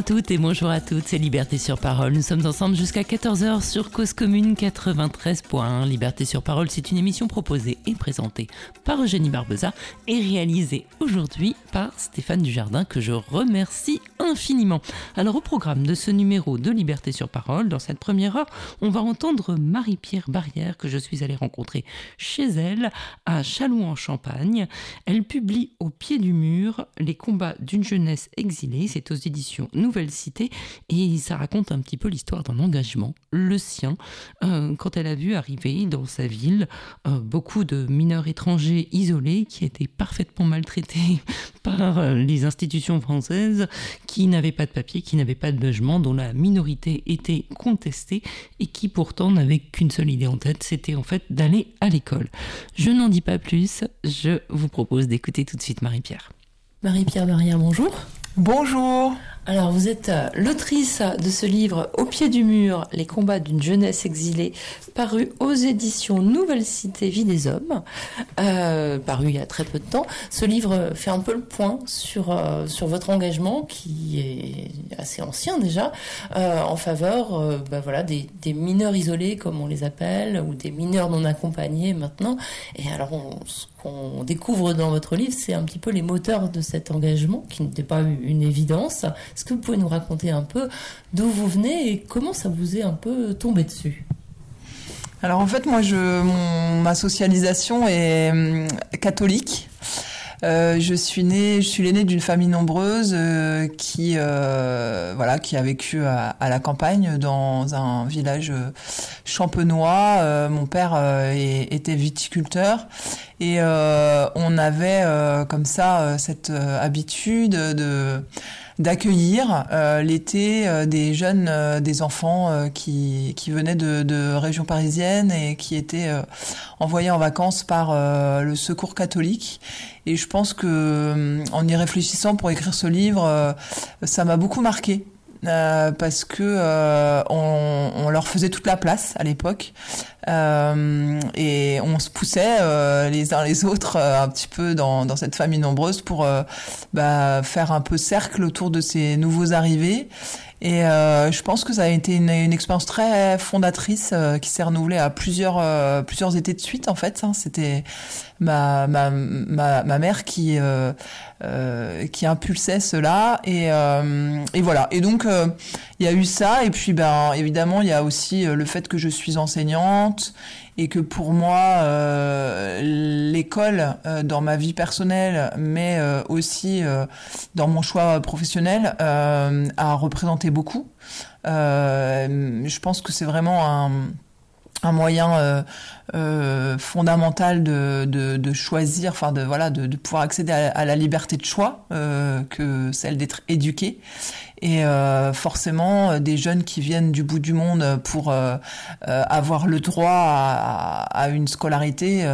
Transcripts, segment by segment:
À toutes et bonjour à toutes, c'est Liberté sur Parole. Nous sommes ensemble jusqu'à 14h sur Cause Commune 93.1. Liberté sur Parole, c'est une émission proposée et présentée par Eugénie Barbeza et réalisée aujourd'hui par Stéphane Dujardin que je remercie infiniment. Alors au programme de ce numéro de Liberté sur Parole, dans cette première heure, on va entendre Marie-Pierre Barrière que je suis allée rencontrer chez elle à Châlons-en-Champagne. Elle publie Au pied du mur les combats d'une jeunesse exilée. C'est aux éditions Nouvelle Cité et ça raconte un petit peu l'histoire d'un engagement, le sien, euh, quand elle a vu arriver dans sa ville euh, beaucoup de mineurs étrangers isolés qui étaient parfaitement maltraités par euh, les institutions françaises, qui n'avaient pas de papier, qui n'avaient pas de logement, dont la minorité était contestée et qui pourtant n'avaient qu'une seule idée en tête, c'était en fait d'aller à l'école. Je n'en dis pas plus, je vous propose d'écouter tout de suite Marie-Pierre. Marie-Pierre Maria, bonjour. Bonjour. Alors, vous êtes euh, l'autrice de ce livre Au pied du mur, les combats d'une jeunesse exilée, paru aux éditions Nouvelle Cité Vie des Hommes, euh, paru il y a très peu de temps. Ce livre fait un peu le point sur, euh, sur votre engagement, qui est assez ancien déjà, en faveur bah voilà, des, des, mineurs isolés, comme on les appelle, ou des mineurs non accompagnés maintenant. Et alors, on, qu'on découvre dans votre livre, c'est un petit peu les moteurs de cet engagement, qui n'était pas une évidence. Est-ce que vous pouvez nous raconter un peu d'où vous venez et comment ça vous est un peu tombé dessus? Alors en fait, moi, je, ma socialisation est hum, catholique. Euh, je suis née, je suis l'aînée d'une famille nombreuse euh, qui, euh, voilà, qui a vécu à, la campagne dans un village champenois. mon père était viticulteur et on avait comme ça cette habitude de d'accueillir euh, l'été euh, des jeunes, euh, des enfants qui, qui venaient de, de régions parisiennes et qui étaient envoyés en vacances par le Secours catholique. Et je pense que en y réfléchissant pour écrire ce livre, ça m'a beaucoup marqué euh, parce que euh, on, on, leur faisait toute la place à l'époque euh, et on se poussait euh, les uns les autres un petit peu dans, dans cette famille nombreuse pour bah, faire un peu cercle autour de ces nouveaux arrivés et euh, je pense que ça a été une, une expérience très fondatrice euh, qui s'est renouvelée à plusieurs euh, plusieurs étés de suite en fait. Hein. C'était ma, ma, ma, ma, mère qui euh, qui impulsait cela et, et voilà. Et donc il y a eu ça et puis ben évidemment il y a aussi le fait que je suis enseignante et que pour moi, euh, l'école euh, dans ma vie personnelle, mais euh, aussi dans mon choix professionnel, a représenté beaucoup. je pense que c'est vraiment un un moyen fondamental de, de, de, choisir, enfin de voilà, de, de pouvoir accéder à, à, la liberté de choix que celle d'être éduqué. Et euh, forcément, euh, des jeunes qui viennent du bout du monde pour euh, avoir le droit à, à une scolarité,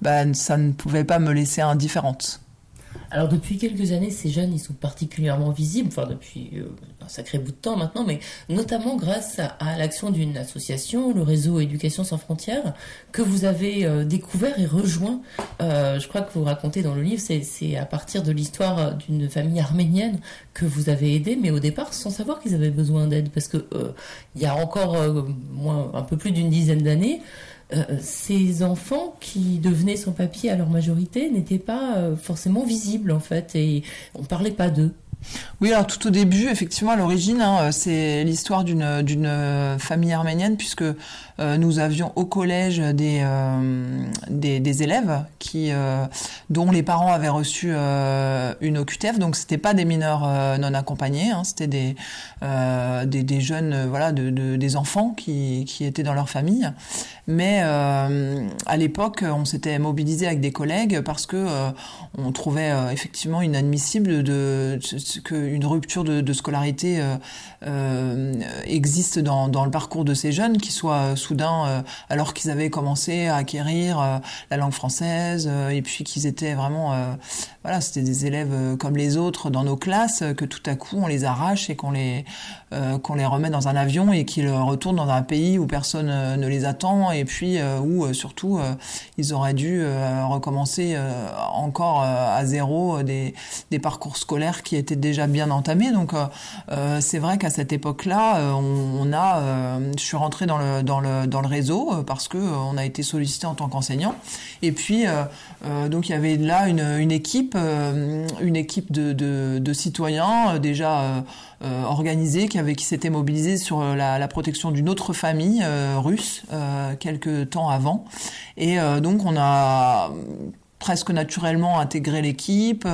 ben, ça ne pouvait pas me laisser indifférente. Alors depuis quelques années, ces jeunes, ils sont particulièrement visibles, enfin depuis euh, un sacré bout de temps maintenant, mais notamment grâce à, l'action d'une association, le réseau Éducation sans frontières, que vous avez euh, découvert et rejoint. Euh, je crois que vous racontez dans le livre, c'est à partir de l'histoire d'une famille arménienne que vous avez aidé, mais au départ sans savoir qu'ils avaient besoin d'aide, parce que il y a encore moins, un peu plus d'une dizaine d'années, euh, ces enfants qui devenaient sans papier à leur majorité n'étaient pas euh, forcément visibles en fait et on parlait pas d'eux. Oui, alors tout au début, effectivement, à l'origine, hein, c'est l'histoire d'une famille arménienne puisque euh, nous avions au collège des euh, des, élèves qui euh, dont les parents avaient reçu une OQTF, donc c'était pas des mineurs non accompagnés, hein, c'était des, des, jeunes voilà de, de, des enfants qui qui étaient dans leur famille. Mais à l'époque, on s'était mobilisé avec des collègues parce que on trouvait effectivement inadmissible de, de qu'une rupture de, scolarité euh, existe dans, dans le parcours de ces jeunes qui soient soudain, euh, alors qu'ils avaient commencé à acquérir euh, la langue française, euh, et puis qu'ils étaient vraiment, voilà, c'était des élèves comme les autres dans nos classes, que tout à coup on les arrache et qu'on les qu'on les remet dans un avion et qu'ils retournent dans un pays où personne ne les attend, et puis où surtout ils auraient dû recommencer encore à zéro des, des parcours scolaires qui étaient déjà bien entamé. Donc c'est vrai qu'à cette époque-là, on, a, je suis rentrée dans le dans le dans le réseau parce que on a été sollicité en tant qu'enseignant. Et puis donc il y avait là une, une équipe, une équipe de, citoyens déjà euh, organisé qui qui s'était mobilisé sur euh, la, protection d'une autre famille euh, russe quelques temps avant. Et donc on a presque naturellement intégré l'équipe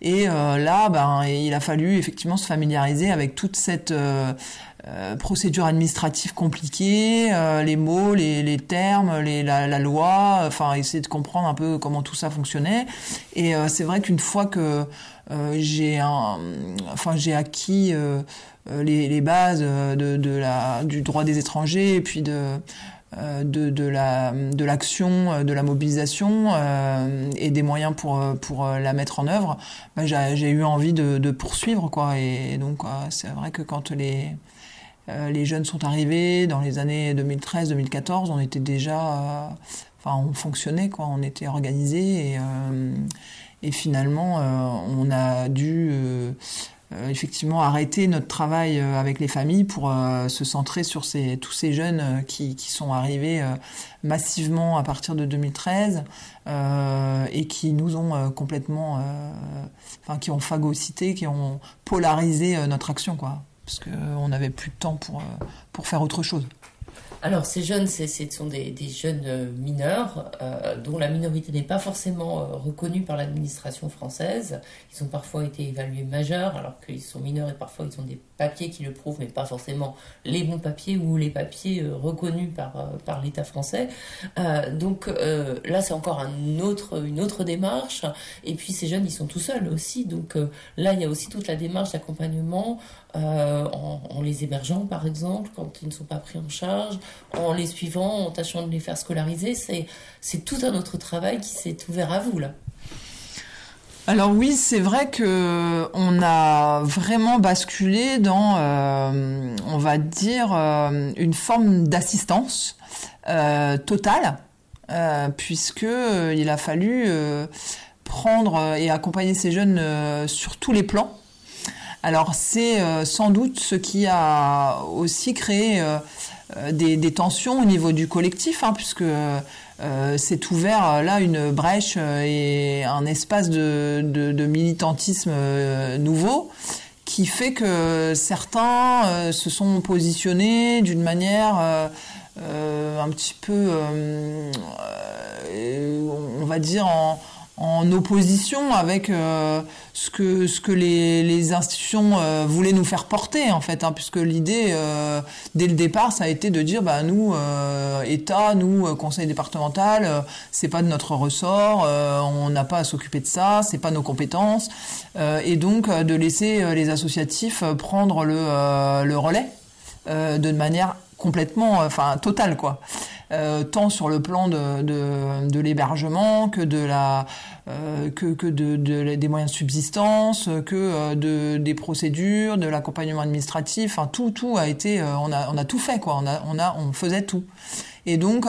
et là ben il a fallu effectivement se familiariser avec toute cette procédure administrative compliquée, les mots, les, les termes, les, la, la, loi, enfin essayer de comprendre un peu comment tout ça fonctionnait. Et c'est vrai qu'une fois que euh, j'ai enfin j'ai acquis euh, euh, les, les, bases de, de, la, du droit des étrangers et puis de de, de, la de l'action, de la mobilisation et des moyens pour pour la mettre en œuvre, bah, j'ai eu envie de, de, poursuivre quoi. Et, donc c'est vrai que quand les les jeunes sont arrivés dans les années 2013-2014, on était déjà, enfin on fonctionnait quoi, on était organisé et et finalement, euh, on a dû euh, euh, effectivement arrêter notre travail avec les familles pour se centrer sur ces, tous ces jeunes qui, qui sont arrivés massivement à partir de 2013 et qui nous ont complètement, enfin qui ont phagocyté, qui ont polarisé notre action, quoi, parce qu'on n'avait plus de temps pour, pour faire autre chose. Alors, ces jeunes, ce sont des, jeunes euh, mineurs euh, dont la minorité n'est pas forcément euh, reconnue par l'administration française. Ils ont parfois été évalués majeurs alors qu'ils sont mineurs et parfois ils ont des papiers qui le prouvent, mais pas forcément les bons papiers ou les papiers reconnus par, l'État français. donc là, c'est encore une autre démarche. Et puis, ces jeunes, ils sont tout seuls aussi. Donc là, il y a aussi toute la démarche d'accompagnement en, en les hébergeant, par exemple, quand ils ne sont pas pris en charge en les suivant, en tâchant de les faire scolariser. C'est tout un autre travail qui s'est ouvert à vous là. Alors oui, c'est vrai que on a vraiment basculé dans, euh, on va dire, euh, une forme d'assistance euh, totale, puisque il a fallu prendre et accompagner ces jeunes sur tous les plans. Alors c'est sans doute ce qui a aussi créé euh, des, tensions au niveau du collectif, hein, puisque euh, c'est ouvert euh, là une brèche et un espace de, militantisme nouveau qui fait que certains se sont positionnés d'une manière un petit peu, on va dire, en, en opposition avec euh, ce que ce que les, institutions euh, voulaient nous faire porter en fait hein, puisque l'idée euh, dès le départ ça a été de dire bah nous État nous conseil départemental c'est pas de notre ressort on n'a pas à s'occuper de ça c'est pas nos compétences et donc de laisser les associatifs prendre le le relais de manière complètement enfin totale quoi euh, tant sur le plan de, de, de l'hébergement que de la euh, que, que de, de, des moyens de subsistance, que euh, de, des procédures, de l'accompagnement administratif. Enfin, tout, tout a été, euh, on a, on a tout fait quoi. On a, on a, on faisait tout. Et donc,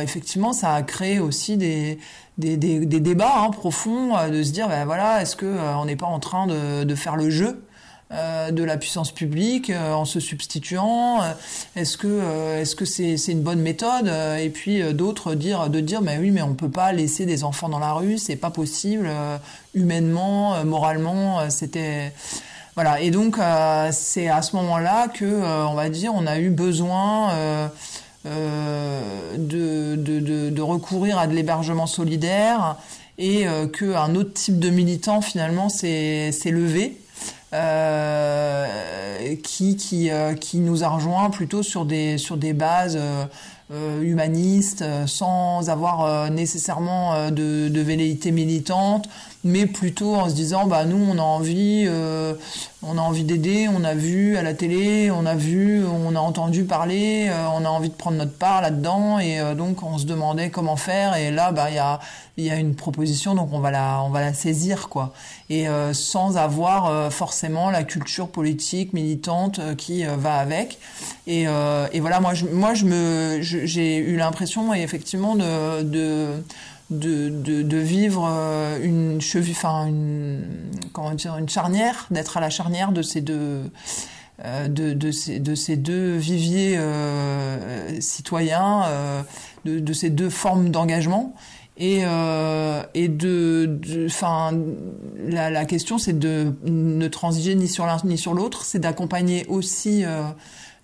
effectivement, ça a créé aussi des, des, des, des débats hein, profonds de se dire, ben voilà, est-ce que on n'est pas en train de, de faire le jeu? Euh, de la puissance publique euh, en se substituant euh, Est-ce que est-ce que c'est une bonne méthode Et puis d'autres dire de dire mais oui mais on peut pas laisser des enfants dans la rue, c'est pas possible humainement, moralement, c'était voilà. Et donc c'est à ce moment-là que on va dire on a eu besoin de, de, de, recourir à de l'hébergement solidaire et qu'un autre type de militant finalement s'est levé euh, qui qui euh, qui nous a rejoint plutôt sur des sur des bases euh, humanistes, sans avoir nécessairement de, de velléité militante, mais plutôt en se disant bah nous on a envie euh, on a envie d'aider on a vu à la télé on a vu on a entendu parler euh, on a envie de prendre notre part là-dedans et euh, donc on se demandait comment faire et là bah il y a il y a une proposition donc on va la on va la saisir quoi. Et sans avoir forcément la culture politique militante qui va avec. Et, et voilà moi je moi je me j'ai eu l'impression effectivement de, de de, vivre une cheville, enfin une comment dire, une charnière, d'être à la charnière de ces deux de, de, ces, de ces deux viviers citoyens, de, ces deux formes d'engagement. Et, et de, enfin, la, la, question, c'est de ne transiger ni sur l'un ni sur l'autre, c'est d'accompagner aussi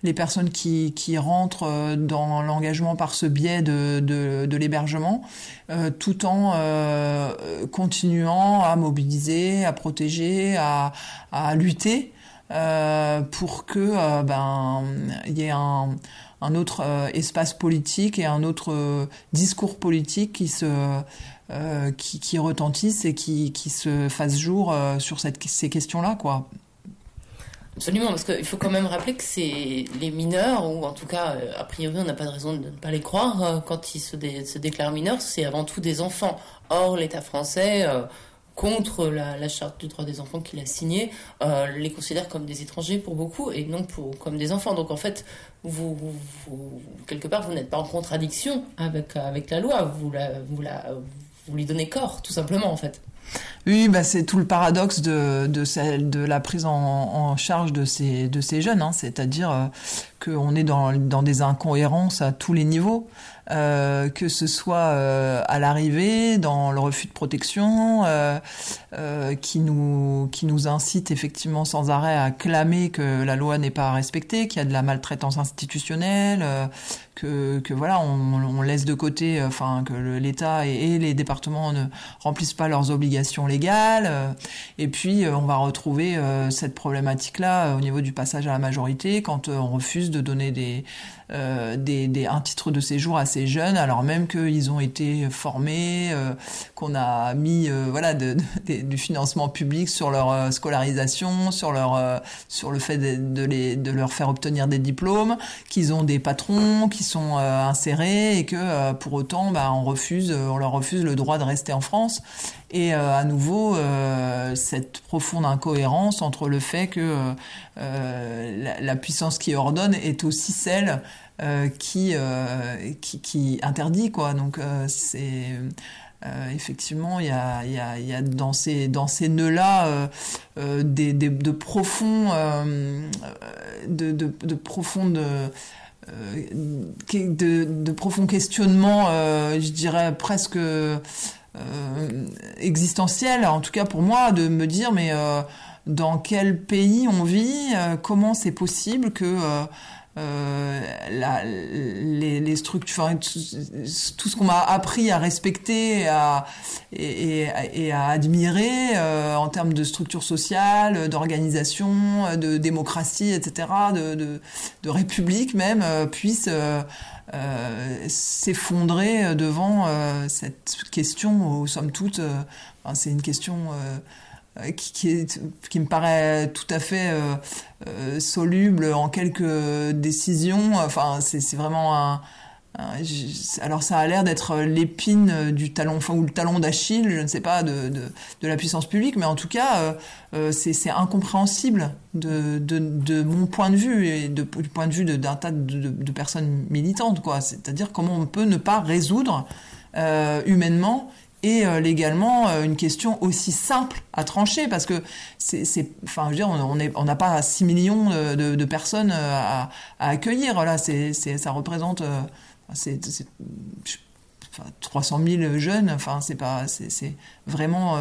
les personnes qui, qui rentrent euh, dans l'engagement par ce biais de, de, l'hébergement, euh, tout en euh, continuant à mobiliser, à protéger, à, à lutter pour que ben il y ait un, un autre espace politique et un autre discours politique qui se qui retentisse et qui, qui se fasse jour sur cette, ces questions-là quoi. Absolument, parce qu'il faut quand même rappeler que c'est les mineurs, ou en tout cas, euh, a priori, on n'a pas de raison de ne pas les croire, euh, quand ils se, déclarent mineurs, c'est avant tout des enfants. Or, l'État français, euh, contre la, charte du droit des enfants qu'il a signée, les considère comme des étrangers pour beaucoup et non pour, comme des enfants. Donc en fait, vous, quelque part, vous n'êtes pas en contradiction avec, la loi, vous, vous, la, vous lui donnez corps, tout simplement en fait. Oui, bah c'est tout le paradoxe de, de, celle, de la prise en, charge de ces, de ces jeunes, hein. c'est-à-dire euh, qu'on est dans, dans des incohérences à tous les niveaux. Euh, que ce soit euh, à l'arrivée, dans le refus de protection, euh, qui nous qui nous incite effectivement sans arrêt à clamer que la loi n'est pas respectée, qu'il y a de la maltraitance institutionnelle, que, que voilà on, on, laisse de côté, enfin que l'État et, et, les départements ne remplissent pas leurs obligations légales, et puis on va retrouver cette problématique là au niveau du passage à la majorité quand on refuse de donner des euh, des, des, un titre de séjour assez jeunes, alors même qu'ils ont été formés, euh, qu'on a mis euh, voilà de, du financement public sur leur scolarisation, sur leur sur le fait de, de, les, de leur faire obtenir des diplômes, qu'ils ont des patrons qui sont insérés et que pour autant bah, on refuse on leur refuse le droit de rester en France. Et à nouveau cette profonde incohérence entre le fait que la, la, puissance qui ordonne est aussi celle euh, qui, euh, qui, qui interdit quoi. Donc euh, c'est effectivement, il y a, y, a, y a, dans ces, dans ces nœuds-là des, des, de profonds, de, de, de profondes de, profonds questionnements, je dirais presque euh, existentiels, en tout cas pour moi, de me dire mais dans quel pays on vit, comment c'est possible que euh, les, structures, tout ce qu'on m'a appris à respecter et à, et, à admirer euh, en termes de structure sociale, d'organisation, de démocratie, etc., de, de, république même, euh, puisse s'effondrer devant cette question, où, somme toute, enfin, c'est une question qui, qui, me paraît tout à fait euh, euh, soluble en quelques décisions. Enfin, c'est vraiment un, alors ça a l'air d'être l'épine du talon, enfin ou le talon d'Achille, je ne sais pas, de, la puissance publique, mais en tout cas, euh, c'est incompréhensible de, de, mon point de vue et du point de vue d'un tas de, personnes militantes. C'est-à-dire comment on peut ne pas résoudre euh, humainement et euh, légalement euh, une question aussi simple à trancher parce que c'est enfin je veux dire on n'a pas 6 millions de, personnes euh, à, accueillir. Là c'est ça représente c'est 300 000 jeunes. Enfin c'est pas c'est vraiment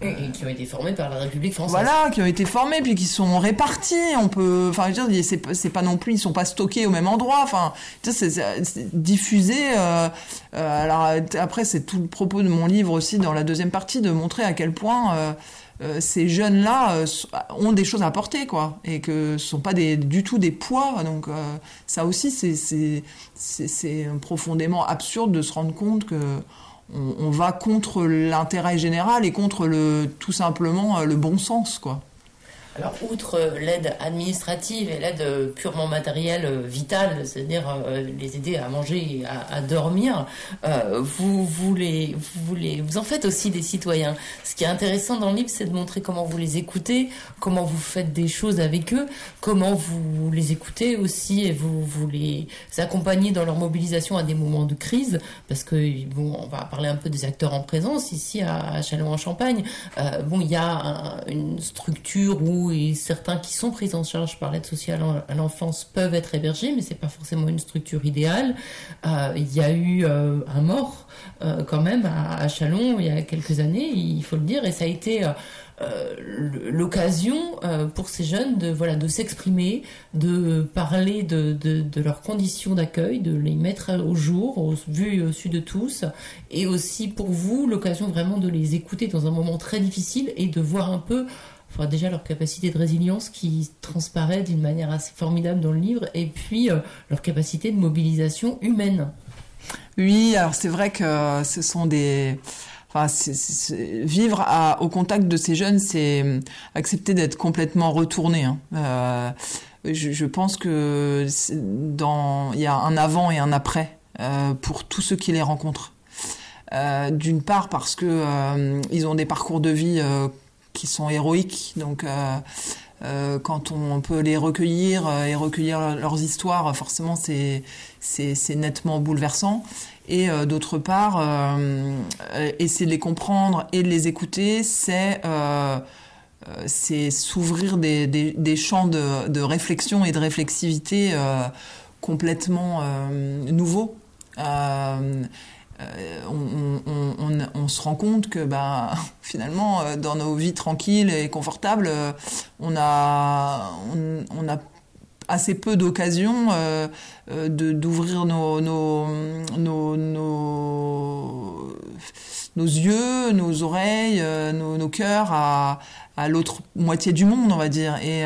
et qui ont été formés par la République française. Voilà, qui ont été formés puis qui sont répartis. On peut, enfin, je veux dire, c'est pas non plus, ils sont pas stockés au même endroit. Enfin, c'est diffusé. Euh, euh, alors après, c'est tout le propos de mon livre aussi dans la deuxième partie de montrer à quel point. Euh, euh ces jeunes-là euh, ont des choses à porter, quoi, et que ce sont pas du tout des poids. Donc euh, ça aussi, c'est profondément absurde de se rendre compte que on, va contre l'intérêt général et contre le tout simplement euh, le bon sens, quoi. Alors, outre l'aide administrative et l'aide purement matérielle vitale, c'est-à-dire les aider à manger et à, dormir, vous, vous, voulez, vous en faites aussi des citoyens. Ce qui est intéressant dans le livre, c'est de montrer comment vous les écoutez, comment vous faites des choses avec eux, comment vous les écoutez aussi et vous, vous les accompagnez dans leur mobilisation à des moments de crise, parce que bon, on va parler un peu des acteurs en présence ici à, Châlons-en-Champagne. Euh, bon, il y a une structure où certains qui sont pris en charge par l'aide sociale à l'enfance peuvent être hébergés, mais c'est pas forcément une structure idéale. Euh, il y a eu euh, un mort quand même à, Chalon il y a quelques années, il faut le dire, et ça a été euh, l'occasion euh, pour ces jeunes de voilà de s'exprimer, de parler de, de, leurs conditions d'accueil, de les mettre au jour, au vu et au su de tous, et aussi pour vous l'occasion vraiment de les écouter dans un moment très difficile et de voir un peu enfin, déjà leur capacité de résilience qui transparaît d'une manière assez formidable dans le livre, et puis euh, leur capacité de mobilisation humaine. Oui, alors c'est vrai que ce sont des vivre au contact de ces jeunes, c'est euh, accepter d'être complètement retourné. Hein. Euh, je, pense que dans il y a un avant et un après euh, pour tous ceux qui les rencontrent. Euh, D'une part parce que euh, ils ont des parcours de vie euh, qui sont héroïques, donc quand on peut les recueillir et recueillir leurs histoires, forcément c'est nettement bouleversant. Et euh, d'autre part euh, essayer de les comprendre et de les écouter c'est euh, c'est s'ouvrir des, des, des, champs de, de, réflexion et de réflexivité complètement nouveaux on, on, se rend compte que bah, finalement, dans nos vies tranquilles et confortables, on a, on, a assez peu d'occasions euh, euh, d'ouvrir nos, yeux, nos oreilles, euh, nos, cœurs à, à l'autre moitié du monde, on va dire. Et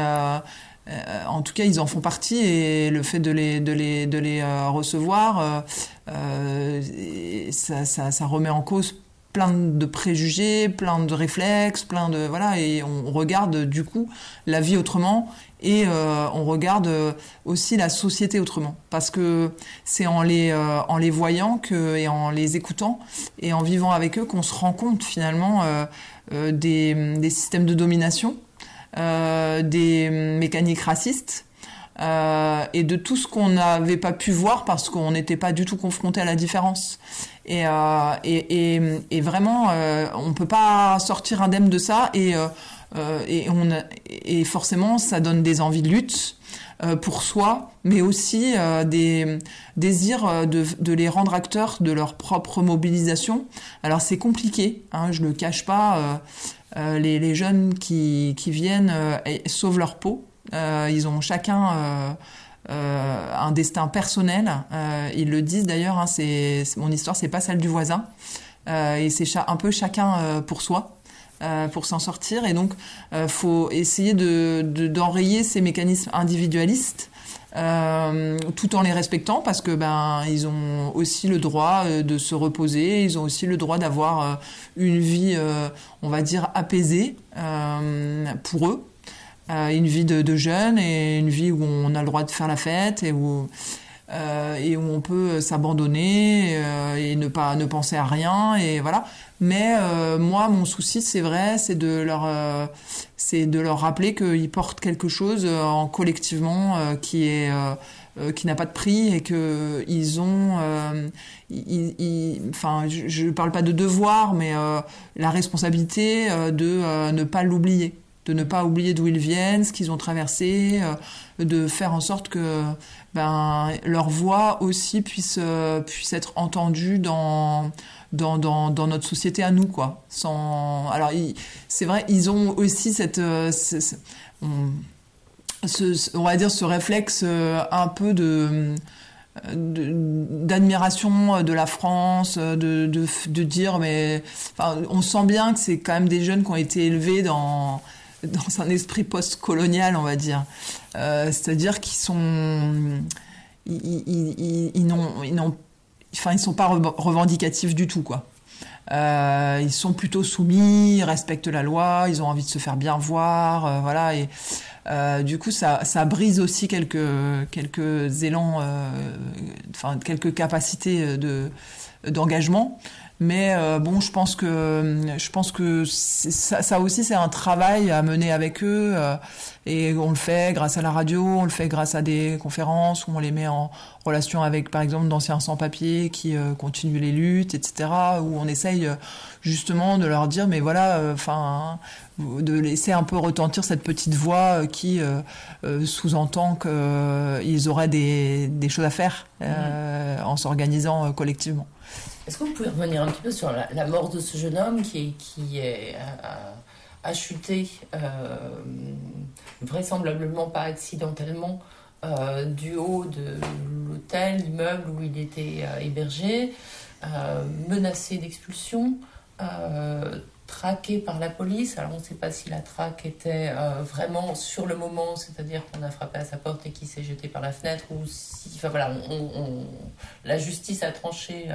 euh, euh, en tout cas, ils en font partie et le fait de les, de les, de les recevoir, ça, ça, ça remet en cause plein de préjugés, plein de réflexes, plein de voilà et on regarde du coup la vie autrement et euh, on regarde euh, aussi la société autrement. Parce que c'est en les euh, en les voyant que et en les écoutant et en vivant avec eux qu'on se rend compte finalement des, des systèmes de domination, des mécaniques racistes euh, et de tout ce qu'on n'avait pas pu voir parce qu'on n'était pas du tout confronté à la différence. Et, euh, et, et, vraiment, euh, on peut pas sortir indemne de ça et, euh, et, on et forcément, ça donne des envies de lutte euh, pour soi, mais aussi des désirs de, de, les rendre acteurs de leur propre mobilisation. Alors c'est compliqué, hein, je le cache pas. Les, les, jeunes qui, viennent sauvent leur peau, euh, ils ont chacun euh, euh, un destin personnel. ils le disent d'ailleurs. Hein, mon histoire, c'est pas celle du voisin. et c'est un peu chacun pour soi. pour s'en sortir. Et donc, euh, faut essayer de, d'enrayer ces mécanismes individualistes. Euh, tout en les respectant parce que ben ils ont aussi le droit de se reposer, ils ont aussi le droit d'avoir une vie, on va dire apaisée pour eux. Une vie de, de, jeune et une vie où on a le droit de faire la fête et où euh, et où on peut s'abandonner euh, et ne pas ne penser à rien et voilà. Mais euh, moi, mon souci, c'est vrai, c'est de leur euh, c'est de leur rappeler qu'ils portent quelque chose en collectivement qui est qui n'a pas de prix et que ils ont, enfin, je, je parle pas de devoir, mais la responsabilité de ne pas l'oublier de ne pas oublier d'où ils viennent, ce qu'ils ont traversé, euh, de faire en sorte que ben, leur voix aussi puisse, euh, puisse être entendue dans, dans, dans, notre société à nous. Quoi. Sans... Alors, c'est vrai, ils ont aussi cette... Euh, on, ce, va dire ce réflexe un peu de d'admiration de, la France, de, de, dire mais on sent bien que c'est quand même des jeunes qui ont été élevés dans dans un esprit post-colonial, on va dire. Euh, c'est-à-dire qu'ils sont, ils, ils, ils, n'ont, enfin, ils sont pas revendicatifs du tout, quoi. ils sont plutôt soumis, ils respectent la loi, ils ont envie de se faire bien voir, voilà. Et du coup, ça, ça brise aussi quelques quelques élans, enfin quelques capacités de d'engagement. Mais euh, bon, je pense que je pense que ça, ça, aussi c'est un travail à mener avec eux euh, et on le fait grâce à la radio, on le fait grâce à des conférences où on les met en relation avec par exemple d'anciens sans-papiers qui euh, continuent les luttes, etc. Où on essaye justement de leur dire mais voilà, enfin de laisser un peu retentir cette petite voix qui sous-entend qu'ils auraient des, des, choses à faire mmh. en s'organisant collectivement. Est-ce que vous pouvez revenir un petit peu sur la, mort de ce jeune homme qui, est, qui est, a, chuté euh, vraisemblablement pas accidentellement euh, du haut de l'hôtel, l'immeuble où il était euh, hébergé, menacé d'expulsion, traqué par la police. Alors on ne sait pas si la traque était vraiment sur le moment, c'est-à-dire qu'on a frappé à sa porte et qu'il s'est jeté par la fenêtre, ou si, enfin voilà, la justice a tranché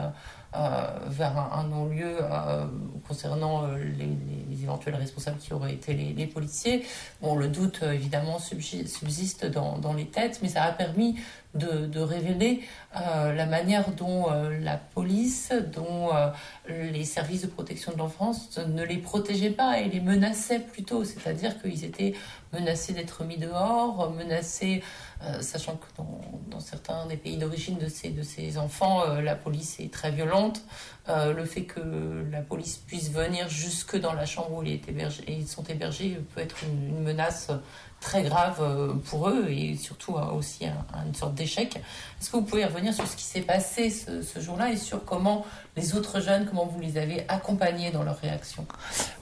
euh, vers un, non-lieu euh, concernant euh, les, éventuels responsables qui auraient été les, policiers. Bon, le doute évidemment subsiste dans, dans, les têtes, mais ça a permis de, révéler la manière dont la police, dont les services de protection de l'enfance ne les protégeaient pas et les menaçaient plutôt, c'est-à-dire qu'ils étaient menacés d'être mis dehors, menacés euh, sachant que dans, certains des pays d'origine de ces, enfants, euh, la police est très violente. Euh, le fait que la police puisse venir jusque dans la chambre où ils, ils sont hébergés peut être une menace très grave euh, pour eux et surtout euh, aussi une sorte d'échec. Est-ce que vous pouvez revenir sur ce qui s'est passé ce, jour-là et sur comment les autres jeunes, comment vous les avez accompagnés dans leur réaction?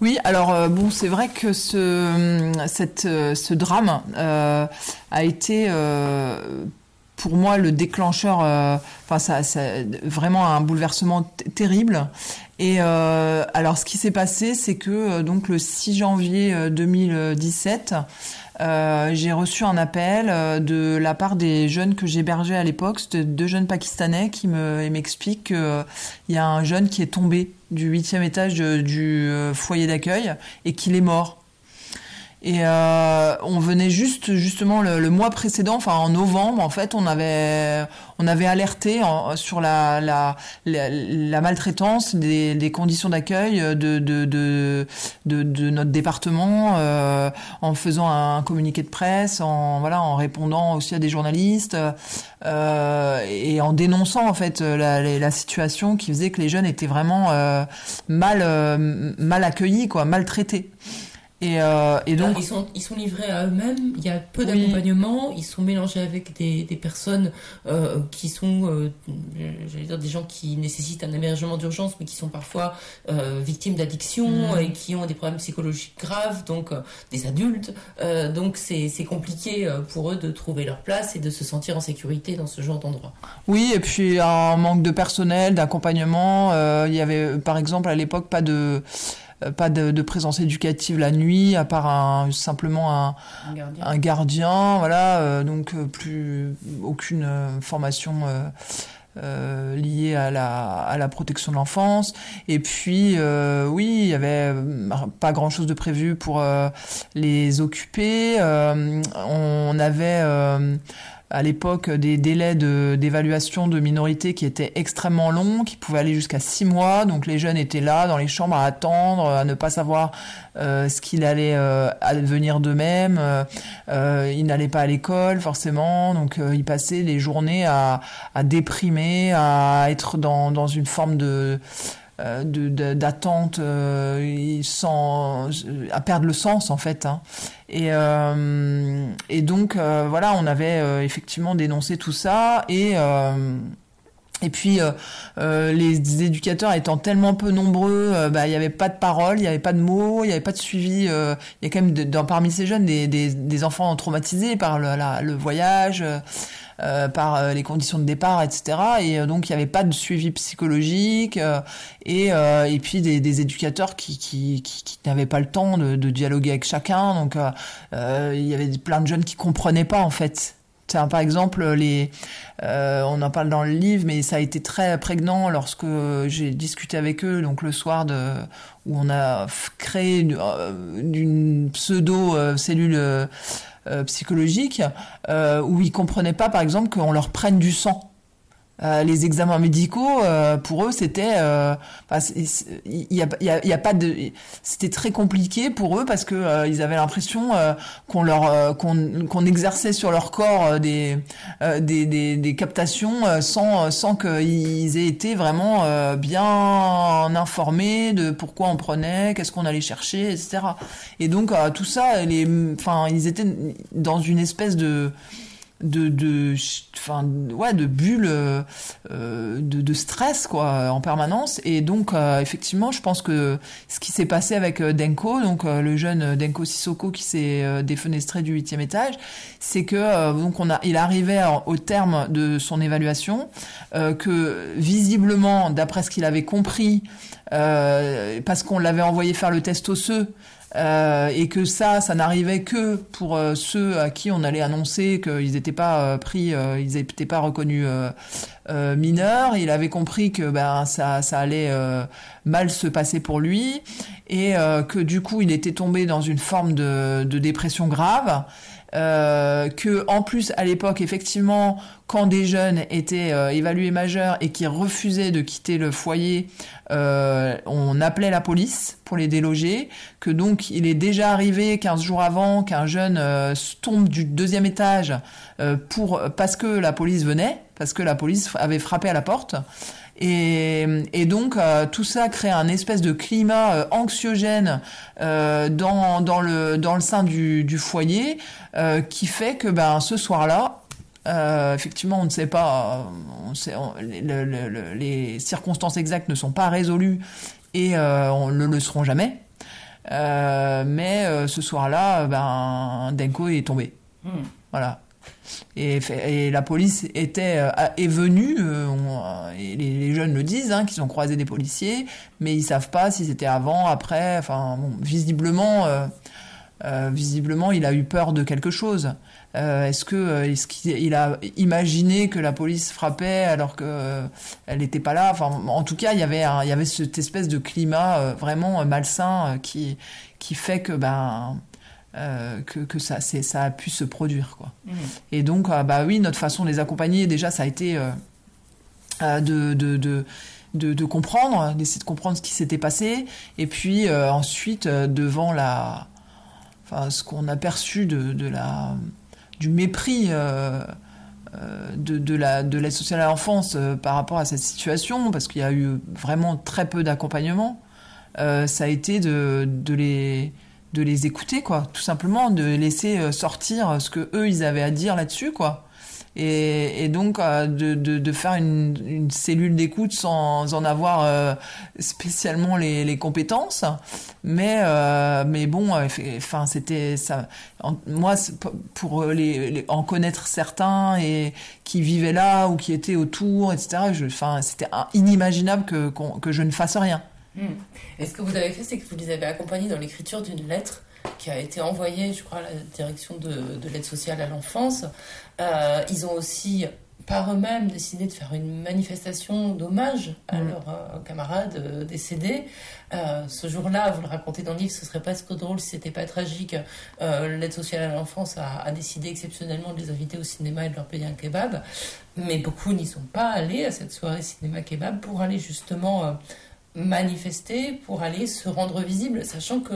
Oui, alors euh, bon, c'est vrai que ce, ce drame a été pour moi le déclencheur, ça, vraiment un bouleversement terrible. Et alors ce qui s'est passé, c'est que donc le 6 janvier 2017, euh, j'ai reçu un appel euh, de la part des jeunes que j'hébergeais à l'époque, c'était deux jeunes pakistanais qui me m'expliquent qu'il euh, y a un jeune qui est tombé du huitième étage du foyer d'accueil et qu'il est mort. Et euh, on venait juste justement le, mois précédent, enfin en novembre, en fait, on avait on avait alerté sur la la, la, maltraitance des, des conditions d'accueil de de, de de, notre département euh, en faisant un communiqué de presse, en voilà, en répondant aussi à des journalistes euh, et en dénonçant en fait la, la, situation qui faisait que les jeunes étaient vraiment euh, mal euh, mal accueillis, quoi, maltraités. Et, euh, et donc, ils sont, ils sont livrés à eux-mêmes. Il y a peu d'accompagnement. Ils sont mélangés avec des, des personnes euh, qui sont, euh, j'allais dire, des gens qui nécessitent un hébergement d'urgence, mais qui sont parfois victimes d'addiction mm. et qui ont des problèmes psychologiques graves, donc des adultes. Donc c'est compliqué pour eux de trouver leur place et de se sentir en sécurité dans ce genre d'endroit. Oui, et puis un manque de personnel, d'accompagnement. il y avait, par exemple, à l'époque, pas de pas de, présence éducative la nuit, à part un, simplement un, un, gardien. voilà, euh, donc euh, plus aucune formation liée à la, à la protection de l'enfance. Et puis, oui, il y avait pas grand-chose de prévu pour les occuper. on avait à l'époque des délais d'évaluation de, minorités qui étaient extrêmement longs, qui pouvaient aller jusqu'à six mois. Donc les jeunes étaient là dans les chambres à attendre, à ne pas savoir euh, ce qu'il allait euh, advenir d'eux-mêmes. Euh, ils n'allaient pas à l'école forcément, donc ils passaient les journées à, à déprimer, à être dans, dans une forme de euh, d'attente euh, sans à perdre le sens en fait hein. et euh, et donc euh, voilà on avait effectivement dénoncé tout ça et et puis les éducateurs étant tellement peu nombreux, bah il y avait pas de parole, il y avait pas de mots, il y avait pas de suivi. Il y a quand même dans, parmi ces jeunes des, des, enfants traumatisés par le voyage. Euh, par euh, les conditions de départ, etc. Et euh, donc il n'y avait pas de suivi psychologique et, et puis des, éducateurs qui, n'avaient pas le temps de, dialoguer avec chacun. Donc il y avait plein de jeunes qui comprenaient pas en fait par exemple, on en parle dans le livre, mais ça a été très prégnant lorsque j'ai discuté avec eux, donc le soir de, où on a créé une, pseudo cellule psychologique, où ils comprenaient pas, par exemple, qu'on leur prenne du sang. Euh, les examens médicaux, euh, pour eux, c'était, euh, il y a, y, a, y a, pas de, c'était très compliqué pour eux parce que ils avaient l'impression qu'on leur, qu'on, qu'on exerçait sur leur corps des, des, des, des, captations sans, sans qu'ils aient été vraiment bien informés de pourquoi on prenait, qu'est-ce qu'on allait chercher, etc. Et donc tout ça, les, enfin, ils étaient dans une espèce de de de enfin ouais de bulles euh, de, de, stress quoi en permanence. Et donc euh, effectivement je pense que ce qui s'est passé avec euh, Denko donc le jeune Denko Sissoko qui s'est défenestré du huitième étage c'est que donc on a il arrivait au terme de son évaluation que visiblement d'après ce qu'il avait compris parce qu'on l'avait envoyé faire le test osseux euh, et que ça, ça n'arrivait que pour euh, ceux à qui on allait annoncer qu'ils n'étaient pas euh, pris, ils n'étaient pas reconnus mineurs. Il avait compris que ben ça, ça allait mal se passer pour lui et que du coup il était tombé dans une forme de, de dépression grave. Euh, que en plus à l'époque effectivement quand des jeunes étaient euh, évalués majeurs et qui refusaient de quitter le foyer, euh, on appelait la police pour les déloger, que donc il est déjà arrivé 15 jours avant qu'un jeune tombe du deuxième étage pour parce que la police venait, parce que la police avait frappé à la porte. Et, et donc euh, tout ça crée un espèce de climat euh, anxiogène euh, dans, dans, le, dans le sein du, du foyer qui fait que ben, ce soir-là, effectivement, on ne sait pas, on sait, les circonstances exactes ne sont pas résolues et on ne le seront jamais. mais ce soir-là, ben, Denko est tombé. Hmm. Voilà. Et, la police était euh, est venue, euh, et les, jeunes le disent, hein, qu'ils ont croisé des policiers, mais ils savent pas si c'était avant, après. Enfin, visiblement, euh, visiblement, il a eu peur de quelque chose. est-ce que est-ce qu'il a imaginé que la police frappait alors que elle n'était pas là? Enfin, en tout cas, il y avait il y avait cette espèce de climat vraiment malsain qui qui fait que ben euh, que, que ça, ça a pu se produire. Quoi. Mmh. Et donc, euh, bah oui, notre façon de les accompagner, déjà, ça a été euh, de, de, de de, de, comprendre, d'essayer de comprendre ce qui s'était passé, et puis ensuite devant la, enfin ce qu'on a perçu de, de, la, du mépris euh, de, de, la de l'aide sociale à l'enfance par rapport à cette situation, parce qu'il y a eu vraiment très peu d'accompagnement, ça a été de, de les de les écouter, quoi, tout simplement, de laisser euh, sortir ce que eux ils avaient à dire là-dessus, quoi. Et, donc euh, de, faire une, cellule d'écoute sans en avoir euh, spécialement les, compétences, mais mais bon, enfin c'était ça. moi, pour les, en connaître certains et qui vivaient là ou qui étaient autour, etc. Enfin, c'était inimaginable que que je ne fasse rien. Hmm. Et ce que vous avez fait, c'est que vous les avez accompagnés dans l'écriture d'une lettre qui a été envoyée, je crois, à la direction de, de l'aide sociale à l'enfance. Euh, ils ont aussi, par eux-mêmes, décidé de faire une manifestation d'hommage à hmm. leurs euh, camarades euh, décédés. ce jour-là, vous le racontez dans le livre, ce serait presque drôle si c'était pas tragique. l'aide sociale à l'enfance a, a, décidé exceptionnellement de les inviter au cinéma et de leur payer un kebab. Mais beaucoup n'y sont pas allés à cette soirée cinéma-kebab pour aller justement manifester pour aller se rendre visible, sachant que,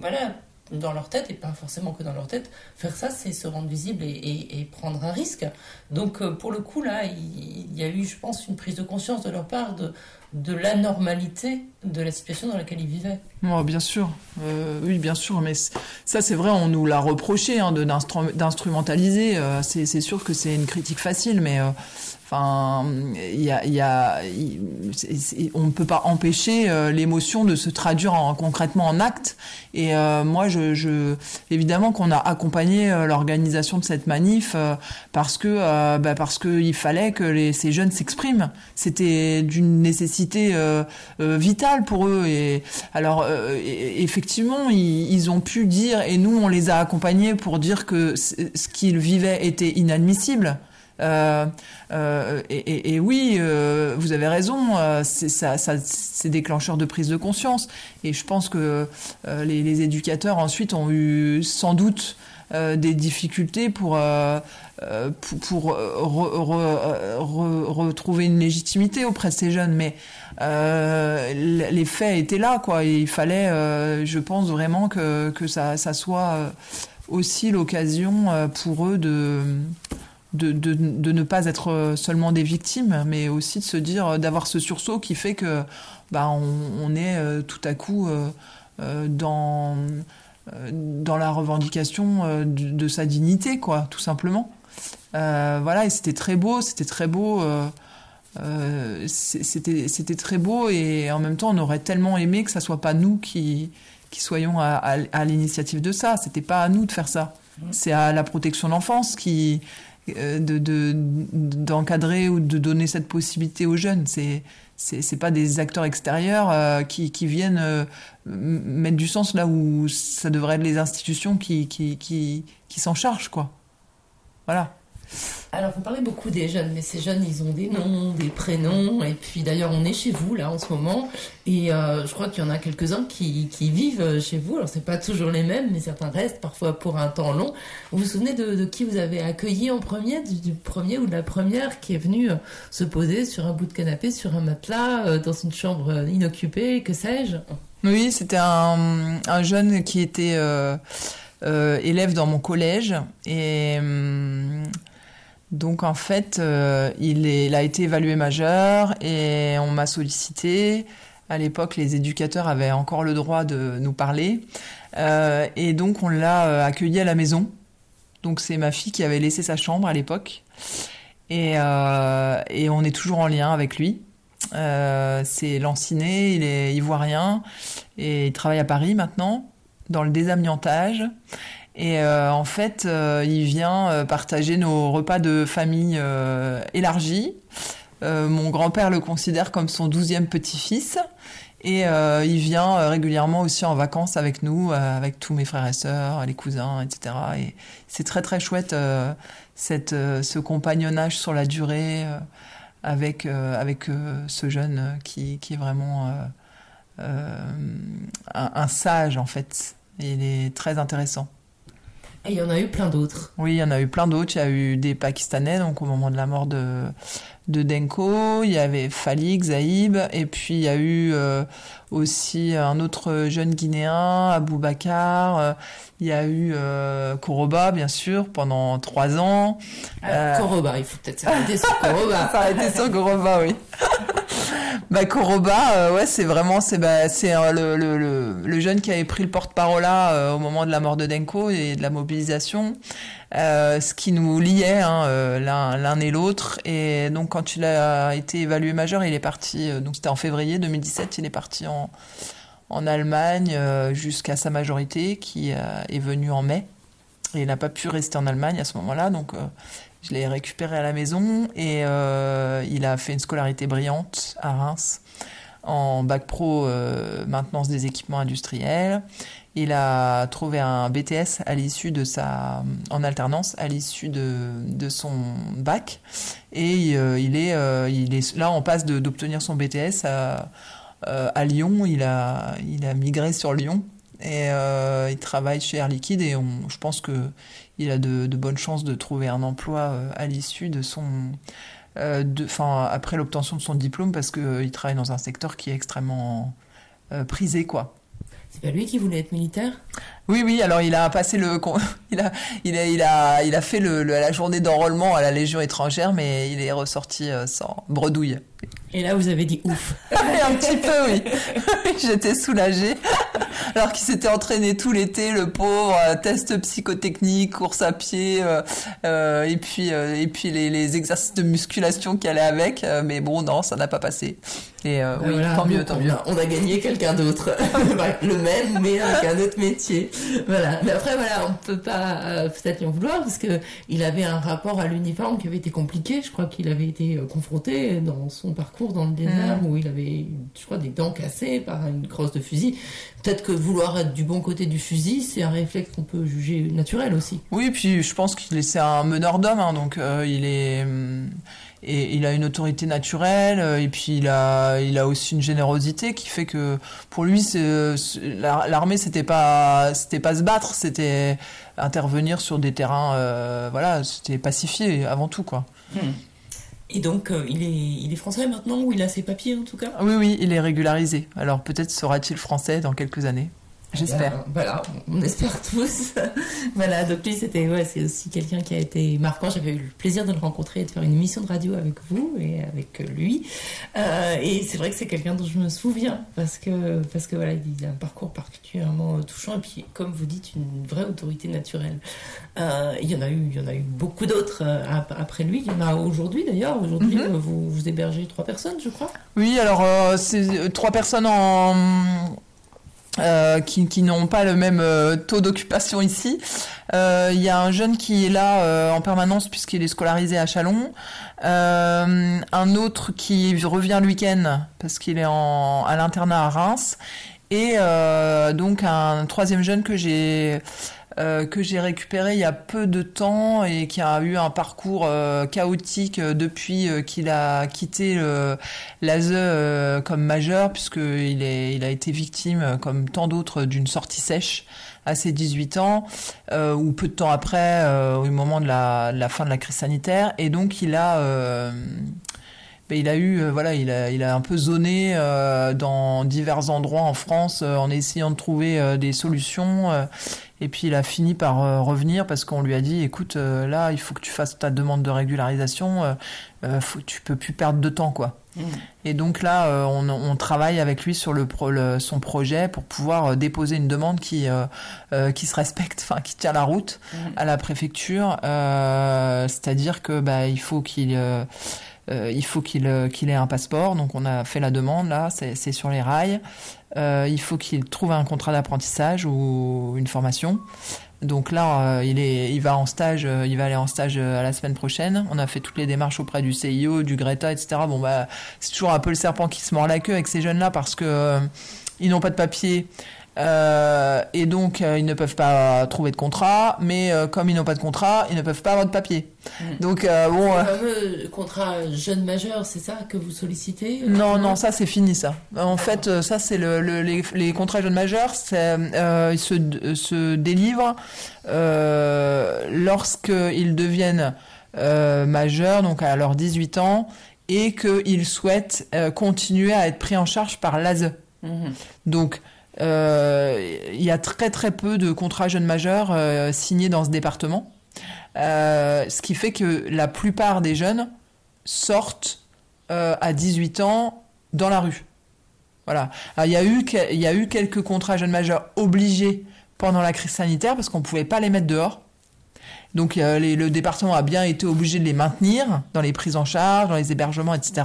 voilà, dans leur tête, et pas forcément que dans leur tête, faire ça, c'est se rendre visible et, prendre un risque. Donc, euh, pour le coup, là, il, y a eu, je pense, une prise de conscience de leur part de, de l'anormalité de la situation dans laquelle ils vivaient. Oh, bien sûr, euh, oui, bien sûr, mais ça, c'est vrai, on nous l'a reproché hein, d'instrumentaliser. Euh, c'est sûr que c'est une critique facile, mais Enfin, y a, y a, on ne peut pas empêcher euh, l'émotion de se traduire en, concrètement en actes. Et euh, moi, je, je évidemment qu'on a accompagné euh, l'organisation de cette manif parce que, bah parce qu'il fallait que ces jeunes s'expriment. C'était d'une nécessité vitale pour eux. Et alors, effectivement, ils, ont pu dire, et nous, on les a accompagnés pour dire que ce qu'ils vivaient était inadmissible. Euh, euh, et, oui, euh, vous avez raison, c'est ça, c'est déclencheur de prise de conscience. Et je pense que les, éducateurs ensuite ont eu sans doute des difficultés pour pour, retrouver une légitimité auprès de ces jeunes. Mais les faits étaient là, quoi. il fallait, je pense vraiment que que ça ça soit aussi l'occasion pour eux de de, de, de, ne pas être seulement des victimes, mais aussi de se dire, d'avoir ce sursaut qui fait que bah, on, on est euh, tout à coup euh, euh, dans, dans la revendication de, sa dignité, quoi, tout simplement. voilà, et c'était très beau, c'était très beau. c'était c'était très beau et en même temps on aurait tellement aimé que ça soit pas nous qui qui soyons à, à, à l'initiative de ça c'était pas à nous de faire ça mmh. c'est à la protection de l'enfance qui euh, de d'encadrer ou de donner cette possibilité aux jeunes. C'est c'est pas des acteurs extérieurs euh, qui, qui, viennent euh, mettre du sens là où ça devrait être les institutions qui, qui, qui, qui s'en chargent, quoi. Voilà. Alors, vous parlez beaucoup des jeunes, mais ces jeunes, ils ont des noms, des prénoms. Et puis, d'ailleurs, on est chez vous, là, en ce moment. Et euh, je crois qu'il y en a quelques-uns qui, qui, vivent chez vous. Alors, c'est pas toujours les mêmes, mais certains restent parfois pour un temps long. Vous vous souvenez de, qui vous avez accueilli en premier, du, premier ou de la première qui est venue euh, se poser sur un bout de canapé, sur un matelas, euh, dans une chambre inoccupée, que sais-je? Oui, c'était un, un, jeune qui était élève dans mon collège. Et. Donc en fait, euh, il, a été évalué majeur et on m'a sollicité. À l'époque, les éducateurs avaient encore le droit de nous parler. Euh, et donc on l'a euh, accueilli à la maison. Donc c'est ma fille qui avait laissé sa chambre à l'époque. Et, on est toujours en lien avec lui. c'est Lanciné, il est ivoirien et il travaille à Paris maintenant dans le désamiantage. Et euh, en fait, euh, il vient euh, partager nos repas de famille élargis. mon grand-père le considère comme son douzième petit-fils. Et il vient régulièrement aussi en vacances avec nous, avec tous mes frères et sœurs, les cousins, etc. Et c'est très très chouette cette, ce compagnonnage sur la durée avec, avec ce jeune qui, qui est vraiment un, sage en fait. il est très intéressant. Et il y en a eu plein d'autres. Oui, il y en a eu plein d'autres. Il y a eu des Pakistanais, donc au moment de la mort de, de Denko. Il y avait Falik, Zaïb. Et puis il y a eu euh, aussi un autre jeune Guinéen, Abou Bakar. Euh, il y a eu euh, Koroba, bien sûr, pendant trois ans. Koroba, il faut peut-être s'arrêter sur Koroba. s'arrêter sur Koroba, oui. bah Koroba, euh, ouais, c'est vraiment c'est bah, c'est euh, le, le, le, jeune qui avait pris le porte-parole là euh, au moment de la mort de Denko et de la mobilisation, ce qui nous liait hein, l'un l'un et l'autre. Et donc quand il a été évalué majeur, il est parti. donc c'était en février 2017, il est parti en Allemagne jusqu'à sa majorité qui est venue en mai. Et il n'a pas pu rester en Allemagne à ce moment-là, donc je l'ai récupéré à la maison et euh, il a fait une scolarité brillante à Reims en bac pro euh, maintenance des équipements industriels. Il a trouvé un BTS à l'issue de sa en alternance à l'issue de, de son bac et euh, il est il est là on passe d'obtenir son BTS à, à Lyon. Il a il a migré sur Lyon et il travaille chez Air Liquide et on, je pense que il a de, bonnes chances de trouver un emploi euh, à l'issue de son, euh, enfin après l'obtention de son diplôme parce qu'il euh, travaille dans un secteur qui est extrêmement prisé quoi. C'est pas lui qui voulait être militaire? Oui, oui. Alors il a passé le, il a, il a, il a, il a fait le, la journée d'enrôlement à la Légion étrangère, mais il est ressorti sans bredouille. Et là, vous avez dit ouf. un petit peu, oui. J'étais soulagée. Alors qu'il s'était entraîné tout l'été, le pauvre, euh, test psychotechnique, course à pied, euh, euh et puis, euh, et puis les, les, exercices de musculation qui allaient avec. mais bon, non, ça n'a pas passé. Et euh, oui, tant mieux, tant mieux. On a gagné quelqu'un d'autre, le même, mais avec un autre métier. Voilà. Mais après, voilà, on peut pas peut-être lui en vouloir parce que il avait un rapport à l'uniforme qui avait été compliqué. Je crois qu'il avait été confronté dans son parcours dans le désert où il avait, je crois, des dents cassées par une crosse de fusil. Peut-être que vouloir être du bon côté du fusil, c'est un réflexe qu'on peut juger naturel aussi. Oui, puis je pense qu'il est c'est un meneur d'hommes, hein, donc euh, il est hum, et il a une autorité naturelle euh, et puis il a il a aussi une générosité qui fait que pour lui l'armée c'était pas c'était pas se battre c'était intervenir sur des terrains euh, voilà c'était pacifier avant tout quoi Et donc, euh, il est, il est français maintenant ou il a ses papiers en tout cas? oui oui il est régularisé alors peut-être sera-t-il français dans quelques années j'espère Euh, voilà, on espère tous. voilà, donc lui, c'était, ouais, c'est aussi quelqu'un qui a été marquant. J'avais eu le plaisir de le rencontrer et de faire une émission de radio avec vous et avec lui. Euh, et c'est vrai que c'est quelqu'un dont je me souviens parce que, parce que voilà, il a un parcours particulièrement touchant et puis, comme vous dites, une vraie autorité naturelle. Euh, il y en a eu, il y en a eu beaucoup d'autres euh, ap- après lui. Il y en a aujourd'hui d'ailleurs. Aujourd'hui, Mhm. euh, vous, vous hébergez trois personnes, je crois. Oui, alors euh, c'est trois personnes en euh, qui, qui n'ont pas le même euh, taux d'occupation ici. Euh, Il y a un jeune qui est là euh, en permanence puisqu'il est scolarisé à Chalon. Euh, un autre qui revient le week-end parce qu'il est en, à l'internat à Reims. Et donc un troisième jeune que j'ai euh, que j'ai récupéré il y a peu de temps et qui a eu un parcours euh, chaotique euh, depuis euh, qu'il a quitté l'ASE comme majeur, puisqu'il il a été victime, comme tant d'autres, d'une sortie sèche à ses 18 ans, euh, ou peu de temps après, euh, au moment de la, de la fin de la crise sanitaire. Et donc, il a... euh, ben, il a eu, voilà, il a, il a un peu zoné dans divers endroits en France en essayant de trouver des solutions. Et puis il a fini par euh, revenir parce qu'on lui a dit, écoute, euh, là, il faut que tu fasses ta demande de régularisation. Euh, euh, faut, tu peux plus perdre de temps, quoi. Et donc là, on, on travaille avec lui sur le, pro- le- son projet pour pouvoir déposer une demande qui qui se respecte, enfin qui tient la route à la préfecture. Euh, C'est-à-dire que bah il faut qu'il euh, il faut qu'il euh, qu'il ait un passeport. Donc on a fait la demande là, c'est sur les rails. Euh, il faut qu'il trouve un contrat d'apprentissage ou une formation. Donc là, il va en stage, il va aller en stage à la semaine prochaine. On a fait toutes les démarches auprès du CIO, du Greta, etc. Bon bah, c'est toujours un peu le serpent qui se mord la queue avec ces jeunes-là parce que ils n'ont pas de papier. Euh, et donc euh, ils ne peuvent pas trouver de contrat, mais euh, comme ils n'ont pas de contrat, ils ne peuvent pas avoir de papier. Donc euh, bon, Le fameux contrat jeune majeur, c'est ça que vous sollicitez non, non, ça c'est fini ça. En fait, ça c'est le, le- les, les contrats jeunes majeurs, ils se, se délivrent lorsqu'ils deviennent majeurs, donc à leurs 18 ans, et qu'ils souhaitent continuer à être pris en charge par l'ASE. Mhm. Donc, il y a très très peu de contrats jeunes majeurs euh, signés dans ce département, Euh, ce qui fait que la plupart des jeunes sortent euh, à 18 ans dans la rue. Voilà. Il y a eu quelques contrats jeunes majeurs obligés pendant la crise sanitaire parce qu'on pouvait pas les mettre dehors. Donc euh, le département a bien été obligé de les maintenir dans les prises en charge, dans les hébergements, etc.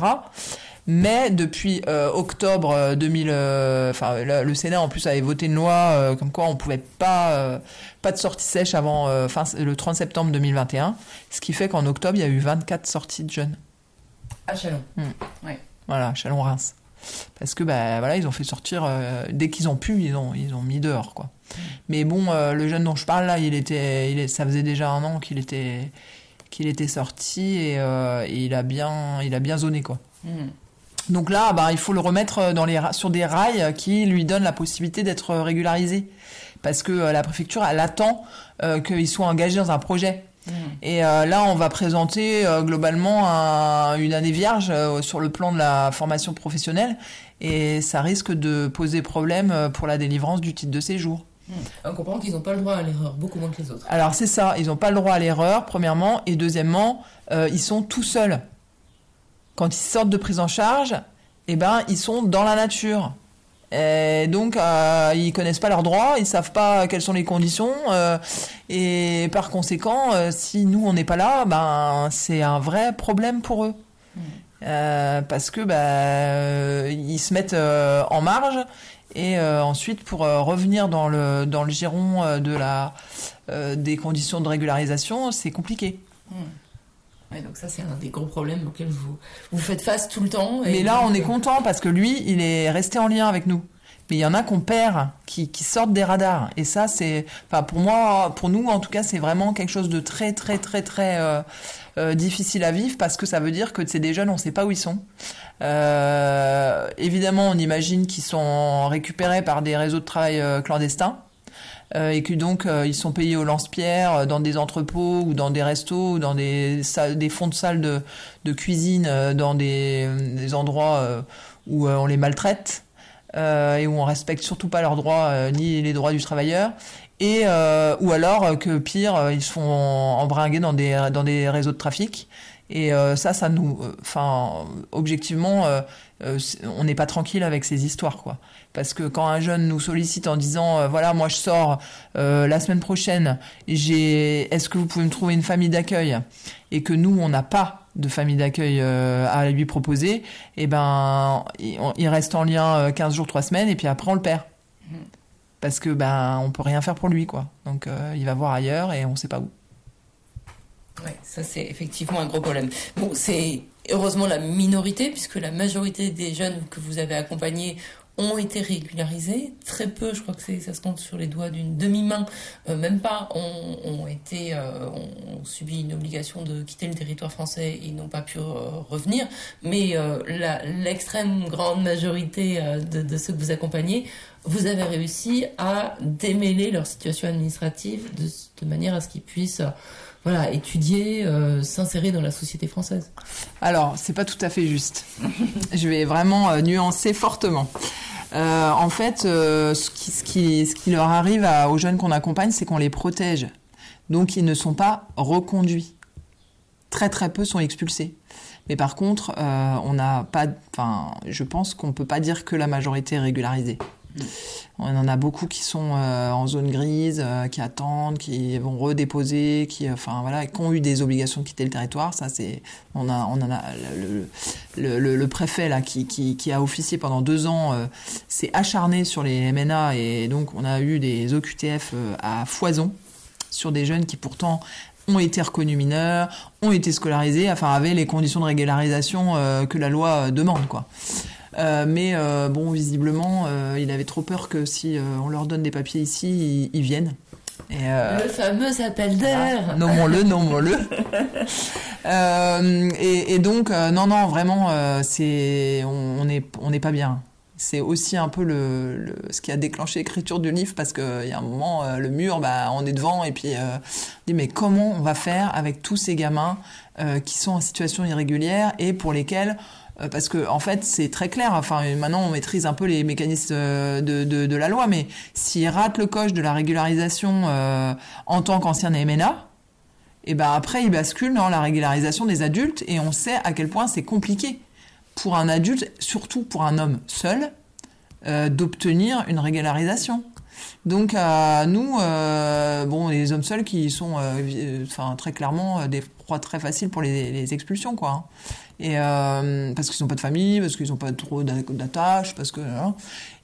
Mais depuis euh, octobre euh, 2000, euh, enfin le, le Sénat en plus avait voté une loi euh, comme quoi on pouvait pas euh, pas de sortie sèche avant euh, fin, le 30 septembre 2021, ce qui fait qu'en octobre il y a eu 24 sorties de jeunes. À Chalon. Voilà, Chalon-Reims. Parce que bah voilà, ils ont fait sortir euh, dès qu'ils ont pu, ils ont ils ont mis dehors quoi. Mais bon, euh, le jeune dont je parle là, il était, il est, ça faisait déjà un an qu'il était qu'il était sorti et, euh, et il a bien il a bien zoné quoi. Mhm. Donc là, bah, il faut le remettre dans les, ra- sur des rails qui lui donnent la possibilité d'être régularisé. Parce que euh, la préfecture, elle attend euh, qu'il soit engagé dans un projet. Et euh, là, on va présenter euh, globalement un- une année vierge euh, sur le plan de la formation professionnelle. Et ça risque de poser problème euh, pour la délivrance du titre de séjour. On comprend qu'ils n'ont pas le droit à l'erreur, beaucoup moins que les autres. Alors c'est ça, ils n'ont pas le droit à l'erreur, premièrement, et deuxièmement, euh, ils sont tout seuls. Quand ils sortent de prise en charge, eh ben, ils sont dans la nature. Et donc, euh, ils connaissent pas leurs droits, ils savent pas quelles sont les conditions, euh, et par conséquent, euh, si nous on n'est pas là, ben c'est un vrai problème pour eux. parce que bah, ils se mettent en marge et ensuite pour revenir dans le dans le giron de la des conditions de régularisation, c'est compliqué. Donc ça, c'est un des gros problèmes auxquels vous, vous faites face tout le temps. Mais là, on est euh, content parce que lui, il est resté en lien avec nous. Mais il y en a qu'on perd, qui, qui, sortent des radars. Et ça, c'est, enfin, pour moi, pour nous, en tout cas, c'est vraiment quelque chose de très, très, très, très euh, euh, difficile à vivre parce que ça veut dire que c'est des jeunes, on ne sait pas où ils sont. évidemment, on imagine qu'ils sont récupérés par des réseaux de travail clandestins. Euh, et que donc euh, ils sont payés au lance-pierre euh, dans des entrepôts ou dans des restos ou dans des, fonds de salles de, cuisine dans des, endroits où on les maltraite et où on respecte surtout pas leurs droits ni les droits du travailleur. Et ou alors que pire ils sont embringués dans des dans des réseaux de trafic. Et ça ça nous enfin objectivement on n'est pas tranquille avec ces histoires quoi. Parce que quand un jeune nous sollicite en disant euh, voilà moi je sors euh, la semaine prochaine j'ai est-ce que vous pouvez me trouver une famille d'accueil? Et que nous on n'a pas de famille d'accueil euh, à lui proposer et eh ben il, reste en lien 15 jours 3 semaines et puis après on le perd. Mmh. parce que ben on peut rien faire pour lui quoi. Donc il va voir ailleurs et on sait pas où. Oui, ça c'est effectivement un gros problème. Bon, c'est heureusement la minorité, puisque la majorité des jeunes que vous avez accompagnés ont été régularisés. Très peu, je crois que ça se compte sur les doigts d'une demi-main, euh, même pas, ont, été, euh, ont subi une obligation de quitter le territoire français et n'ont pas pu euh, revenir. Mais l'extrême grande majorité de, ceux que vous accompagnez, vous avez réussi à démêler leur situation administrative de manière à ce qu'ils puissent voilà, étudier, s'insérer dans la société française. Alors, c'est pas tout à fait juste. Je vais vraiment nuancer fortement. Euh, en fait, euh, ce, qui, leur arrive aux jeunes qu'on accompagne, c'est qu'on les protège. Donc, ils ne sont pas reconduits. Très très peu sont expulsés. Mais par contre, euh, on n'a pas, je pense qu'on peut pas dire que la majorité est régularisée. On en a beaucoup qui sont euh, en zone grise, euh, qui attendent, qui vont redéposer, qui, enfin voilà, qui ont eu des obligations de quitter le territoire. Ça, c'est, on a, on en a le, préfet là qui, a officié pendant deux ans, euh, s'est acharné sur les MNA et donc on a eu des OQTF à foison sur des jeunes qui pourtant ont été reconnus mineurs, ont été scolarisés, enfin avaient les conditions de régularisation que la loi demande quoi. Euh, mais euh, bon, visiblement, euh, il avait trop peur que si on leur donne des papiers ici, ils, viennent. le fameux appel d'air. nommons-le, nommons-le. et, donc, non, non, vraiment, c'est, on n'est on pas bien. C'est aussi un peu le, ce qui a déclenché l'écriture du livre parce qu'il y a un moment, le mur, bah, on est devant et puis on dit mais comment on va faire avec tous ces gamins qui sont en situation irrégulière et pour lesquels parce que en fait c'est très clair. Enfin maintenant on maîtrise un peu les mécanismes euh, de, la loi, mais s'il rate le coche de la régularisation euh, en tant qu'ancien MNA, et ben après il bascule dans la régularisation des adultes et on sait à quel point c'est compliqué pour un adulte, surtout pour un homme seul, euh, d'obtenir une régularisation. Donc à nous, euh, bon, les hommes seuls qui sont, enfin très clairement des proies très faciles pour les, les expulsions, quoi. Hein. Et euh, parce qu'ils n'ont pas de famille, parce qu'ils n'ont pas trop d'attaches, parce que hein.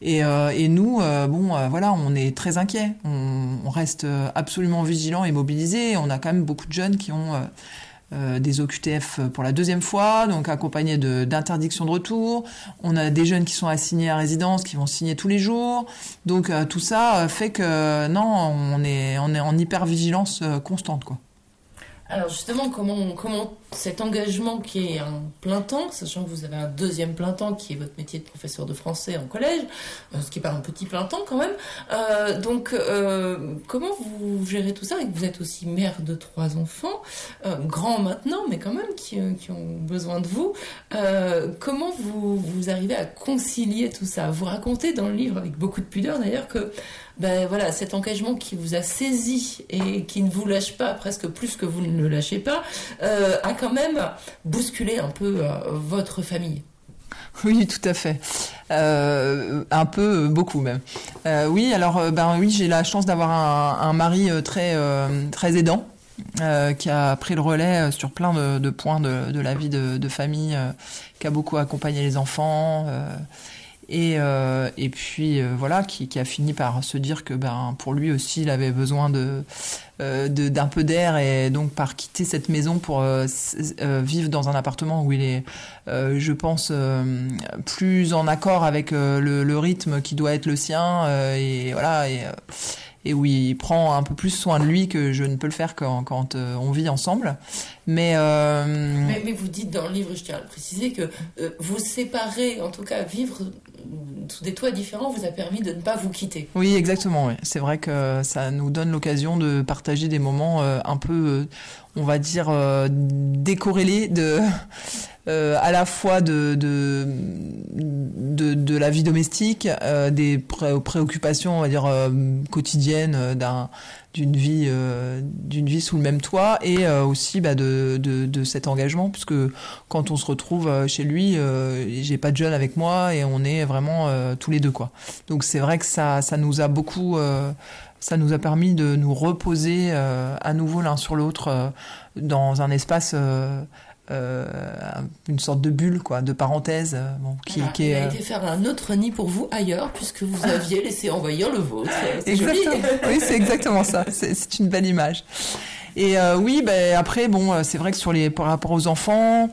et, euh, et nous, euh, bon, voilà, on est très inquiets. On, reste absolument vigilants et mobilisés. On a quand même beaucoup de jeunes qui ont des OQTF pour la deuxième fois, donc accompagnés d'interdiction de, de, retour. On a des jeunes qui sont assignés à résidence, qui vont signer tous les jours. Donc tout ça fait que non, on est on est en hyper vigilance constante, quoi. Alors justement, comment, comment cet engagement qui est un plein temps, sachant que vous avez un deuxième plein temps qui est votre métier de professeur de français en collège, euh, ce qui n'est pas un petit plein temps quand même, euh, donc euh, comment vous gérez tout ça et que vous êtes aussi mère de trois enfants, grands maintenant, mais quand même qui, qui ont besoin de vous, comment vous, vous arrivez à concilier tout ça? Vous racontez dans le livre, avec beaucoup de pudeur d'ailleurs, que ben voilà, cet engagement qui vous a saisi et qui ne vous lâche pas, presque plus que vous ne le lâchez pas, euh, a quand même bousculé un peu euh, votre famille. Oui, tout à fait. Euh, un peu, beaucoup même. oui, alors ben oui, j'ai la chance d'avoir un, mari très très aidant. qui a pris le relais sur plein de, points de, la vie de, famille, qui a beaucoup accompagné les enfants. Et, et puis voilà, qui, qui, a fini par se dire que ben, pour lui aussi, il avait besoin de, euh, d'un peu d'air et donc par quitter cette maison pour euh, euh, vivre dans un appartement où il est, je pense, plus en accord avec le, rythme qui doit être le sien et voilà et, et où il prend un peu plus soin de lui que je ne peux le faire quand, quand on vit ensemble. Mais, mais, vous dites dans le livre, je tiens à le préciser, que vous séparez, en tout cas vivre sous des toits différents vous a permis de ne pas vous quitter. Oui, exactement. C'est vrai que ça nous donne l'occasion de partager des moments euh, un peu, euh, on va dire, euh, décorrélés de, à la fois de, la vie domestique, des préoccupations, on va dire, quotidiennes d'un d'une vie euh, sous le même toit et euh, aussi bah, de, cet engagement puisque quand on se retrouve euh, chez lui j'ai pas de jeune avec moi et on est vraiment tous les deux quoi. Donc c'est vrai que ça nous a beaucoup ça nous a permis de nous reposer à nouveau l'un sur l'autre dans un espace euh, une sorte de bulle, quoi, de parenthèse. Euh, bon, qui, qui est, il a été faire un autre nid pour vous ailleurs, puisque vous aviez laissé envahir le vôtre. Exactement. oui, c'est exactement ça. C'est une belle image. Et euh, oui, ben, après, bon, c'est vrai que sur les, par rapport aux enfants,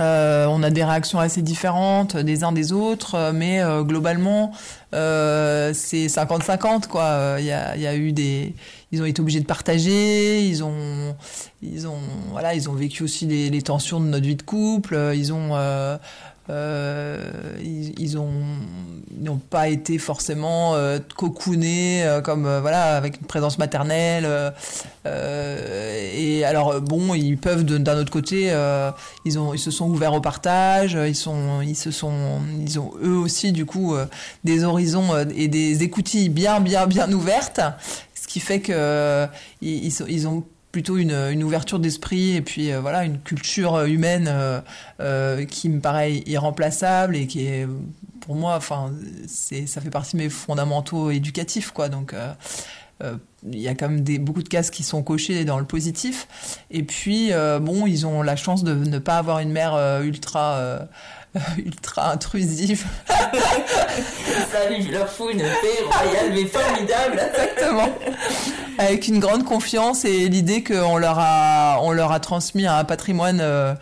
euh, on a des réactions assez différentes des uns des autres, mais euh, globalement, euh, c'est 50-50 quoi. Il y a, y a, eu des, ils ont été obligés de partager, ils ont, ils ont, voilà, ils ont vécu aussi les, les tensions de notre vie de couple, ils ont euh, ils, ont n'ont pas été forcément euh, cocoonés euh, comme euh, voilà avec une présence maternelle et alors bon ils peuvent d'un autre côté ils ont ils se sont ouverts au partage ils sont ils se sont ils ont eux aussi du coup des horizons et des écoutilles bien bien bien ouvertes ce qui fait que ils, ils ont plutôt une, une ouverture d'esprit et puis euh, voilà une culture euh, humaine euh, qui me paraît irremplaçable et qui est pour moi enfin c'est ça fait partie de mes fondamentaux éducatifs quoi donc il y a quand même des, beaucoup de cases qui sont cochées dans le positif et puis bon ils ont la chance de ne pas avoir une mère ultra ultra intrusive. Salut, je leur fous une paix royale mais formidable. Exactement. Avec une grande confiance et l'idée qu'on leur a, on leur a transmis un patrimoine euh,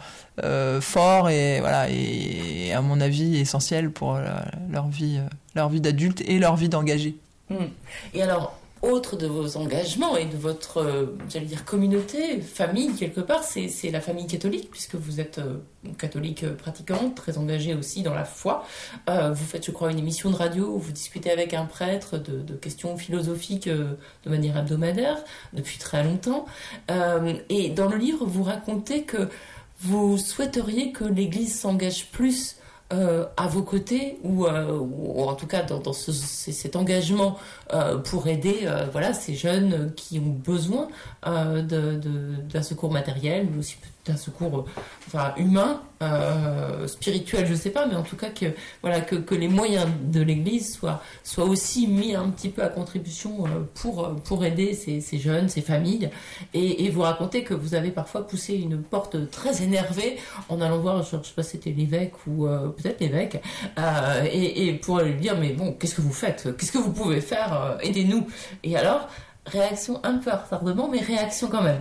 euh, fort et voilà et, à mon avis essentiel pour leur vie, euh, leur vie d'adulte et leur vie d'engagé. Hmm. Et alors, autre de vos engagements et de votre, euh, j'allais dire, communauté, famille, quelque part, c'est la famille catholique, puisque vous êtes euh, catholique euh, pratiquante, très engagée aussi dans la foi. vous faites, je crois, une émission de radio où vous discutez avec un prêtre de, questions philosophiques de manière hebdomadaire depuis très longtemps. et dans le livre, vous racontez que vous souhaiteriez que l'Église s'engage plus euh, à vos côtés ou, euh, ou, en tout cas dans, dans ce, cet engagement euh, pour aider voilà ces jeunes qui ont besoin d'un de, de, secours matériel mais aussi d'un secours enfin, humain, euh, spirituel, je sais pas, mais en tout cas que, voilà, que, que les moyens de l'Église soient, soient aussi mis un petit peu à contribution euh, pour, pour aider ces, jeunes, ces familles. Et, vous racontez que vous avez parfois poussé une porte très énervée en allant voir, je ne sais pas si c'était l'évêque ou euh, peut-être l'évêque, euh, et, et, pour lui dire, mais bon, qu'est-ce que vous faites? Qu'est-ce que vous pouvez faire? Aidez-nous. Et alors, réaction un peu retardement, mais réaction quand même.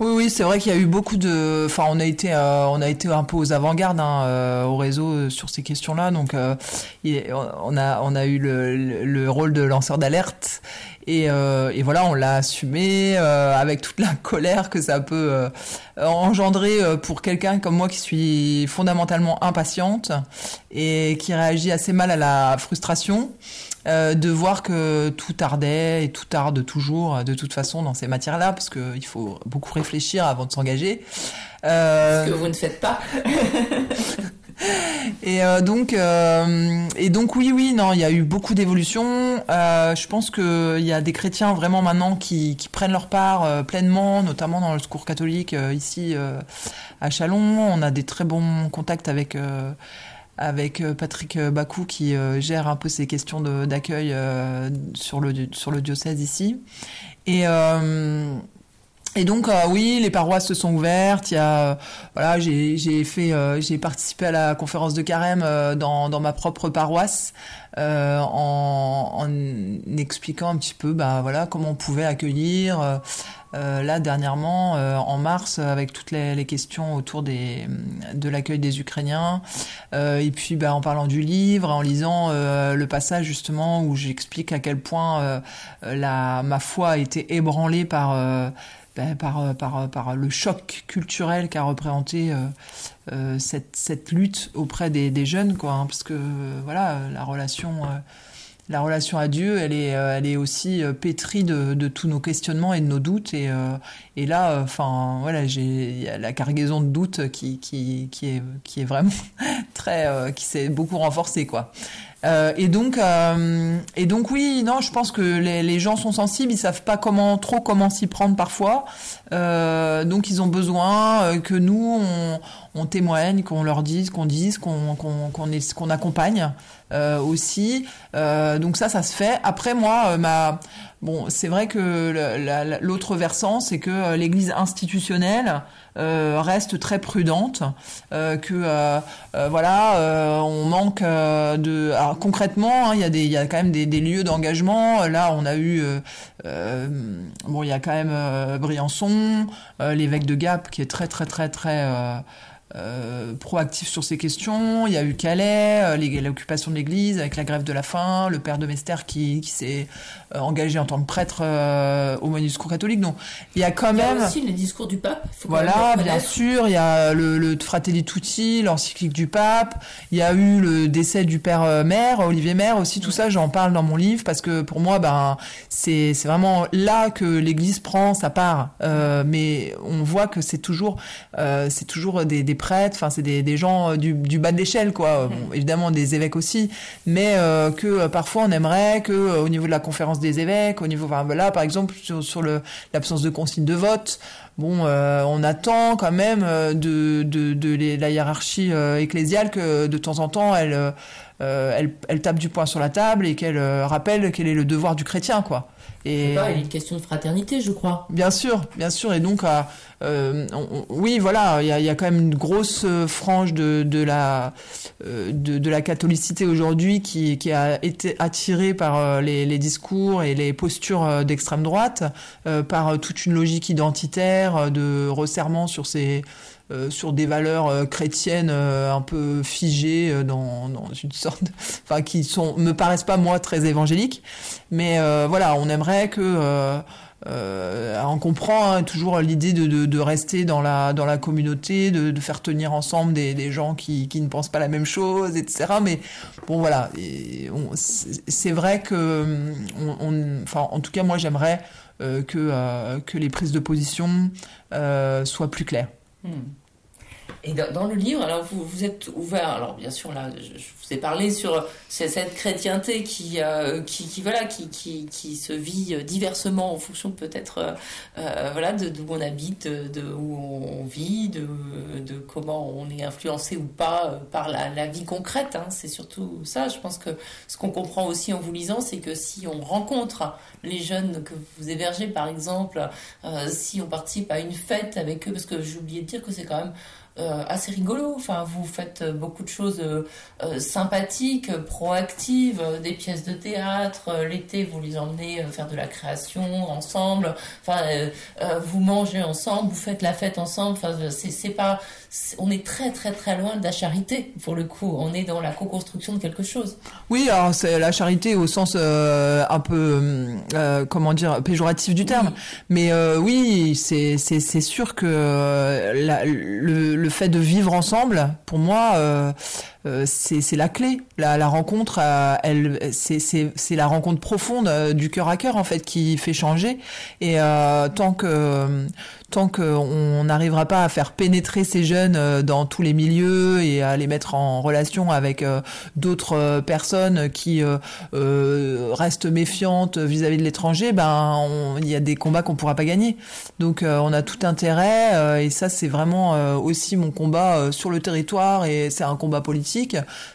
Oui, oui, c'est vrai qu'il y a eu beaucoup de. Enfin, on a été, euh, on a été un peu aux avant-gardes hein, euh, au réseau euh, sur ces questions-là. Donc, on a, on a eu le, le rôle de lanceur d'alerte. Et, voilà, on l'a assumé avec toute la colère que ça peut engendrer pour quelqu'un comme moi qui suis fondamentalement impatiente et qui réagit assez mal à la frustration. Euh, de voir que tout tardait et tout tarde toujours de toute façon dans ces matières-là, parce qu'il faut beaucoup réfléchir avant de s'engager. Euh... Ce que vous ne faites pas. et euh, donc euh, et donc oui oui non il y a eu beaucoup d'évolutions je pense que il y a des chrétiens vraiment maintenant qui, qui prennent leur part pleinement notamment dans le secours catholique ici à Chalon on a des très bons contacts avec avec euh, Patrick euh, Bakou qui euh, gère un peu ces questions d'accueil sur, le, sur le diocèse ici. Et, et donc oui, les paroisses se sont ouvertes. Il y a voilà, j'ai j'ai fait j'ai participé à la conférence de carême dans dans ma propre paroisse en, en expliquant un petit peu bah voilà comment on pouvait accueillir euh, là dernièrement euh, en mars avec toutes les, questions autour des, de l'accueil des Ukrainiens euh, et puis bah, en parlant du livre en lisant le passage justement où j'explique à quel point la ma foi a été ébranlée par bah, par, par, par, le choc culturel qu'a représenté cette, cette lutte auprès des, des jeunes, quoi, hein, parce que voilà, la relation la relation à Dieu, elle est, euh, elle est aussi euh, pétrie de, de, tous nos questionnements et de nos doutes. Et, euh, et là, enfin, voilà, j'ai la cargaison de doutes qui, qui, qui, est, qui est vraiment très, qui s'est beaucoup renforcée, quoi. Euh, et donc, euh, et donc oui, non, je pense que les, gens sont sensibles, ils savent pas comment trop comment s'y prendre parfois. Euh, donc ils ont besoin que nous on, témoigne, qu'on leur dise, qu'on dise, qu'on qu'on qu'on accompagne aussi. donc ça, ça se fait. Après moi, ma bon, c'est vrai que l'autre versant, c'est que l'Église institutionnelle euh, reste très prudente, euh, que euh, voilà, on manque de. Alors concrètement, hein, il y a des, il y a quand même des, des lieux d'engagement. Là, on a eu, bon, il y a quand même Briançon, l'évêque de Gap, qui est très très très très euh, proactif sur ces questions. Il y a eu Calais, euh, l'occupation de l'Église avec la grève de la faim, le père de Mester qui, qui s'est euh, engagé en tant que prêtre au moyen du discours catholique. Donc il y a quand même... Il y a aussi les discours du pape. voilà, bien sûr. Il y a le, le Fratelli Tutti, l'encyclique du pape. Il y a eu le décès du père Maire, Olivier Maire aussi. Tout ça, j'en parle dans mon livre parce que pour moi, ben c'est vraiment là que l'Église prend sa part. mais on voit que c'est toujours c'est toujours des, des prêtres, enfin c'est des, des, gens euh, du, du bas de l'échelle quoi. Bon, évidemment des évêques aussi, mais euh, que euh, parfois on aimerait que au niveau de la conférence des évêques, au niveau, enfin là par exemple sur, sur le l'absence de consigne de vote, bon, on attend quand même de, de, de, la hiérarchie ecclésiale que de temps en temps elle, elle, elle, tape du poing sur la table et qu'elle rappelle quel est le devoir du chrétien, quoi. Et il y a une question de fraternité, je crois. Bien sûr, bien sûr. Et donc, euh, oui, voilà, il y a, y a, quand même une grosse euh, frange de, de la euh, de, de, la catholicité aujourd'hui qui, qui a été attirée par les, les discours et les postures d'extrême droite, par toute une logique identitaire de resserrement sur ces euh, sur des valeurs euh, chrétiennes euh, un peu figées dans, dans, une sorte, enfin qui sont me paraissent pas moi très évangéliques, mais voilà, on aimerait que on comprend hein, toujours l'idée de, de, de, rester dans la dans la communauté, de, de faire tenir ensemble des, des gens qui, qui ne pensent pas la même chose, etc. Mais bon voilà, c'est vrai que on, enfin en tout cas moi j'aimerais que que les prises de position soient plus claires. Hmm. Et dans, le livre, alors vous, vous êtes ouvert, alors bien sûr là, je, vous ai parlé sur cette chrétienté qui, euh, qui, qui, voilà, qui, qui, qui, se vit diversement en fonction peut-être euh, euh, voilà, de d'où on habite, de où on vit, de, de comment on est influencé ou pas par la, vie concrète. Hein. C'est surtout ça. Je pense que ce qu'on comprend aussi en vous lisant, c'est que si on rencontre les jeunes que vous hébergez, par exemple, si on participe à une fête avec eux, parce que j'ai oublié de dire que c'est quand même assez rigolo. Enfin, vous faites beaucoup de choses euh, sympathiques, proactives, des pièces de théâtre. L'été, vous les emmenez faire de la création ensemble. Enfin, vous mangez ensemble, vous faites la fête ensemble. Enfin, c'est pas on est très très très loin de la charité pour le coup. On est dans la co-construction de quelque chose. Oui, alors c'est la charité au sens euh, un peu euh, comment dire péjoratif du terme. Mais euh, oui, c'est c'est sûr que le, le fait de vivre ensemble, pour moi euh, c'est la clé. La, rencontre, euh, c'est la rencontre profonde euh, du cœur à cœur en fait qui fait changer. Et tant que tant qu'on n'arrivera pas à faire pénétrer ces jeunes dans tous les milieux et à les mettre en relation avec d'autres personnes qui restent méfiantes vis-à-vis de l'étranger, ben il y a des combats qu'on pourra pas gagner. Donc on a tout intérêt et ça c'est vraiment aussi mon combat sur le territoire et c'est un combat politique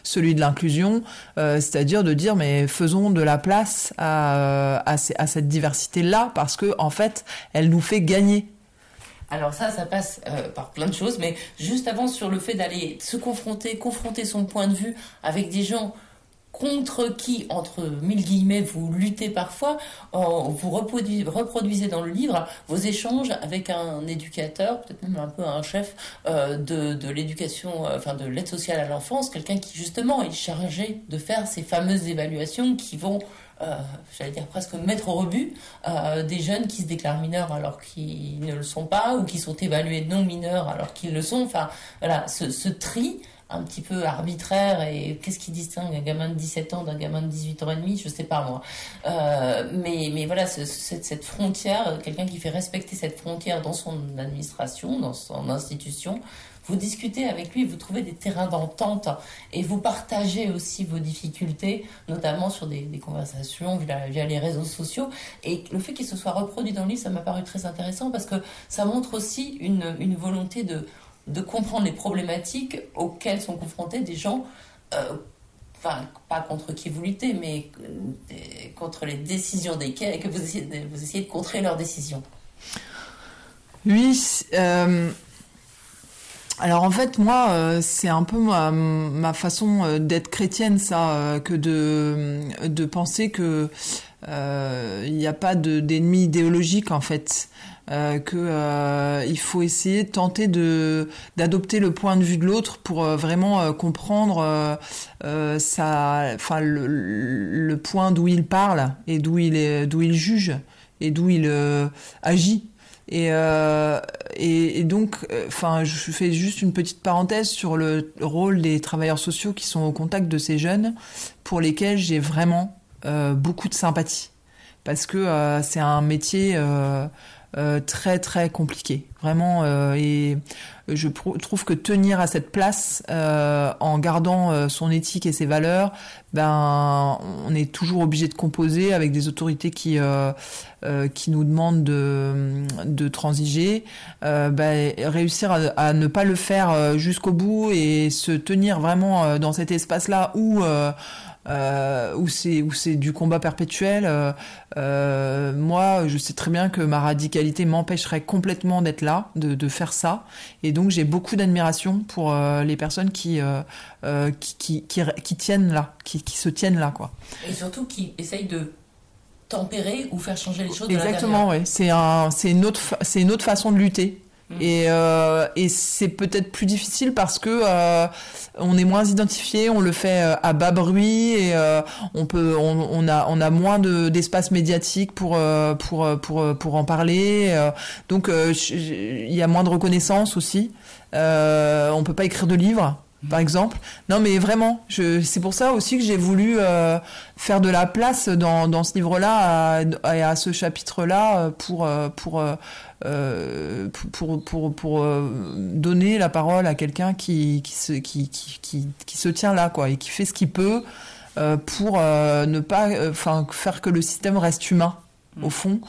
celui de l'inclusion, euh, c'est-à-dire de dire mais faisons de la place à, à, cette diversité-là parce que en fait, elle nous fait gagner. Alors ça, ça passe euh, par plein de choses, mais juste avant sur le fait d'aller se confronter, confronter son point de vue avec des gens contre qui, entre mille guillemets, vous luttez parfois, euh, vous reproduisez, dans le livre vos échanges avec un éducateur, peut-être même un peu un chef euh, de, l'éducation, euh, enfin de l'aide sociale à l'enfance, quelqu'un qui justement est chargé de faire ces fameuses évaluations qui vont j'allais dire presque mettre au rebut des jeunes qui se déclarent mineurs alors qu'ils ne le sont pas ou qui sont évalués non mineurs alors qu'ils le sont. Enfin, voilà, ce tri un petit peu arbitraire et qu'est-ce qui distingue un gamin de 17 ans d'un gamin de 18 ans et demi, je sais pas moi. Euh, mais, mais voilà, cette, frontière, quelqu'un qui fait respecter cette frontière dans son administration, dans son institution, vous discutez avec lui, vous trouvez des terrains d'entente et vous partagez aussi vos difficultés, notamment sur des, conversations via, les réseaux sociaux. Et le fait qu'il se soit reproduit dans le livre, ça m'a paru très intéressant parce que ça montre aussi une volonté de de comprendre les problématiques auxquelles sont confrontés des gens, euh, enfin, pas contre qui vous luttez, mais euh, contre les décisions desquelles, que vous essayez, de, contrer leurs décisions. Oui. Euh, alors en fait, moi, c'est un peu ma, façon d'être chrétienne, ça, que de, penser que il n'y a pas d'ennemi idéologique, en fait. Euh, euh, faut essayer de tenter de d'adopter le point de vue de l'autre pour euh, vraiment comprendre ça enfin le, le point d'où il parle et d'où il est d'où il juge et d'où il agit. Et, et, et, donc, enfin, je fais juste une petite parenthèse sur le rôle des travailleurs sociaux qui sont au contact de ces jeunes, pour lesquels j'ai vraiment beaucoup de sympathie, parce que c'est un métier euh, très très compliqué, vraiment. Euh, et je trouve que tenir à cette place euh, en gardant son éthique et ses valeurs, ben on est toujours obligé de composer avec des autorités qui qui nous demandent de, de transiger. Ben, réussir à, à, ne pas le faire jusqu'au bout et se tenir vraiment dans cet espace-là où euh, où c'est où c'est du combat perpétuel. Euh, euh, moi, je sais très bien que ma radicalité m'empêcherait complètement d'être là, de, de, faire ça, et donc j'ai beaucoup d'admiration pour les personnes qui, qui, qui, qui qui tiennent là, qui, qui se tiennent là, quoi. Et surtout qui essayent de tempérer ou faire changer les choses. Exactement, oui. C'est un, c'est une autre, c'est une autre façon de lutter. Et, euh, et c'est peut-être plus difficile parce que euh, on est moins identifié, on le fait euh, à bas bruit et euh, on peut, on, on, a, on a moins de, d'espace médiatique pour, euh, pour, pour, pour en parler. donc il y a moins de reconnaissance aussi. on peut pas écrire de livres par exemple. Non, mais vraiment, c'est pour ça aussi que j'ai voulu euh, faire de la place dans, dans ce livre-là et à, ce chapitre-là euh, pour, euh, pour, pour, pour, pour, donner la parole à quelqu'un qui, qui, se, qui, qui, qui, se tient là, quoi, et qui fait ce qu'il peut pour ne pas enfin faire que le système reste humain, au mm. fond.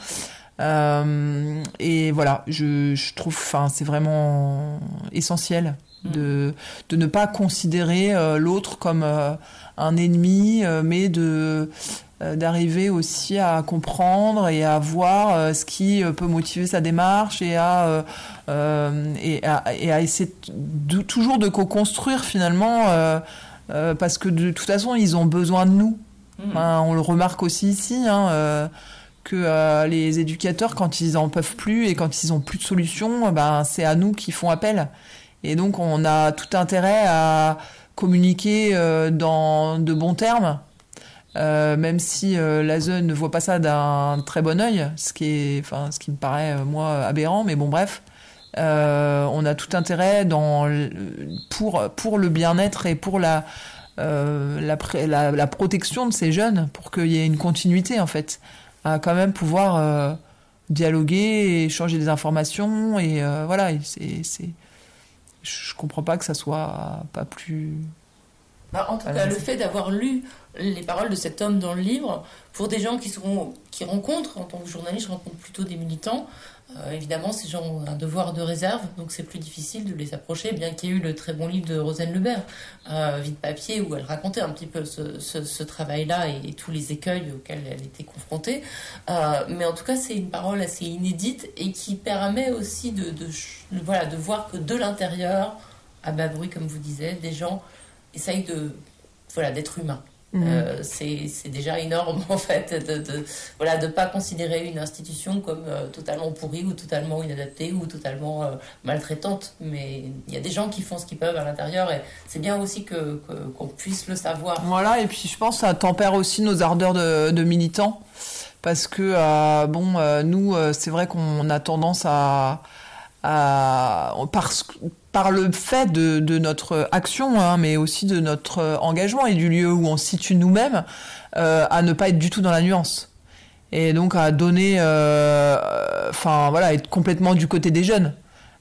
et voilà, je, je trouve, enfin, c'est vraiment essentiel de, de ne pas considérer euh, l'autre comme euh, un ennemi, euh, mais de d'arriver aussi à comprendre et à voir ce qui peut motiver sa démarche et à, et, à et à, essayer toujours de co-construire finalement parce que de toute façon ils ont besoin de nous. Mmh. on le remarque aussi ici. Hein, que les éducateurs, quand ils en peuvent plus et quand ils ont plus de solutions, ben c'est à nous qu'ils font appel. Et donc, on a tout intérêt à communiquer euh, dans de bons termes, euh, même si euh, la zone ne voit pas ça d'un très bon œil, ce qui est, enfin, ce qui me paraît moi aberrant, mais bon, bref. on a tout intérêt pour pour le bien-être et pour la la, la, protection de ces jeunes, pour qu'il y ait une continuité en fait, à quand même pouvoir dialoguer, et échanger des informations et voilà, c'est je comprends pas que ça soit pas plus Bah, en tout cas, le fait d'avoir lu les paroles de cet homme dans le livre, pour des gens qui, sont, qui rencontrent, en tant que journaliste, je rencontre plutôt des militants, euh, évidemment, ces gens ont un devoir de réserve, donc c'est plus difficile de les approcher, bien qu'il y ait eu le très bon livre de Rosanne Lebert, euh, Vide papier, où elle racontait un petit peu ce, travail-là et, tous les écueils auxquels elle était confrontée. Euh, mais en tout cas, c'est une parole assez inédite et qui permet aussi de voir que de l'intérieur, à bas bruit, comme vous disiez, des gens essayent de voilà d'être humains. Euh, c'est déjà énorme en fait de, de voilà de pas considérer une institution comme euh, totalement pourrie ou totalement inadaptée ou totalement euh, maltraitante. Mais il y a des gens qui font ce qu'ils peuvent à l'intérieur et c'est bien aussi que qu'on puisse le savoir. Voilà et puis je pense que ça tempère aussi nos ardeurs de, de militants. Parce que bon nous c'est vrai qu'on a tendance à, parce par le fait de, notre action, hein, mais aussi de notre engagement et du lieu où on situe nous-mêmes, euh, à ne pas être du tout dans la nuance. Et donc à donner, euh, enfin voilà, être complètement du côté des jeunes.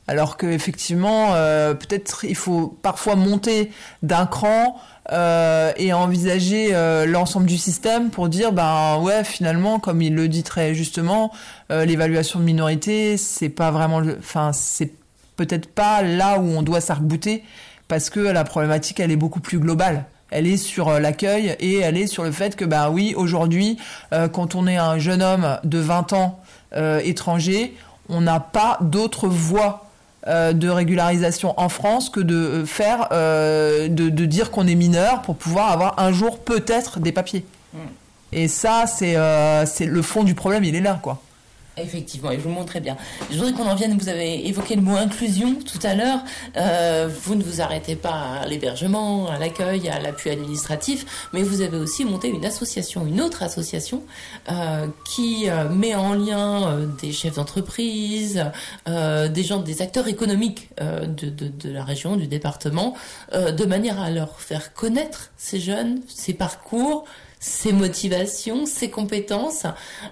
Alors qu'effectivement, euh, peut-être il faut parfois monter d'un cran et envisager l'ensemble du système pour dire, ben ouais, finalement, comme il le dit très justement, l'évaluation de minorité, c'est pas vraiment, enfin c'est peut-être pas là où on doit s'arc-bouter parce que la problématique elle est beaucoup plus globale. Elle est sur euh, l'accueil et elle est sur le fait que bah oui aujourd'hui euh, quand on est un jeune homme de 20 ans euh, étranger, on n'a pas d'autre voie de régularisation en France que de faire de, de, dire qu'on est mineur pour pouvoir avoir un jour peut-être des papiers. Mm. Et ça c'est c'est le fond du problème, il est là quoi. Effectivement, et je vous le montre très bien. Je voudrais qu'on en vienne, vous avez évoqué le mot inclusion tout à l'heure. Euh, vous ne vous arrêtez pas à l'hébergement, à l'accueil, à l'appui administratif, mais vous avez aussi monté une association, une autre association, euh, qui euh, met en lien des chefs d'entreprise, des gens, des acteurs économiques de, de, de, la région, du département, de manière à leur faire connaître ces jeunes, ces parcours, ses motivations, ses compétences,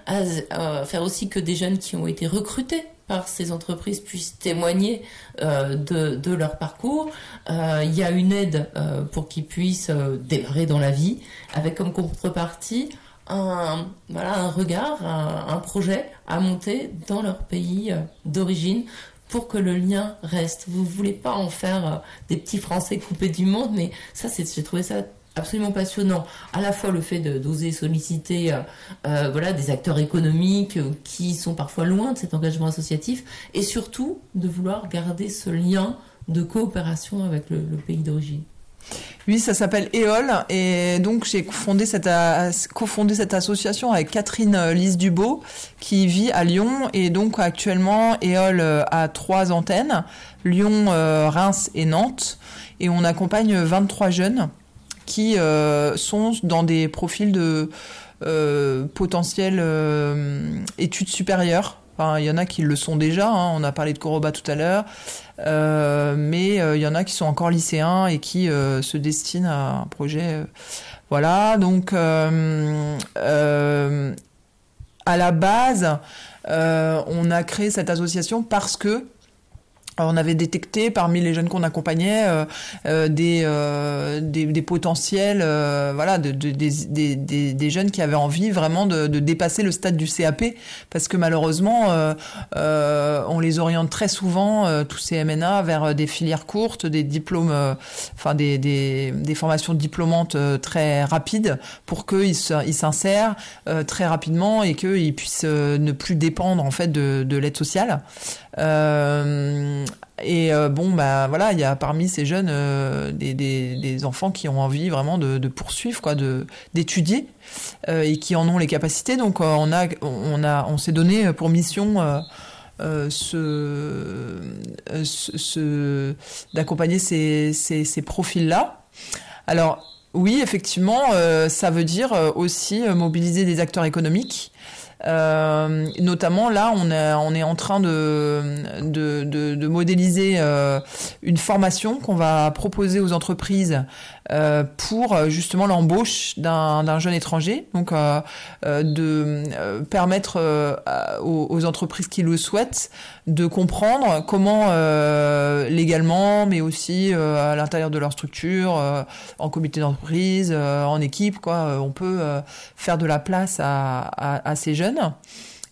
à, faire aussi que des jeunes qui ont été recrutés par ces entreprises puissent témoigner euh, de, leur parcours. Euh, il y a une aide euh, pour qu'ils puissent démarrer dans la vie, avec comme contrepartie un, voilà, un regard, un, projet à monter dans leur pays d'origine pour que le lien reste. Vous voulez pas en faire des petits Français coupés du monde, mais ça, j'ai trouvé ça absolument passionnant. À la fois le fait d'oser solliciter euh, euh, voilà, des acteurs économiques euh, qui sont parfois loin de cet engagement associatif et surtout de vouloir garder ce lien de coopération avec le, pays d'origine. Oui, ça s'appelle EOL et donc j'ai cofondé cette, cofondé cette association avec Catherine Lise Dubo qui vit à Lyon et donc actuellement EOL a trois antennes, Lyon, Reims et Nantes et on accompagne 23 jeunes qui euh, sont dans des profils de euh, potentielles euh, études supérieures. Il y en a qui le sont déjà, hein. on a parlé de Koroba tout à l'heure, mais il y en a qui sont encore lycéens et qui se destinent à un projet. voilà, donc à la base, on a créé cette association parce que on avait détecté parmi les jeunes qu'on accompagnait euh, euh, euh, des, potentiels, voilà, de, des, jeunes qui avaient envie vraiment de, dépasser le stade du CAP, parce que malheureusement, on les oriente très souvent tous ces MNA vers des filières courtes, des diplômes, enfin des, formations diplômantes très rapides, pour qu'ils s'insèrent très rapidement et qu'ils puissent ne plus dépendre en fait de l'aide sociale. Euh, et euh, bon, bah voilà, il y a parmi ces jeunes euh, des, des, enfants qui ont envie vraiment de, de poursuivre, quoi, de d'étudier et qui en ont les capacités. Donc on a on a on s'est donné pour mission ce, ce, d'accompagner ces, ces, ces profils-là. Alors oui, effectivement, ça veut dire aussi mobiliser des acteurs économiques Euh, notamment là, on est, en train de modéliser euh, une formation qu'on va proposer aux entreprises euh, pour euh, justement l'embauche d'un jeune étranger, donc euh, de permettre aux, aux, entreprises qui le souhaitent de comprendre comment légalement, mais aussi à l'intérieur de leur structure, en comité d'entreprise, en équipe, quoi, on peut faire de la place à, à, à ces jeunes.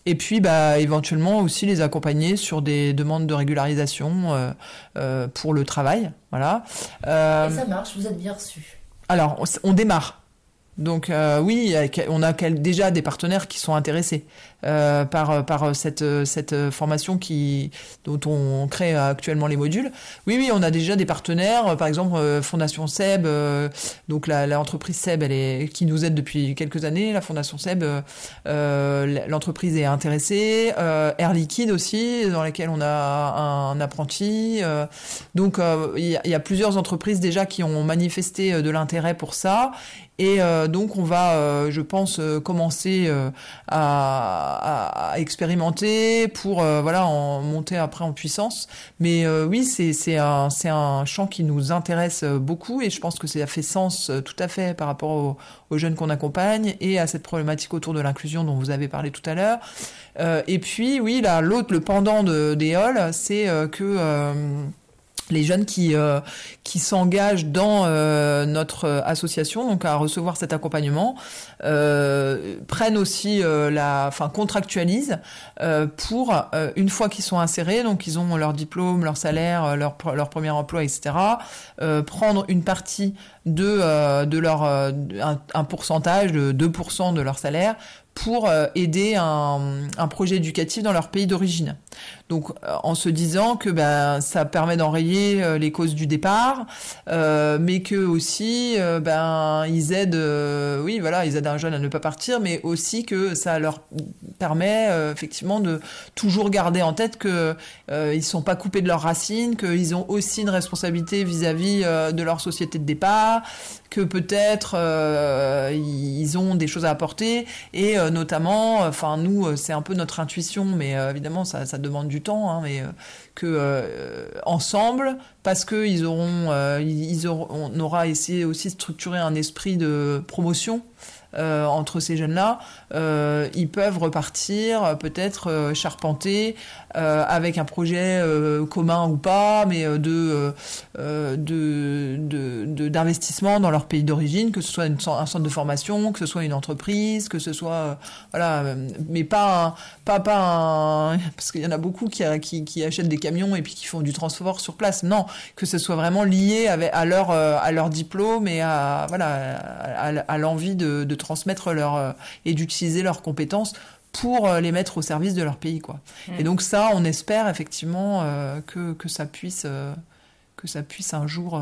Et puis, bah, éventuellement aussi les accompagner sur des demandes de régularisation euh, euh, pour le travail. Voilà. Euh, Et ça marche, vous êtes bien reçu. Alors, on démarre. Donc oui, on a déjà des partenaires qui sont intéressés euh, par par cette cette formation qui dont on crée actuellement les modules. Oui oui, on a déjà des partenaires, par exemple Fondation Seb, donc l'entreprise Seb, elle est qui nous aide depuis quelques années. La Fondation Seb, l'entreprise est intéressée. Air Liquide aussi, dans laquelle on a un, apprenti. donc il y, y, a plusieurs entreprises déjà qui ont manifesté de l'intérêt pour ça et euh, donc on va, euh, je pense, euh, commencer à, expérimenter pour voilà en monter après en puissance. Mais oui, c'est c'est un c'est un champ qui nous intéresse beaucoup et je pense que ça fait sens tout à fait par rapport aux, jeunes qu'on accompagne et à cette problématique autour de l'inclusion dont vous avez parlé tout à l'heure. et puis oui, là l'autre, le pendant de, des halls, c'est que les jeunes qui euh, s'engagent dans euh, notre association donc à recevoir cet accompagnement euh, prennent aussi la enfin contractualisent pour une fois qu'ils sont insérés donc ils ont leur diplôme leur salaire leur premier emploi etc prendre une partie de leur un, pourcentage de 2% de leur salaire pour euh, aider un, projet éducatif dans leur pays d'origine. Donc euh, en se disant que ben ça permet d'enrayer euh, les causes du départ, mais que aussi ben ils aident, oui voilà, ils aident un jeune à ne pas partir, mais aussi que ça leur permet effectivement de toujours garder en tête que ils sont pas coupés de leurs racines, qu'ils ont aussi une responsabilité vis-à-vis -vis, de leur société de départ, que peut-être euh, ils ont des choses à apporter. Et euh, notamment, enfin nous euh, c'est un peu notre intuition, mais évidemment ça, ça, demande du temps, hein, mais que ensemble, parce que ils auront, ils auront, on aura essayé aussi de structurer un esprit de promotion euh, entre ces jeunes-là, euh, ils peuvent repartir, peut-être euh, charpenter avec un projet commun ou pas, mais de de d'investissement dans leur pays d'origine, que ce soit un centre de formation, que ce soit une entreprise, que ce soit voilà, mais pas un, pas pas un, parce qu'il y en a beaucoup qui, qui, qui achètent des camions et puis qui font du transport sur place. Non, que ce soit vraiment lié à leur à leur diplôme et à voilà à, à l'envie de, de transmettre leur euh, et d'utiliser leurs compétences pour euh, les mettre au service de leur pays quoi. Mmh. Et donc ça, on espère effectivement euh, que, que ça puisse que ça puisse un jour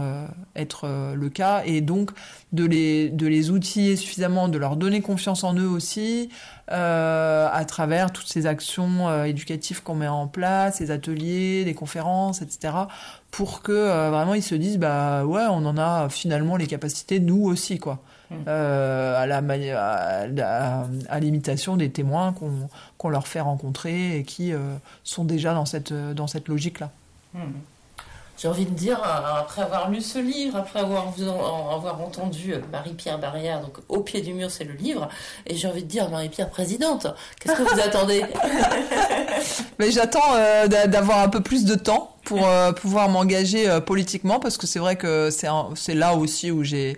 être le cas et donc de les de les outiller suffisamment, de leur donner confiance en eux aussi à travers toutes ces actions éducatives qu'on met en place, ces ateliers, les conférences, etc. pour que vraiment ils se disent bah ouais on en a finalement les capacités nous aussi quoi. Euh, à la à, à, l'imitation des témoins qu'on qu'on leur fait rencontrer et qui euh, sont déjà dans cette dans cette logique là. Hmm. J'ai envie de dire, euh, après avoir lu ce livre, après avoir, avoir entendu Marie-Pierre Barrière, donc au pied du mur, c'est le livre, et j'ai envie de dire, Marie-Pierre présidente, qu'est-ce que vous attendez? Mais j'attends d'avoir un peu plus de temps pour pouvoir m'engager politiquement, parce que c'est vrai que c'est là aussi où j'ai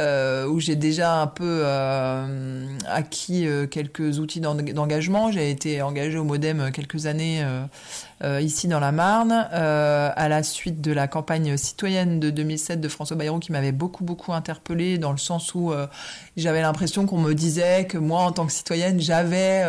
euh, où j'ai déjà un peu euh, acquis euh, quelques outils d'engagement. J'ai été engagée au Modem quelques années ici dans la Marne, à la suite de la campagne citoyenne de 2007 de François Bayrou qui m'avait beaucoup beaucoup interpellée dans le sens où j'avais l'impression qu'on me disait que moi en tant que citoyenne j'avais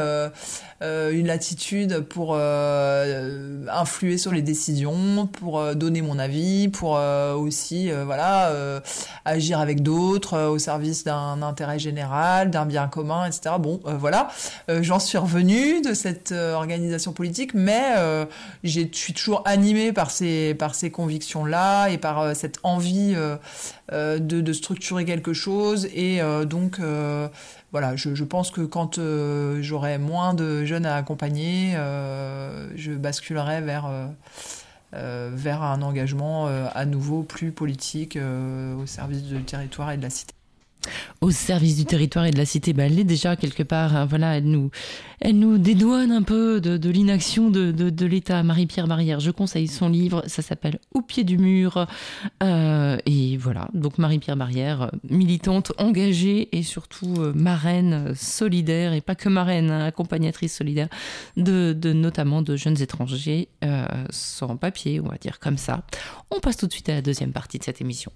une latitude pour influer sur les décisions, pour donner mon avis, pour aussi voilà agir avec d'autres au service d'un intérêt général, d'un bien commun, etc. Bon, voilà, j'en suis revenue de cette organisation politique, mais je suis toujours animée par ces, par ces convictions-là et par cette envie de, structurer quelque chose. Et donc, voilà, je, je, pense que quand euh, j'aurai moins de jeunes à accompagner, euh, je basculerai vers, euh, vers un engagement à nouveau plus politique au service du territoire et de la cité au service du territoire et de la cité, bah, elle est déjà quelque part. Hein, voilà, elle nous, elle nous dédouane un peu de, l'inaction de, l'État. Marie-Pierre Barrière, je conseille son livre, ça s'appelle Au pied du mur. Euh, et voilà, donc Marie-Pierre Barrière, militante, engagée et surtout euh, marraine solidaire, et pas que marraine, hein, accompagnatrice solidaire de, notamment de jeunes étrangers euh, sans papier, on va dire comme ça. On passe tout de suite à la deuxième partie de cette émission.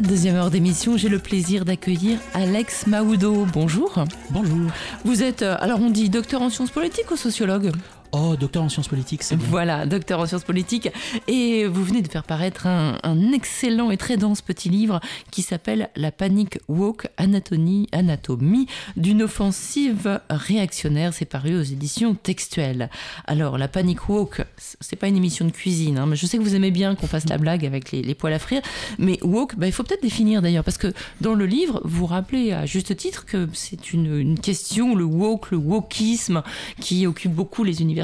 Cette deuxième heure d'émission, j'ai le plaisir d'accueillir Alex Maoudo. Bonjour. Bonjour. Vous êtes, euh, alors on dit docteur en sciences politiques ou sociologue? Oh, docteur en sciences politiques, c'est Voilà, docteur en sciences politiques. Et vous venez de faire paraître un, excellent et très dense petit livre qui s'appelle La panique woke, anatomie, anatomie d'une offensive réactionnaire. C'est paru aux éditions textuelles. Alors, La panique woke, c'est pas une émission de cuisine, hein, mais je sais que vous aimez bien qu'on fasse la blague avec les, poils à frire. Mais woke, bah, il faut peut-être définir d'ailleurs, parce que dans le livre, vous rappelez à juste titre que c'est une, une question, le woke, le wokisme, qui occupe beaucoup les universités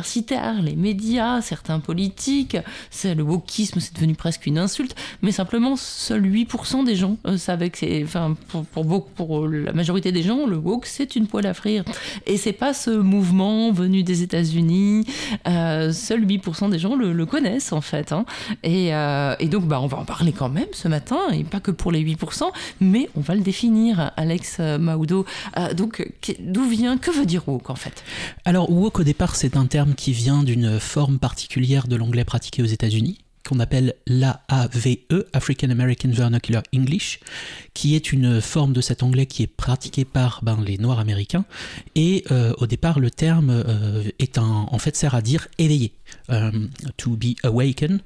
les médias, certains politiques. C'est le wokisme, c'est devenu presque une insulte. Mais simplement, seuls 8% des gens euh, savent que c'est, enfin, pour, pour, pour, la majorité des gens, le woke, c'est une poêle à frire. Et c'est pas ce mouvement venu des États-Unis. Euh, seuls 8% des gens le, connaissent en fait. Hein. Et, euh, et, donc, bah, on va en parler quand même ce matin, et pas que pour les 8%, mais on va le définir, Alex Maudo. donc, d'où vient, que veut dire woke en fait? Alors, woke au départ, c'est un terme qui vient d'une forme particulière de l'anglais pratiqué aux États-Unis, qu'on appelle l'AAVE, African American Vernacular English, qui est une forme de cet anglais qui est pratiqué par ben, les Noirs américains. Et euh, au départ, le terme euh, est un, en fait sert à dire éveillé, euh, to be awakened,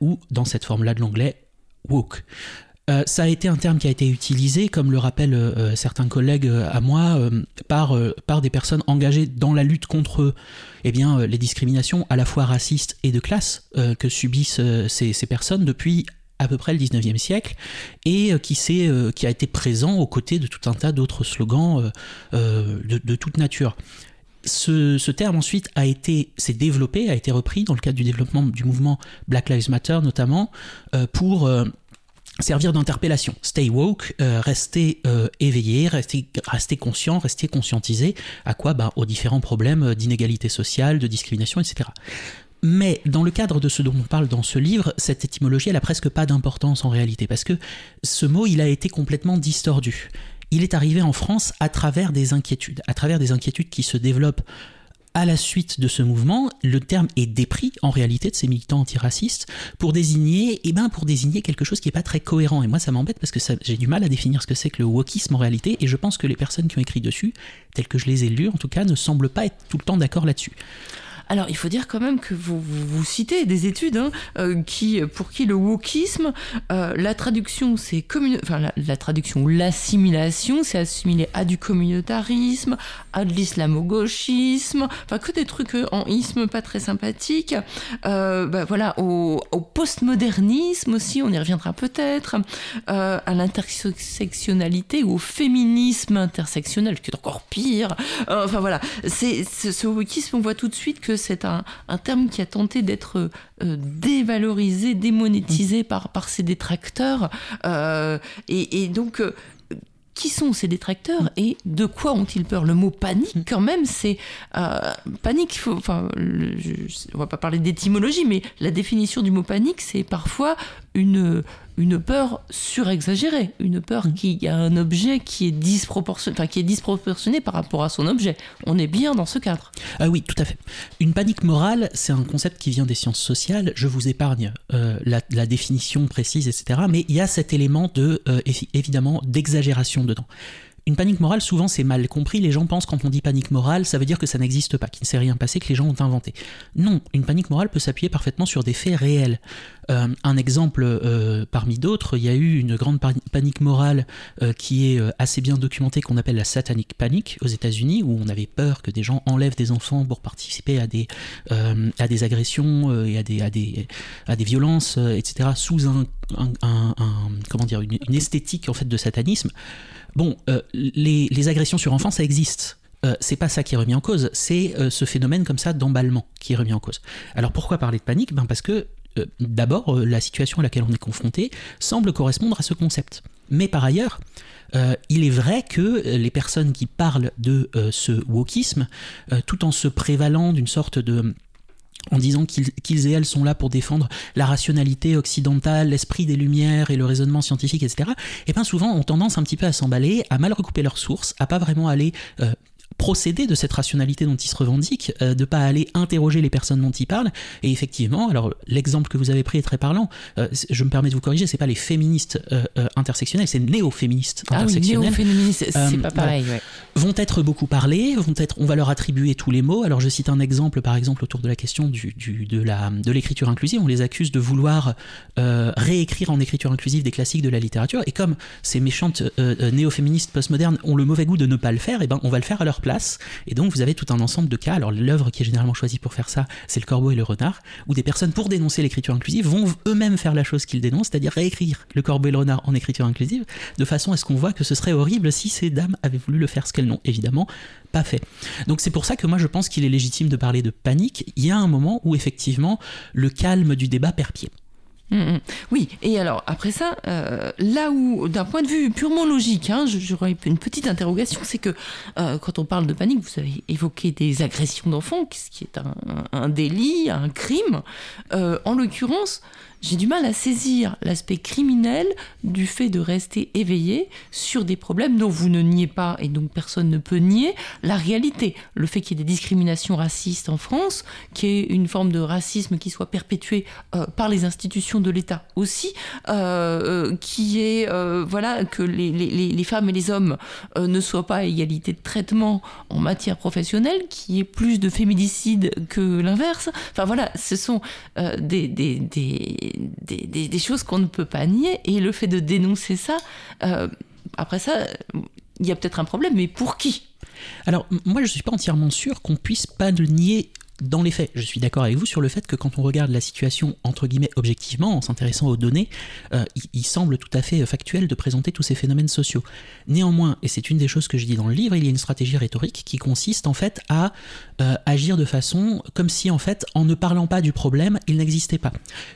ou dans cette forme-là de l'anglais, woke. Euh, ça a été un terme qui a été utilisé, comme le rappellent euh, certains collègues euh, à moi, par, par des personnes engagées dans la lutte contre eh bien, les discriminations à la fois racistes et de classe que subissent ces, ces, personnes depuis à peu près le 19e siècle et qui, qui a été présent aux côtés de tout un tas d'autres slogans de, de, toute nature. Ce, ce, terme ensuite a été s'est développé, a été repris dans le cadre du développement du mouvement Black Lives Matter notamment pour servir d'interpellation. Stay woke, euh, rester euh, éveillé, rester, rester conscient, rester conscientisé à quoi bah, Aux différents problèmes d'inégalité sociale, de discrimination, etc. Mais dans le cadre de ce dont on parle dans ce livre, cette étymologie, elle presque pas d'importance en réalité, parce que ce mot, il a été complètement distordu. Il est arrivé en France à travers des inquiétudes, à travers des inquiétudes qui se développent à la suite de ce mouvement, le terme est dépris en réalité de ces militants antiracistes pour désigner, eh ben, pour désigner quelque chose qui n'est pas très cohérent. Et moi, ça m'embête parce que j'ai du mal à définir ce que c'est que le wokisme en réalité. Et je pense que les personnes qui ont écrit dessus, telles que je les ai lues en tout cas, ne semblent pas être tout le temps d'accord là-dessus. Alors, il faut dire quand même que vous, vous, citez des études hein, euh, qui, pour qui le wokisme, euh, la traduction, c'est enfin la, traduction, l'assimilation, c'est assimilé à du communautarisme, à de l'islamo-gauchisme, enfin que des trucs euh, en isme pas très sympathiques. Bah, voilà, au, au postmodernisme aussi, on y reviendra peut-être, à l'intersectionnalité ou au féminisme intersectionnel, qui est encore pire. enfin voilà, c'est ce wokisme, on voit tout de suite que c'est un, terme qui a tenté d'être euh, dévalorisé, démonétisé par, par ses détracteurs. Euh, et, donc, euh, qui sont ces détracteurs et de quoi ont-ils peur? Le mot panique, quand même, c'est panique. enfin, on va pas parler d'étymologie, mais la définition du mot panique, c'est parfois une, une peur surexagérée, une peur qu'il y a un objet qui est disproportionné, enfin, qui est disproportionné par rapport à son objet. On est bien dans ce cadre. Ah oui, tout à fait. Une panique morale, c'est un concept qui vient des sciences sociales. Je vous épargne euh, la, définition précise, etc. Mais il y a cet élément de, euh, évidemment, d'exagération dedans. Une panique morale, souvent, c'est mal compris. Les gens pensent quand on dit panique morale, ça veut dire que ça n'existe pas, qu'il ne s'est rien passé, que les gens ont inventé. Non, une panique morale peut s'appuyer parfaitement sur des faits réels. Euh, un exemple euh, parmi d'autres, il y a eu une grande panique morale euh, qui est assez bien documentée, qu'on appelle la satanic panic aux États-Unis, où on avait peur que des gens enlèvent des enfants pour participer à des, agressions et à des, violences, etc., sous une, une, esthétique en fait de satanisme. Bon, euh, les, agressions sur enfants, ça existe. Euh, c'est pas ça qui est remis en cause, c'est euh, ce phénomène comme ça d'emballement qui est remis en cause. Alors pourquoi parler de panique? Ben Parce que d'abord, la situation à laquelle on est confronté semble correspondre à ce concept. Mais par ailleurs, il est vrai que les personnes qui parlent de ce wokisme, tout en se prévalant d'une sorte de en disant qu'ils et elles sont là pour défendre la rationalité occidentale, l'esprit des Lumières et le raisonnement scientifique, etc., et eh bien souvent ont tendance un petit peu à s'emballer, à mal recouper leurs sources, à pas vraiment aller euh, procéder de cette rationalité dont il se revendique, euh, de pas aller interroger les personnes dont il parle. Et effectivement, alors l'exemple que vous avez pris est très parlant. Euh, je me permets de vous corriger, c'est pas les féministes euh, intersectionnels, c'est néo-féministes ah intersectionnels. Oui, c'est pas pareil. Vont être beaucoup parlés, vont être, on va leur attribuer tous les mots. Alors je cite un exemple, par exemple, autour de la question du, du de la de l'écriture inclusive. On les accuse de vouloir réécrire en écriture inclusive des classiques de la littérature. Et comme ces méchantes néo-féministes postmodernes ont le mauvais goût de ne pas le faire, et eh ben on va le faire à leur place. Et donc vous avez tout un ensemble de cas. Alors l'œuvre qui est généralement choisie pour faire ça, c'est Le Corbeau et le Renard, où des personnes pour dénoncer l'écriture inclusive vont eux-mêmes faire la chose qu'ils dénoncent, c'est-à-dire réécrire Le Corbeau et le Renard en écriture inclusive, de façon à ce qu'on voit que ce serait horrible si ces dames avaient voulu le faire, ce qu'elles n'ont évidemment pas fait. Donc c'est pour ça que moi je pense qu'il est légitime de parler de panique. Il y a un moment où effectivement le calme du débat perd pied. Mm, mm. Oui, et alors après ça, euh, là où, d'un point de vue purement logique, hein, j'aurais une petite interrogation, c'est que euh, quand on parle de panique, vous avez évoqué des agressions d'enfants, ce qui est un, délit, un crime. Euh, en l'occurrence, j'ai du mal à saisir l'aspect criminel du fait de rester éveillé sur des problèmes dont vous ne niez pas et dont personne ne peut nier la réalité. Le fait qu'il y ait des discriminations racistes en France, qu'il y ait une forme de racisme qui soit perpétuée euh, par les institutions de l'État aussi, euh, euh, qui est voilà que les, femmes et les hommes ne soient pas à égalité de traitement en matière professionnelle, qu'il y ait plus de féminicides que l'inverse. Enfin voilà, ce sont des des, choses qu'on ne peut pas nier. Et le fait de dénoncer ça, euh, après ça, il y a peut-être un problème, mais pour qui? Alors, moi, je ne suis pas entièrement sûr qu'on puisse pas le nier dans les faits, je suis d'accord avec vous sur le fait que quand on regarde la situation entre guillemets objectivement, en s'intéressant aux données, euh, il, semble tout à fait factuel de présenter tous ces phénomènes sociaux. Néanmoins, et c'est une des choses que je dis dans le livre, il y a une stratégie rhétorique qui consiste en fait à euh, agir de façon comme si en fait, en ne parlant pas du problème, il n'existait pas.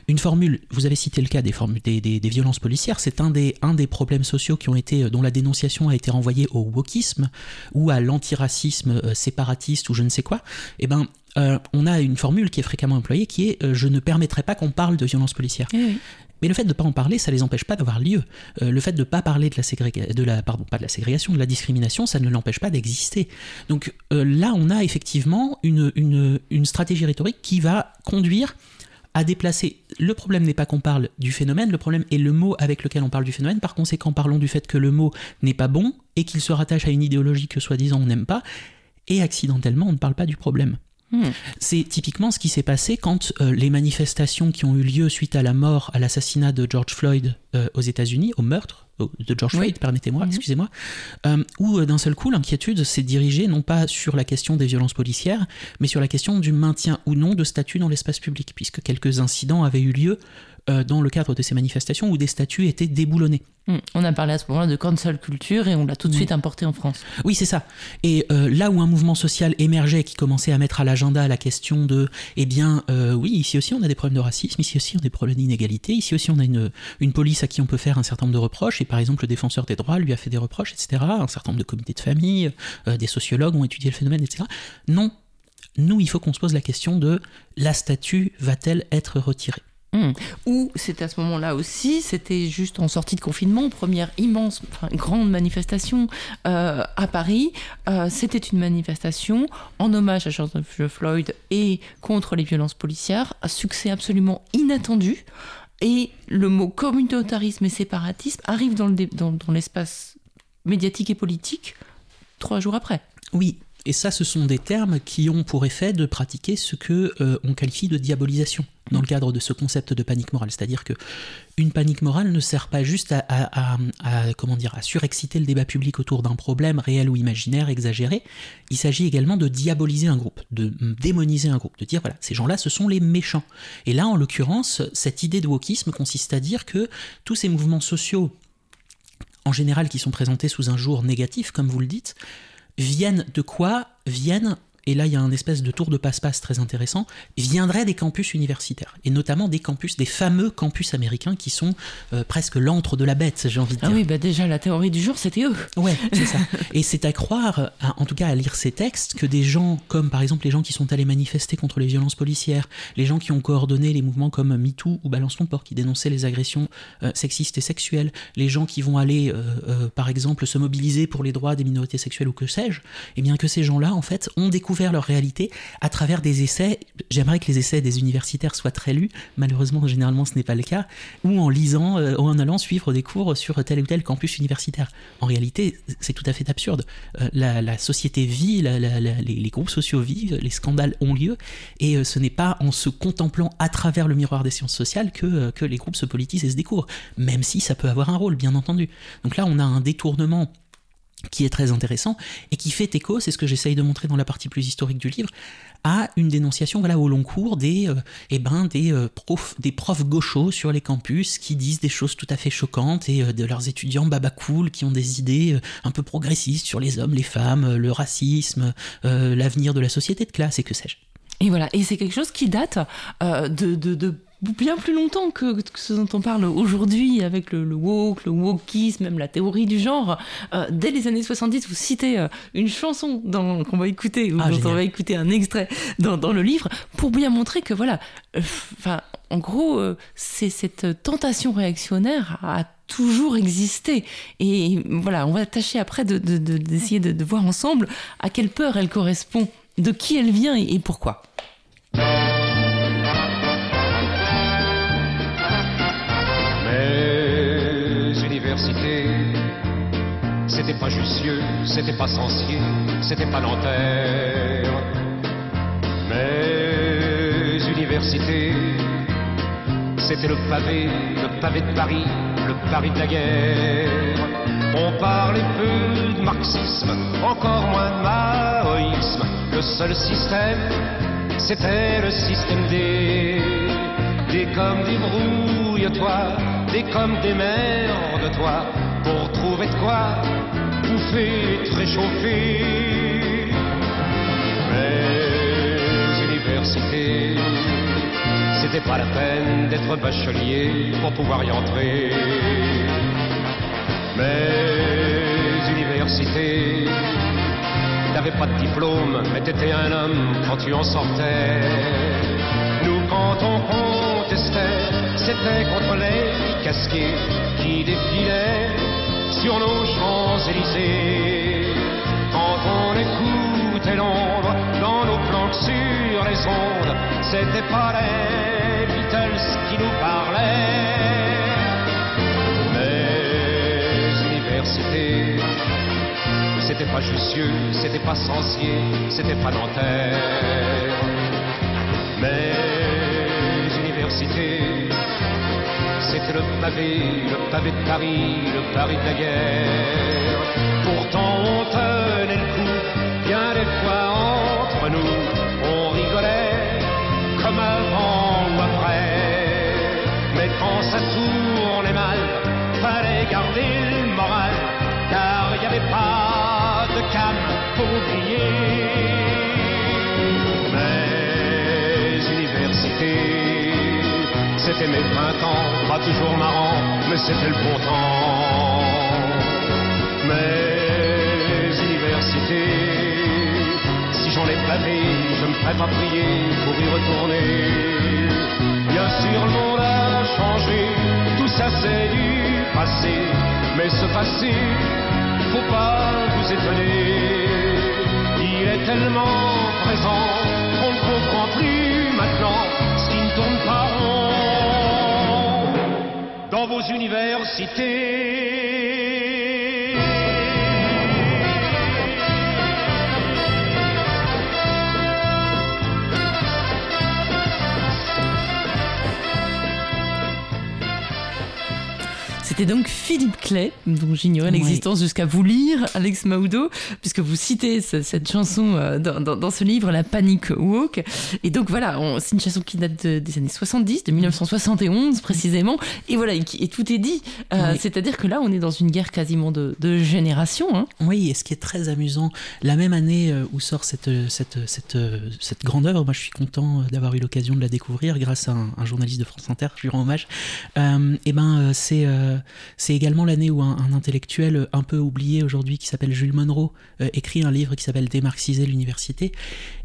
Une formule, vous avez cité le cas des, des, des, violences policières, c'est un des, un des problèmes sociaux qui ont été, dont la dénonciation a été renvoyée au wokisme ou à l'antiracisme euh, séparatiste ou je ne sais quoi. Et eh ben euh, on a une formule qui est fréquemment employée qui est euh, je ne permettrai pas qu'on parle de violence policière. Mais le fait de ne pas en parler, ça ne les empêche pas d'avoir lieu. Euh, le fait de ne pas parler de la, ségrégation, de la pardon, pas de la ségrégation, de la discrimination, ça ne l'empêche pas d'exister. Donc là, on a effectivement une, une, stratégie rhétorique qui va conduire à déplacer. Le problème n'est pas qu'on parle du phénomène, le problème est le mot avec lequel on parle du phénomène. Par conséquent, parlons du fait que le mot n'est pas bon et qu'il se rattache à une idéologie que soi-disant on n'aime pas. Et accidentellement, on ne parle pas du problème. Hmm. C'est typiquement ce qui s'est passé quand euh, les manifestations qui ont eu lieu suite à la mort, à l'assassinat de George Floyd euh, aux États-Unis, au meurtre de George Floyd, permettez-moi, mhm. excusez-moi, euh, où d'un seul coup l'inquiétude s'est dirigée non pas sur la question des violences policières, mais sur la question du maintien ou non de statuts dans l'espace public, puisque quelques incidents avaient eu lieu euh, dans le cadre de ces manifestations où des statues étaient déboulonnés. Hmm. On a parlé à ce moment-là de cancel culture et on l'a tout de suite importé en France. Oui, c'est ça. Et euh, là où un mouvement social émergeait qui commençait à mettre à l'agenda la question de, eh bien, euh, oui, ici aussi on a des problèmes de racisme, ici aussi on a des problèmes d'inégalité, ici aussi on a une, une police à qui on peut faire un certain nombre de reproches, et par exemple le défenseur des droits lui a fait des reproches, etc. Un certain nombre de comités de famille, des sociologues ont étudié le phénomène, etc. Non, nous, il faut qu'on se pose la question de la statue va-t-elle être retirée? Mmh. Ou c'était à ce moment-là aussi, c'était juste en sortie de confinement, première immense, grande manifestation euh, à Paris. Euh, c'était une manifestation en hommage à George Floyd et contre les violences policières, un succès absolument inattendu. Et le mot communautarisme et séparatisme arrive dans l'espace médiatique et politique trois jours après. Oui, et ça, ce sont des termes qui ont pour effet de pratiquer ce que euh, on qualifie de diabolisation dans le cadre de ce concept de panique morale. C'est-à-dire que une panique morale ne sert pas juste à, comment dire à surexciter le débat public autour d'un problème réel ou imaginaire exagéré. Il s'agit également de diaboliser un groupe, de démoniser un groupe, de dire voilà ces gens-là, ce sont les méchants. Et là, en l'occurrence, cette idée de wokisme consiste à dire que tous ces mouvements sociaux en général qui sont présentés sous un jour négatif, comme vous le dites, viennent de quoi? Viennent et là il y a un espèce de tour de passe-passe très intéressant, viendrait des campus universitaires, et notamment des campus, des fameux campus américains qui sont euh, presque l'antre de la bête, j'ai envie de ah dire. Ah oui, bah déjà la théorie du jour, c'était eux. Ouais, c'est ça. Et c'est à croire, en tout cas à lire ces textes, que des gens comme par exemple les gens qui sont allés manifester contre les violences policières, les gens qui ont coordonné les mouvements comme MeToo ou Balance ton port, qui dénonçaient les agressions euh, sexistes et sexuelles, les gens qui vont aller, euh, par exemple, se mobiliser pour les droits des minorités sexuelles ou que sais-je, et eh bien que ces gens-là, en fait, ont découvert leur réalité à travers des essais. J'aimerais que les essais des universitaires soient très lus. Malheureusement, généralement, ce n'est pas le cas. Ou en lisant, euh, ou en allant suivre des cours sur tel ou tel campus universitaire. En réalité, c'est tout à fait absurde. Euh, la, société vit, les, groupes sociaux vivent, les scandales ont lieu, et euh, ce n'est pas en se contemplant à travers le miroir des sciences sociales que les groupes se politisent et se découvrent, même si ça peut avoir un rôle, bien entendu. Donc là, on a un détournement qui est très intéressant et qui fait écho, c'est ce que j'essaye de montrer dans la partie plus historique du livre, à une dénonciation voilà, au long cours des, euh, eh ben, des, euh, profs, des profs gauchos sur les campus qui disent des choses tout à fait choquantes et euh, de leurs étudiants baba cool qui ont des idées un peu progressistes sur les hommes, les femmes, le racisme, l'avenir de la société de classe et que sais-je. Et voilà, et c'est quelque chose qui date de bien plus longtemps que, ce dont on parle aujourd'hui avec le, woke, le wokisme, même la théorie du genre. Euh, dès les années 70, vous citez euh, une chanson qu'on va écouter, ou ah, dont on va écouter un extrait dans, dans, le livre, pour bien montrer que voilà, euh, enfin, en gros, c'est cette tentation réactionnaire a toujours existé. Et voilà, on va tâcher après d'essayer de, de, voir ensemble à quelle peur elle correspond, de qui elle vient et pourquoi. C'était pas Jussieu, c'était pas Sancier, c'était pas Nanterre. Mais université, c'était le pavé, le pavé de Paris, le Paris de la guerre. On parlait peu de marxisme, encore moins de maoïsme. Le seul système, c'était le système des, des comme des brouille-toi, des comme des merdes-toi, pour trouver de quoi bouffer, te réchauffer. Mais université, c'était pas la peine d'être bachelier pour pouvoir y entrer. Mais université, t'avais pas de diplôme, mais t'étais un homme quand tu en sortais. Nous, quand on contestait, c'était contre les casqués qui défilaient sur nos Champs-Élysées. Quand on écoutait l'ombre dans nos planques sur les ondes, c'était pas les Beatles qui nous parlaient. Mais universités, c'était pas Jussieu, c'était pas Sancier, c'était pas Nanterre. Mais universités, le pavé, le pavé de Paris, le Paris de la guerre. Pourtant on tenait le coup, bien des fois entre nous, on rigolait comme avant ou après. Mais quand ça c'était mes printemps, pas toujours marrant, mais c'était le bon temps. Mes universités, si j'en ai vu, je suis prêt à prier pour y retourner. Bien sûr, le monde a changé, tout ça c'est du passé, mais ce passé, faut pas vous étonner. Il est tellement présent qu'on ne comprend plus maintenant ce qui ne tourne pas rond vos universités. C'était donc Philippe Clay, dont j'ignorais l'existence jusqu'à vous lire, Alex Maudo, puisque vous citez ce- cette chanson euh, dans, dans- dans ce livre, La Panic Walk. Et donc voilà, c'est une chanson qui date de- des années 70, de 1971 précisément. Et voilà, et, tout est dit. Euh, Oui. C'est-à-dire que là, on est dans une guerre quasiment de, de génération. Hein. Oui, et ce qui est très amusant, la même année euh, où sort cette, cette, cette, cette grande œuvre, moi je suis content d'avoir eu l'occasion de la découvrir grâce à un, un journaliste de France Inter, je lui rends hommage. Euh, et ben, euh, c'est euh, c'est également l'année où un, intellectuel un peu oublié aujourd'hui qui s'appelle Jules Monroe euh, écrit un livre qui s'appelle Démarxiser l'université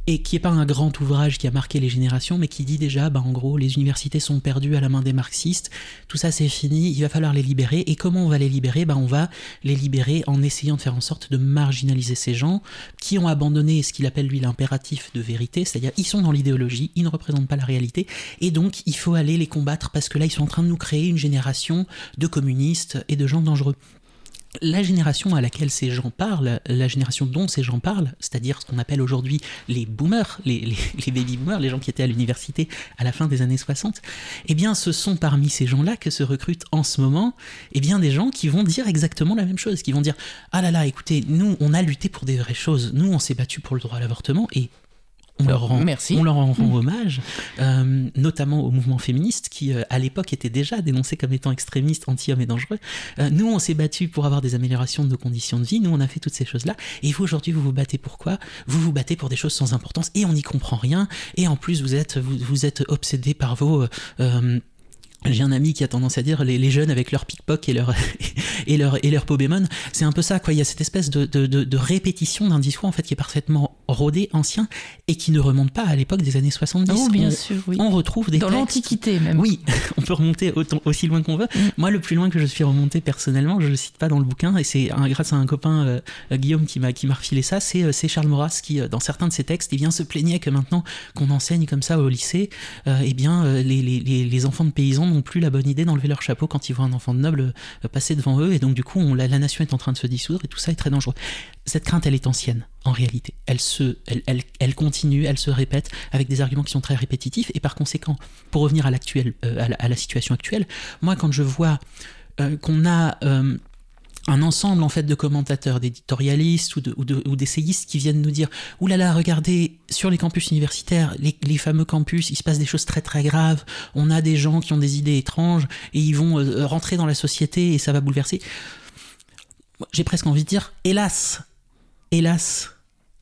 et qui est pas un grand ouvrage qui a marqué les générations, mais qui dit déjà, bah, en gros, les universités sont perdues à la main des marxistes, tout ça c'est fini, il va falloir les libérer, et comment on va les libérer? Bah, On va les libérer en essayant de faire en sorte de marginaliser ces gens qui ont abandonné ce qu'il appelle lui l'impératif de vérité, c'est-à-dire ils sont dans l'idéologie, ils ne représentent pas la réalité, et donc il faut aller les combattre parce que là ils sont en train de nous créer une génération de communistes et de gens dangereux la génération à laquelle ces gens parlent, la génération dont ces gens parlent, c'est-à-dire ce qu'on appelle aujourd'hui les boomers, les, baby boomers, les gens qui étaient à l'université à la fin des années 60, eh bien ce sont parmi ces gens-là que se recrutent en ce moment eh bien des gens qui vont dire exactement la même chose, qui vont dire ah là là écoutez, nous on a lutté pour des vraies choses, nous on s'est battu pour le droit à l'avortement et on leur rend, Merci. on leur en rend hommage, euh, notamment au mouvement féministe qui, euh, à l'époque, était déjà dénoncé comme étant extrémiste, anti-homme et dangereux. Euh, nous, on s'est battu pour avoir des améliorations de nos conditions de vie. Nous, on a fait toutes ces choses-là. Et vous, aujourd'hui, vous vous battez pour quoi? Vous vous battez pour des choses sans importance et on n'y comprend rien. Et en plus, vous êtes, vous, vous êtes obsédé par vos j'ai un ami qui a tendance à dire les, les jeunes avec leur pickpock et leur et leur et leur Pobémon, c'est un peu ça quoi. Il y a cette espèce de, de, de, de répétition d'un discours en fait qui est parfaitement rodé, ancien et qui ne remonte pas à l'époque des années 70. Oh, bien on, sûr, oui. on retrouve des Dans l'Antiquité même. oui, on peut remonter autant, aussi loin qu'on veut. Moi, le plus loin que je suis remonté personnellement, je le cite pas dans le bouquin, et c'est grâce à un copain euh, euh, Guillaume qui m'a qui m'a refilé ça. C'est euh, c'est Charles Maurras qui, dans certains de ses textes, eh bien se plaignait que maintenant qu'on enseigne comme ça au lycée, euh, eh bien les, les, les, les enfants de paysans n'ont plus la bonne idée d'enlever leur chapeau quand ils voient un enfant de noble passer devant eux, et donc du coup, on, la, la nation est en train de se dissoudre, et tout ça est très dangereux. Cette crainte, elle est ancienne en réalité. Elle se, elle, elle, continue, elle se répète avec des arguments qui sont très répétitifs, et par conséquent, pour revenir à l'actuel, euh, à, la, situation actuelle, moi quand je vois euh, qu'on a euh, un ensemble en fait de commentateurs, d'éditorialistes ou, de, ou, de, ou d'essayistes qui viennent nous dire Ouh là là, regardez, sur les campus universitaires, les, fameux campus, il se passe des choses très très graves. On a des gens qui ont des idées étranges et ils vont rentrer dans la société et ça va bouleverser. J'ai presque envie de dire Hélas, hélas,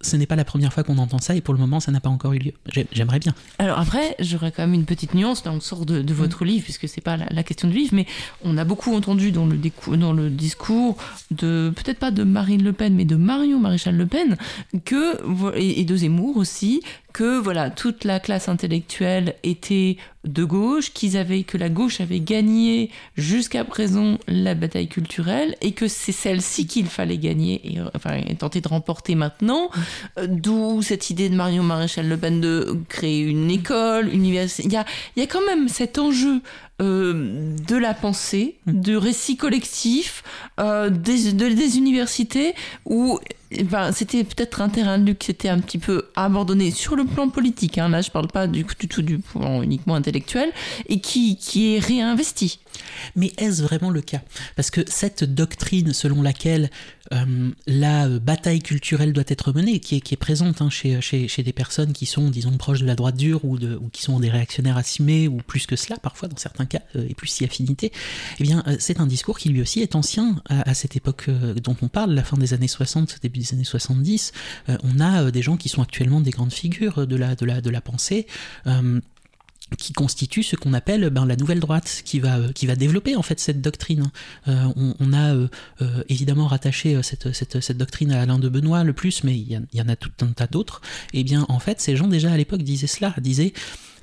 ce n'est pas la première fois qu'on entend ça et pour le moment ça n'a pas encore eu lieu. J'aimerais bien. Alors après, j'aurais quand même une petite nuance, là on sort de, de votre mmh. livre puisque c'est pas la, la, question du livre, mais on a beaucoup entendu dans le, dans le discours de, peut-être pas de Marine Le Pen, mais de Marion Maréchal Le Pen, que, et, et de Zemmour aussi, que voilà toute la classe intellectuelle était de gauche, qu'ils avaient que la gauche avait gagné jusqu'à présent la bataille culturelle et que c'est celle-ci qu'il fallait gagner et enfin tenter de remporter maintenant. Euh, D'où cette idée de Marion Maréchal Le Pen de créer une école, université. Il y a il y a quand même cet enjeu euh, de la pensée, de récits collectifs, euh, des, de, des universités où ben, c'était peut-être un terrain de lutte qui était un petit peu abandonné sur le plan politique. Hein, là, je parle pas du, du tout du plan uniquement intellectuel et qui, qui est réinvesti. Mais est-ce vraiment le cas? Parce que cette doctrine selon laquelle euh, la bataille culturelle doit être menée, qui est, présente hein, chez, des personnes qui sont, disons, proches de la droite dure ou, qui sont des réactionnaires assumés ou plus que cela, parfois dans certains cas, euh, et plus si affinité, eh bien, euh, c'est un discours qui lui aussi est ancien à, cette époque euh, dont on parle, la fin des années 60, début des années 70. Euh, on a euh, des gens qui sont actuellement des grandes figures de la, pensée. Euh, qui constitue ce qu'on appelle ben, la nouvelle droite, qui va, euh, qui va développer en fait cette doctrine. Euh, on, a euh, évidemment rattaché cette, cette, cette, doctrine à Alain de Benoît le plus, mais il y, y, en a tout un tas d'autres. Et eh bien en fait, ces gens déjà à l'époque disaient cela, disaient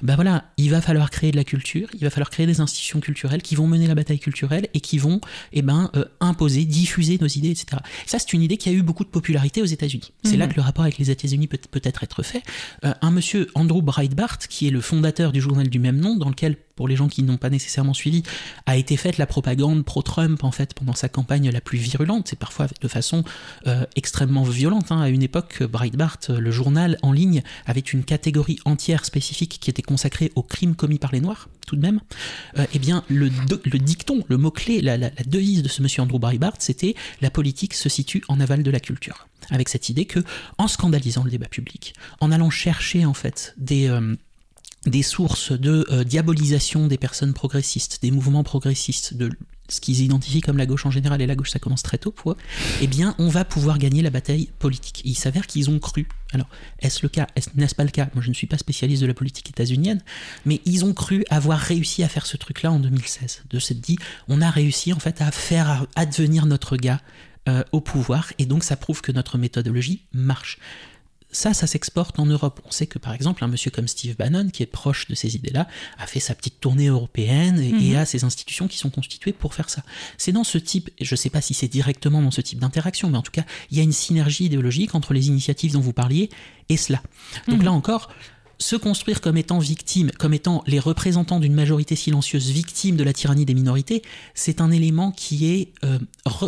ben voilà, il va falloir créer de la culture, il va falloir créer des institutions culturelles qui vont mener la bataille culturelle et qui vont eh ben, imposer, diffuser nos idées, etc. ça, c'est une idée qui a eu beaucoup de popularité aux États-Unis. C'est là mhm. que le rapport avec les États-Unis peut peut-être être fait. un monsieur Andrew Breitbart, qui est le fondateur du journal du même nom, dans lequel, pour les gens qui n'ont pas nécessairement suivi, a été faite la propagande pro-Trump en fait pendant sa campagne la plus virulente, c'est parfois de façon euh, extrêmement violente. Hein. À une époque, Breitbart, le journal en ligne, avait une catégorie entière spécifique qui était consacrée aux crimes commis par les Noirs, tout de même. Euh, eh bien, le, dicton, le mot-clé, la, devise de ce monsieur Andrew Breitbart, c'était la politique se situe en aval de la culture. Avec cette idée que, en scandalisant le débat public, en allant chercher en fait des euh, des sources de euh, diabolisation des personnes progressistes, des mouvements progressistes, de ce qu'ils identifient comme la gauche en général, et la gauche ça commence très tôt eux, eh bien on va pouvoir gagner la bataille politique. il s'avère qu'ils ont cru, alors est-ce le cas, n'est-ce pas le cas? Moi je ne suis pas spécialiste de la politique états-unienne, mais ils ont cru avoir réussi à faire ce truc-là en 2016, de se dit on a réussi en fait à faire advenir notre gars euh, au pouvoir, et donc ça prouve que notre méthodologie marche ça, ça s'exporte en Europe. On sait que par exemple, un monsieur comme Steve Bannon, qui est proche de ces idées-là, a fait sa petite tournée européenne et, mhm. a ses institutions qui sont constituées pour faire ça. C'est dans ce type, je ne sais pas si c'est directement dans ce type d'interaction, mais en tout cas, il y a une synergie idéologique entre les initiatives dont vous parliez et cela. Donc mhm. là encore, se construire comme étant victime, comme étant les représentants d'une majorité silencieuse victime de la tyrannie des minorités, c'est un élément qui est euh,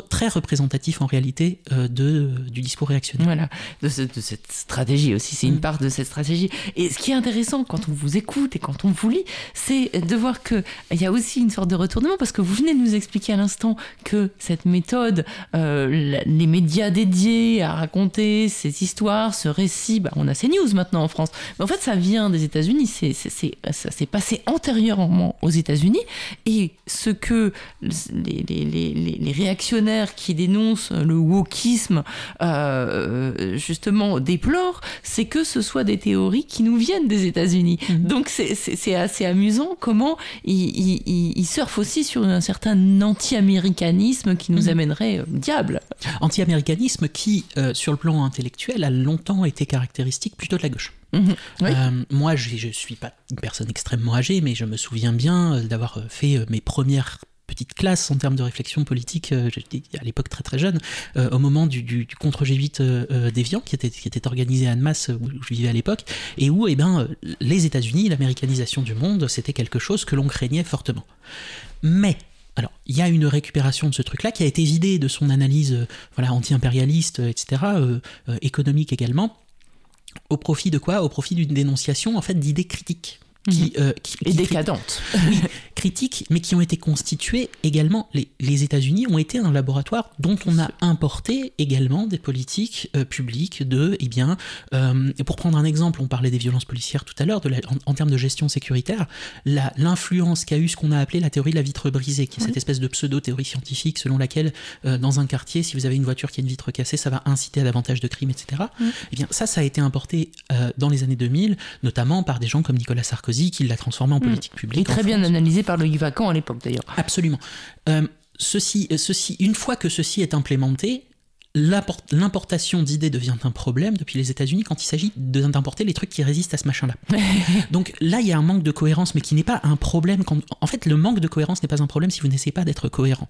très représentatif en réalité euh, de, du discours réactionnaire. Voilà, de, cette stratégie aussi, c'est une mm. part de cette stratégie. Et ce qui est intéressant quand on vous écoute et quand on vous lit, c'est de voir qu'il y a aussi une sorte de retournement, parce que vous venez de nous expliquer à l'instant que cette méthode, euh, les médias dédiés à raconter ces histoires, ce récit, bah, on a ces news maintenant en France, mais en fait ça vient des États-Unis, c'est, ça s'est passé antérieurement aux États-Unis, et ce que les, les, les, réactionnaires qui dénoncent le wokisme euh, justement déplorent, c'est que ce soit des théories qui nous viennent des États-Unis. Mhm. Donc c'est, assez amusant comment ils, ils, surfent aussi sur un certain anti-américanisme qui nous mhm. amènerait au diable. Anti-américanisme qui, euh, sur le plan intellectuel, a longtemps été caractéristique plutôt de la gauche. Mhm. Euh, moi, je ne suis pas une personne extrêmement âgée, mais je me souviens bien euh, d'avoir euh, fait mes premières petites classes en termes de réflexion politique, à l'époque très très jeune, au moment du, contre G8 déviant qui était, qui était organisé à Annemasse où je vivais à l'époque, et où eh ben, les États-Unis, l'américanisation du monde, c'était quelque chose que l'on craignait fortement. Mais alors, il y a une récupération de ce truc-là qui a été vidé de son analyse voilà, anti-impérialiste, etc., économique également, au profit de quoi? Au profit d'une dénonciation en fait d'idées critiques qui, mhm. euh, et décadentes. Oui, critiques, mais qui ont été constituées également. Les, les États-Unis ont été un laboratoire dont on a importé également des politiques euh, publiques de, eh bien, euh, pour prendre un exemple, on parlait des violences policières tout à l'heure, en, en, termes de gestion sécuritaire, l'influence qu'a eu ce qu'on a appelé la théorie de la vitre brisée, qui est cette espèce de pseudo-théorie scientifique selon laquelle, dans un quartier, si vous avez une voiture qui a une vitre cassée, ça va inciter à davantage de crimes, etc. Eh bien, ça, ça a été importé dans les années 2000, notamment par des gens comme Nicolas Sarkozy qui l'a transformé en hmm. politique publique. Et très bien analysé par le Vacan à l'époque d'ailleurs. Absolument. Euh, ceci, ceci, une fois que ceci est implémenté, l'importation d'idées devient un problème depuis les États-Unis quand il s'agit d'importer les trucs qui résistent à ce machin-là. Donc là, il y a un manque de cohérence, mais qui n'est pas un problème. Quand... En fait, le manque de cohérence n'est pas un problème si vous n'essayez pas d'être cohérent.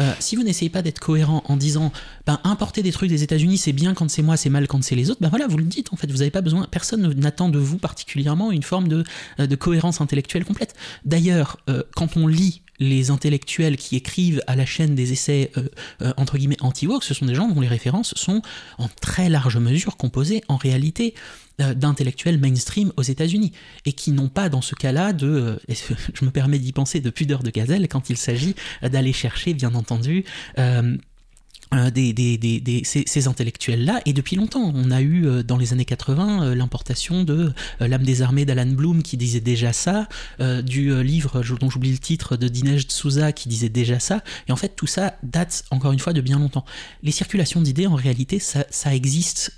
Euh, si vous n'essayez pas d'être cohérent en disant, ben, importer des trucs des États-Unis, c'est bien quand c'est moi, c'est mal quand c'est les autres, ben voilà, vous le dites. En fait, vous n'avez pas besoin. Personne n'attend de vous particulièrement une forme de, euh, de cohérence intellectuelle complète. D'ailleurs, euh, quand on lit les intellectuels qui écrivent à la chaîne des essais euh, euh, entre guillemets anti-woke, ce sont des gens dont les références sont en très large mesure composées en réalité euh, d'intellectuels mainstream aux États-Unis et qui n'ont pas dans ce cas-là de, je me permets d'y penser, de pudeur de gazelle quand il s'agit d'aller chercher bien entendu des, des, des, ces, ces intellectuels-là, et depuis longtemps. On a eu euh, dans les années 80 euh, l'importation de L'âme des armées d'Alan Bloom qui disait déjà ça, du livre dont j'oublie le titre de Dinesh Souza qui disait déjà ça, et en fait tout ça date encore une fois de bien longtemps. Les circulations d'idées, en réalité, ça, ça existe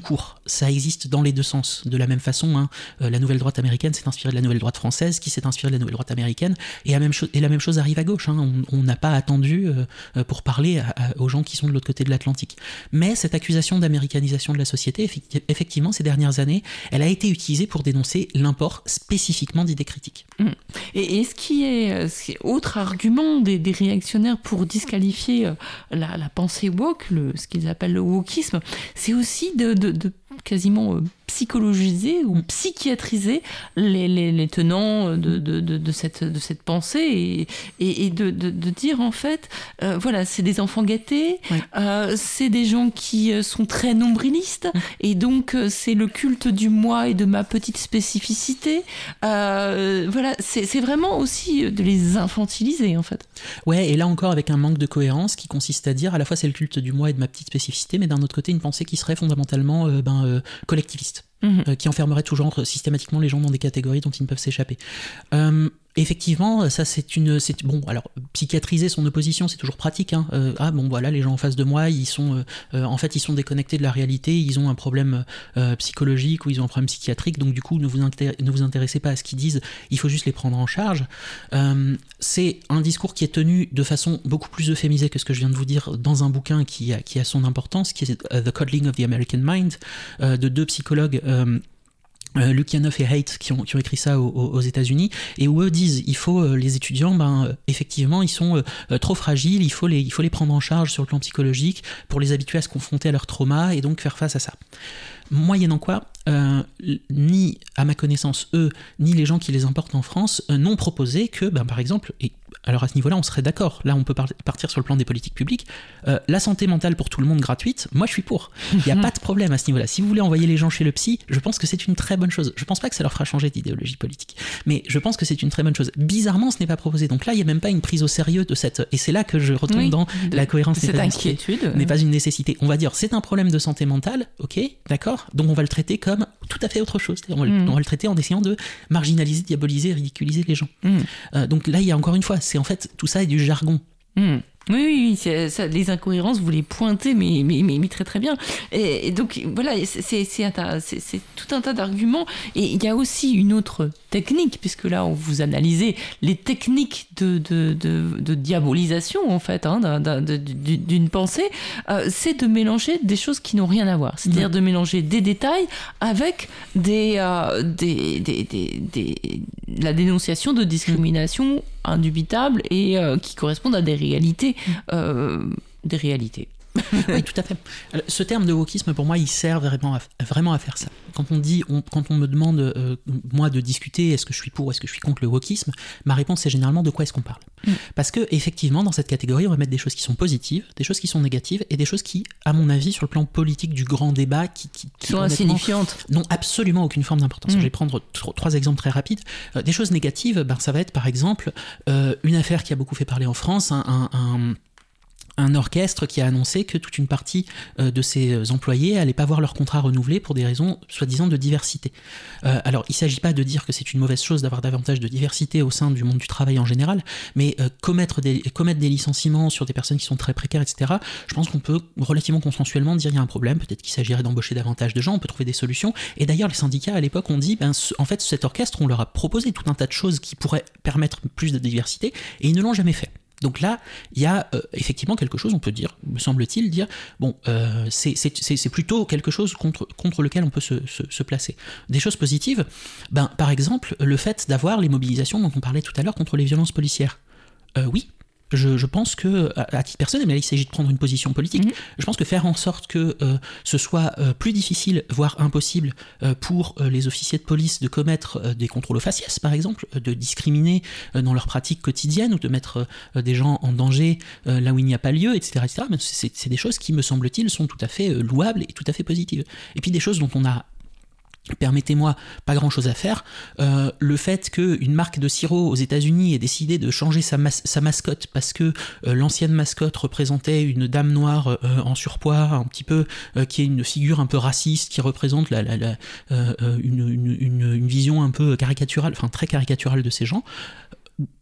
court. Ça existe dans les deux sens. De la même façon, hein, euh, la nouvelle droite américaine s'est inspirée de la nouvelle droite française, qui s'est inspirée de la nouvelle droite américaine, et la même, chose, arrive à gauche. Hein. On n'a pas attendu euh, pour parler aux gens qui sont de l'autre côté de l'Atlantique. Mais cette accusation d'américanisation de la société, effectivement, ces dernières années, elle a été utilisée pour dénoncer l'import spécifiquement d'idées critiques. Mmh. Et, ce qui est, autre argument des, réactionnaires pour disqualifier la, pensée woke, ce qu'ils appellent le wokisme, c'est aussi de, de, de quasiment euh, psychologiser ou psychiatriser les, les, tenants de, de, de, cette, de cette pensée et, et, de, dire en fait, euh, voilà, c'est des enfants gâtés, euh, c'est des gens qui sont très nombrilistes et donc c'est le culte du moi et de ma petite spécificité. voilà, c'est vraiment aussi de les infantiliser en fait. Ouais, et là encore avec un manque de cohérence qui consiste à dire à la fois c'est le culte du moi et de ma petite spécificité, mais d'un autre côté une pensée qui serait fondamentalement ben, euh, collectiviste, mhm. euh, qui enfermerait toujours systématiquement les gens dans des catégories dont ils ne peuvent s'échapper. Euh, effectivement, ça c'est une, c'est bon. Alors psychiatriser son opposition, c'est toujours pratique. Hein. Euh, ah bon, voilà, les gens en face de moi, ils sont, euh, euh, en fait, ils sont déconnectés de la réalité. Ils ont un problème psychologique ou ils ont un problème psychiatrique. Donc du coup, ne vous, ne intéressez pas à ce qu'ils disent. Il faut juste les prendre en charge. c'est un discours qui est tenu de façon beaucoup plus euphémisée que ce que je viens de vous dire dans un bouquin qui a, qui a son importance, qui est The Coddling of the American Mind, de deux psychologues. Euh, Lukianoff et Haidt qui ont, qui ont, écrit ça aux, États-Unis. Et où eux disent il faut euh, les étudiants ben euh, effectivement ils sont trop fragiles il faut les il faut les prendre en charge sur le plan psychologique pour les habituer à se confronter à leur trauma et donc faire face à ça moyennant quoi ni à ma connaissance eux ni les gens qui les importent en France n'ont proposé que ben, par exemple et alors à ce niveau-là, on serait d'accord. Là, on peut partir sur le plan des politiques publiques. Euh, la santé mentale pour tout le monde gratuite, moi je suis pour. Il n'y a pas de problème à ce niveau-là. Si vous voulez envoyer les gens chez le psy, je pense que c'est une très bonne chose. Je pense pas que ça leur fera changer d'idéologie politique, mais je pense que c'est une très bonne chose. Bizarrement, ce n'est pas proposé. Donc là, il n'y a même pas une prise au sérieux de cette. Et c'est là que je retombe dans la cohérence. Cette inquiétude n'est pas une nécessité. On va dire c'est un problème de santé mentale, ok, d'accord. Donc on va le traiter comme tout à fait autre chose. On va, mm. on va, le traiter en essayant de marginaliser, diaboliser, ridiculiser les gens. Mm. Euh, donc là, il y a encore une fois, c'est en fait tout ça est du jargon. Hmm. Oui, oui, ça, les incohérences, vous les pointez, mais, mais, mais, très très bien. Et, donc voilà, c'est tout un tas d'arguments. Et il y a aussi une autre technique, puisque là, on vous analysez les techniques de, de, de, diabolisation, en fait, hein, d'une pensée, euh, c'est de mélanger des choses qui n'ont rien à voir. C'est-à-dire de mélanger des détails avec des, euh, des, des, des, la dénonciation de discrimination indubitable et euh, qui correspondent à des réalités. Euh, des réalités. oui, tout à fait. ce terme de wokisme, pour moi, il sert vraiment à, vraiment à faire ça. Quand on dit, quand on me demande, euh, moi, de discuter, est-ce que je suis pour, est-ce que je suis contre le wokisme, ma réponse est généralement de quoi est-ce qu'on parle. Mm. Parce que, effectivement, dans cette catégorie, on va mettre des choses qui sont positives, des choses qui sont négatives, et des choses qui, à mon avis, sur le plan politique du grand débat, qui, sont insignifiantes, n'ont absolument aucune forme d'importance. Mm. Je vais prendre trois exemples très rapides. des choses négatives, ben, ça va être, par exemple, une affaire qui a beaucoup fait parler en France, un un orchestre qui a annoncé que toute une partie euh, de ses employés n'allaient pas voir leur contrat renouvelé pour des raisons soi-disant de diversité. Euh, alors, il ne s'agit pas de dire que c'est une mauvaise chose d'avoir davantage de diversité au sein du monde du travail en général, mais euh, commettre, des, licenciements sur des personnes qui sont très précaires, etc., je pense qu'on peut relativement consensuellement dire qu'il y a un problème, peut-être qu'il s'agirait d'embaucher davantage de gens, on peut trouver des solutions. Et d'ailleurs, les syndicats à l'époque ont dit, ben, en fait, cet orchestre, on leur a proposé tout un tas de choses qui pourraient permettre plus de diversité, et ils ne l'ont jamais fait. Donc là, il y a euh, effectivement quelque chose, on peut dire, me semble-t-il, dire, bon, euh, c'est plutôt quelque chose contre, lequel on peut se, se, placer. Des choses positives, ben, par exemple, le fait d'avoir les mobilisations dont on parlait tout à l'heure contre les violences policières. Euh, oui, je, pense que, à, titre personnel, mais là il s'agit de prendre une position politique, mhm. je pense que faire en sorte que euh, ce soit euh, plus difficile, voire impossible, euh, pour les officiers de police de commettre des contrôles aux faciès, par exemple, de discriminer dans leurs pratiques quotidiennes ou de mettre des gens en danger là où il n'y a pas lieu, etc. etc. c'est des choses qui, me semble-t-il, sont tout à fait louables et tout à fait positives. Et puis des choses dont on a permettez-moi, pas grand-chose à faire. Euh, le fait qu'une marque de sirop aux États-Unis ait décidé de changer sa, mascotte parce que euh, l'ancienne mascotte représentait une dame noire euh, en surpoids, un petit peu, qui est une figure un peu raciste, qui représente la, une, une, vision un peu caricaturale, enfin très caricaturale de ces gens.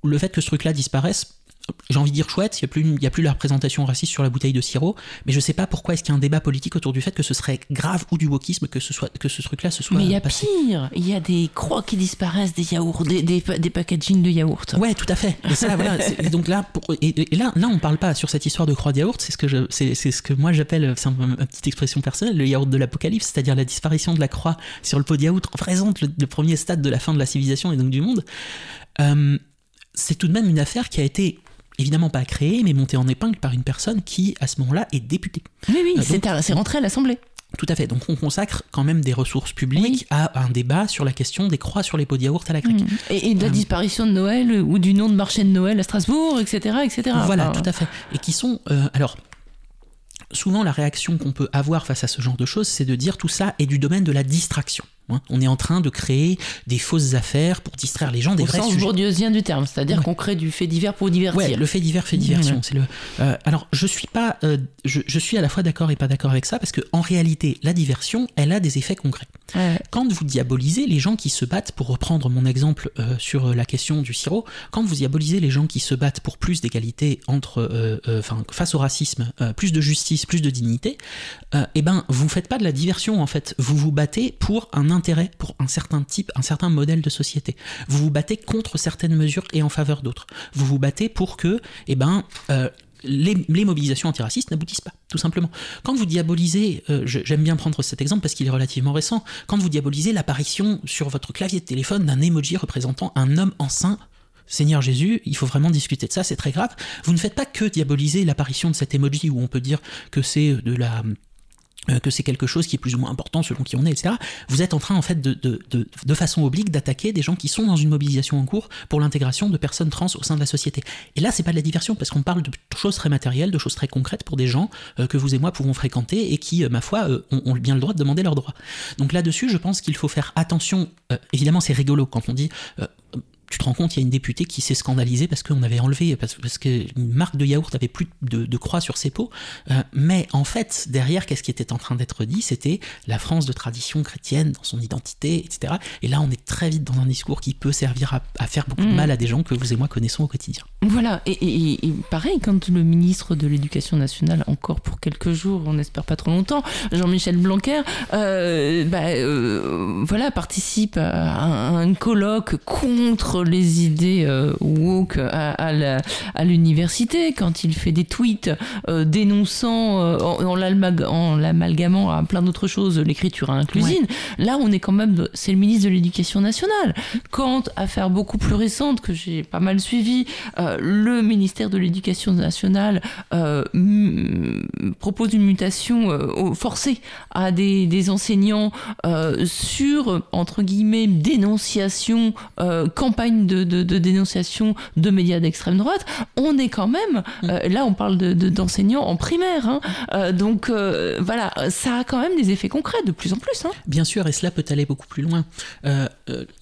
Le fait que ce truc-là disparaisse, j'ai envie de dire chouette, il n'y a, a plus la représentation raciste sur la bouteille de sirop, mais je sais pas pourquoi est-ce qu'il y a un débat politique autour du fait que ce serait grave ou du wokisme que ce, soit, que ce truc-là se soit Mais il y a passé. pire, il y a des croix qui disparaissent, des yaourts, des, des, des packaging de yaourts. Ouais, tout à fait. Et ça, voilà. c'est- et donc là, pour- et, et là, là, on parle pas sur cette histoire de croix de yaourt. C'est ce que je, c'est, c'est ce que moi j'appelle, c'est un- ma petite expression personnelle, le yaourt de l'apocalypse, c'est-à-dire la disparition de la croix sur le pot de yaourt représente le, le premier stade de la fin de la civilisation et donc du monde. Euh, c'est tout de même une affaire qui a été évidemment pas créée, mais montée en épingle par une personne qui, à ce moment-là, est députée. Oui, oui, Ah, c'est rentré à l'Assemblée. Tout à fait. Donc on consacre quand même des ressources publiques à un débat sur la question des croix sur les pots de yaourt à la grecque. Et, et de la Euh. disparition de Noël euh, ou du nom de marché de Noël à Strasbourg, etc. etc. Voilà, Enfin, tout à fait. Et qui sont. euh, alors. Souvent, la réaction qu'on peut avoir face à ce genre de choses, c'est de dire tout ça est du domaine de la distraction. Hein. On est en train de créer des fausses affaires pour distraire les gens des Au vrais sens sujets. bourdieusien du terme, c'est-à dire Ouais. qu'on crée du fait divers pour divertir. Ouais, le fait divers, fait diversion. C'est le. euh, alors, je suis pas, euh, je, je suis à la fois d'accord et pas d'accord avec ça parce que en réalité, la diversion, elle a des effets concrets. Ouais. Quand vous diabolisez les gens qui se battent, pour reprendre mon exemple euh, sur la question du sirop, quand vous diabolisez les gens qui se battent pour plus d'égalité entre, enfin, face au racisme, plus de justice, plus de dignité, eh ben, vous faites pas de la diversion en fait. Vous vous battez pour un intérêt, pour un certain type, un certain modèle de société. Vous vous battez contre certaines mesures et en faveur d'autres. Vous vous battez pour que, eh ben, euh, les, les mobilisations antiracistes n'aboutissent pas, tout simplement. Quand vous diabolisez, euh, j'aime bien prendre cet exemple parce qu'il est relativement récent, quand vous diabolisez l'apparition sur votre clavier de téléphone d'un emoji représentant un homme enceint, Seigneur Jésus, il faut vraiment discuter de ça, c'est très grave. Vous ne faites pas que diaboliser l'apparition de cet emoji où on peut dire que c'est de la que c'est quelque chose qui est plus ou moins important selon qui on est, etc. Vous êtes en train, en fait, de, de, de, de façon oblique, d'attaquer des gens qui sont dans une mobilisation en cours pour l'intégration de personnes trans au sein de la société. Et là, c'est pas de la diversion, parce qu'on parle de choses très matérielles, de choses très concrètes pour des gens euh, que vous et moi pouvons fréquenter et qui, euh, ma foi, euh, ont, ont bien le droit de demander leurs droits. Donc là-dessus, je pense qu'il faut faire attention. Euh, évidemment, c'est rigolo quand on dit. Tu te rends compte, il y a une députée qui s'est scandalisée parce qu'on avait enlevé, parce, parce qu'une marque de yaourt avait plus de, de croix sur ses pots. Euh, mais en fait, derrière, qu'est-ce qui était en train d'être dit? C'était la France de tradition chrétienne dans son identité, etc. Et là, on est très vite dans un discours qui peut servir à, à faire beaucoup de Mhm. mal à des gens que vous et moi connaissons au quotidien. Voilà, et, et- et pareil, quand le ministre de l'Éducation nationale, encore pour quelques jours, on n'espère pas trop longtemps, Jean-Michel Blanquer, euh, bah, euh, voilà, participe à un, un colloque contre les idées euh, woke à, à la- à l'université, quand il fait des tweets dénonçant, en, en l'amalgamant à plein d'autres choses, l'écriture inclusive, là on est quand même, c'est le ministre de l'Éducation nationale. Quand, affaire beaucoup plus récente que j'ai pas mal suivie, euh, le ministère de l'Éducation nationale euh, propose une mutation euh, forcée à des, des enseignants euh, sur, entre guillemets, dénonciation, campagne de, de- de dénonciation de médias d'extrême droite, on est quand même, euh, là on parle de- de- d'enseignants en primaire, hein. Donc voilà, ça a quand même des effets concrets de plus en plus. hein. Bien sûr, et cela peut aller beaucoup plus loin.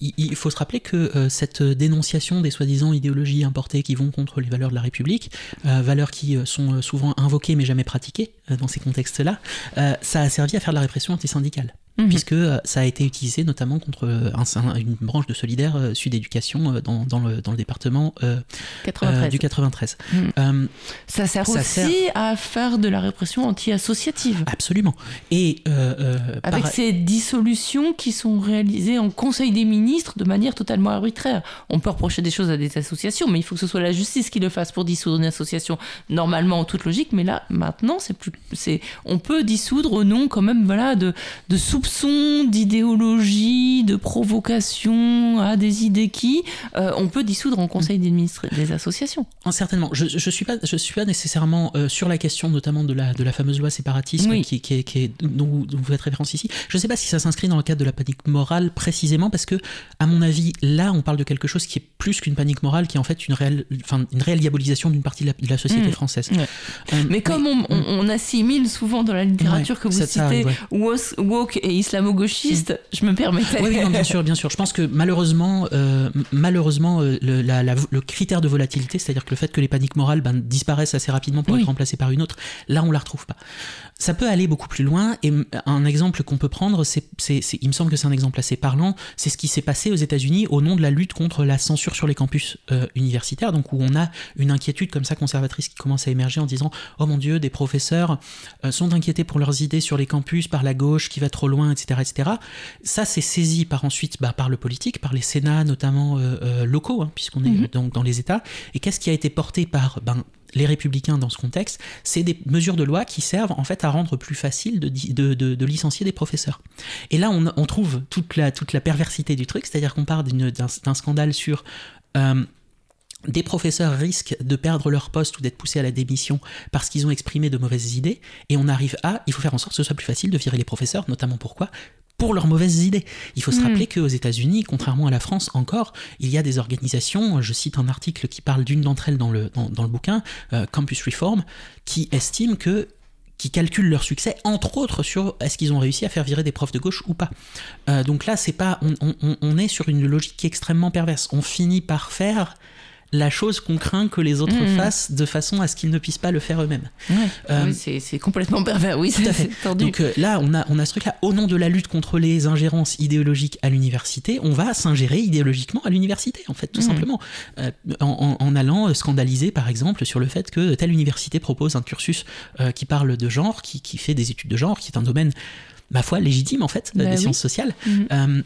Il, faut se rappeler que cette dénonciation des soi-disant idéologies importées qui vont contre les valeurs de la République, euh, valeurs qui euh, sont euh, souvent invoquées mais jamais pratiquées dans ces contextes-là, ça a servi à faire de la répression antisyndicale. Mhm. Puisque euh, ça a été utilisé notamment contre euh, un- une branche de Solidaire euh, Sud Éducation euh, dans, dans le, dans le département euh, 93. du 93. Mhm. Ça sert Ça aussi sert- à faire de la répression anti-associative. absolument. Et Avec par- ces dissolutions qui sont réalisées en Conseil des ministres de manière totalement arbitraire. On peut reprocher des choses à des associations, mais il faut que ce soit la justice qui le fasse pour dissoudre une association. Normalement, en toute logique, mais là, maintenant, c'est plus, c'est, on peut dissoudre au nom quand même, voilà, de, de soupçons, d'idéologie, de provocation à des idées qui, euh, on peut dissoudre en Conseil des des associations. Ah, Certainement. Je, je suis pas, je suis pas nécessairement euh, sur la question notamment de la de la fameuse loi séparatisme Oui. qui, qui, est- qui est dont, vous- faites référence ici. Je ne sais pas si ça s'inscrit dans le cadre de la panique morale précisément parce que à mon avis là on parle de quelque chose qui est plus qu'une panique morale qui est en fait une réelle enfin une réelle diabolisation d'une partie de la, de la société Mm. française. Ouais. Euh, Mais comme on, on- on assimile souvent dans la littérature Ouais, que vous citez arrive, ouais. wos- woke et et islamo-gauchiste, je me permettais. Oui, oui, bien sûr, bien sûr. Je pense que malheureusement, euh, malheureusement, euh, le, le, critère de volatilité, c'est-à-dire que le fait que les paniques morales ben, disparaissent assez rapidement pour être remplacées par une autre, là, on la retrouve pas. Ça peut aller beaucoup plus loin. Et un exemple qu'on peut prendre, c'est, il me semble que c'est un exemple assez parlant, c'est ce qui s'est passé aux États-Unis au nom de la lutte contre la censure sur les campus euh, universitaires, donc où on a une inquiétude comme ça conservatrice qui commence à émerger en disant oh mon Dieu, des professeurs sont inquiétés pour leurs idées sur les campus par la gauche qui va trop loin, etc., etc. Ça, c'est saisi par ensuite bah, par le politique, par les sénats notamment euh, euh, locaux, hein, puisqu'on est mhm. donc dans les États. Et qu'est-ce qui a été porté par ben, les républicains dans ce contexte, c'est des mesures de loi qui servent en fait à rendre plus facile de, licencier des professeurs. Et là, on, trouve toute la, toute la perversité du truc, c'est-à-dire qu'on part d'un scandale sur euh, des professeurs risquent de perdre leur poste ou d'être poussés à la démission parce qu'ils ont exprimé de mauvaises idées, et on arrive à, il faut faire en sorte que ce soit plus facile de virer les professeurs, notamment pourquoi? Pour leurs mauvaises idées. Il faut se hmm. rappeler qu'aux États-Unis, contrairement à la France encore, il y a des organisations, je cite un article qui parle d'une d'entre elles dans le, dans, le bouquin, euh, Campus Reform, qui estiment que qui calculent leur succès, entre autres sur est-ce qu'ils ont réussi à faire virer des profs de gauche ou pas. Euh, donc là, c'est pas, on, on, est sur une logique qui est extrêmement perverse. On finit par faire la chose qu'on craint que les autres mmh. fassent de façon à ce qu'ils ne puissent pas le faire eux-mêmes. Euh, oui, c'est complètement pervers, oui, tout à fait. Donc euh, là, on a, on a ce truc-là. Au nom de la lutte contre les ingérences idéologiques à l'université, on va s'ingérer idéologiquement à l'université, en fait, tout mmh. simplement. Euh, en, allant scandaliser, par exemple, sur le fait que telle université propose un cursus qui parle de genre, qui, qui, fait des études de genre, qui est un domaine, ma foi, légitime, en fait, bah des sciences sociales. Mmh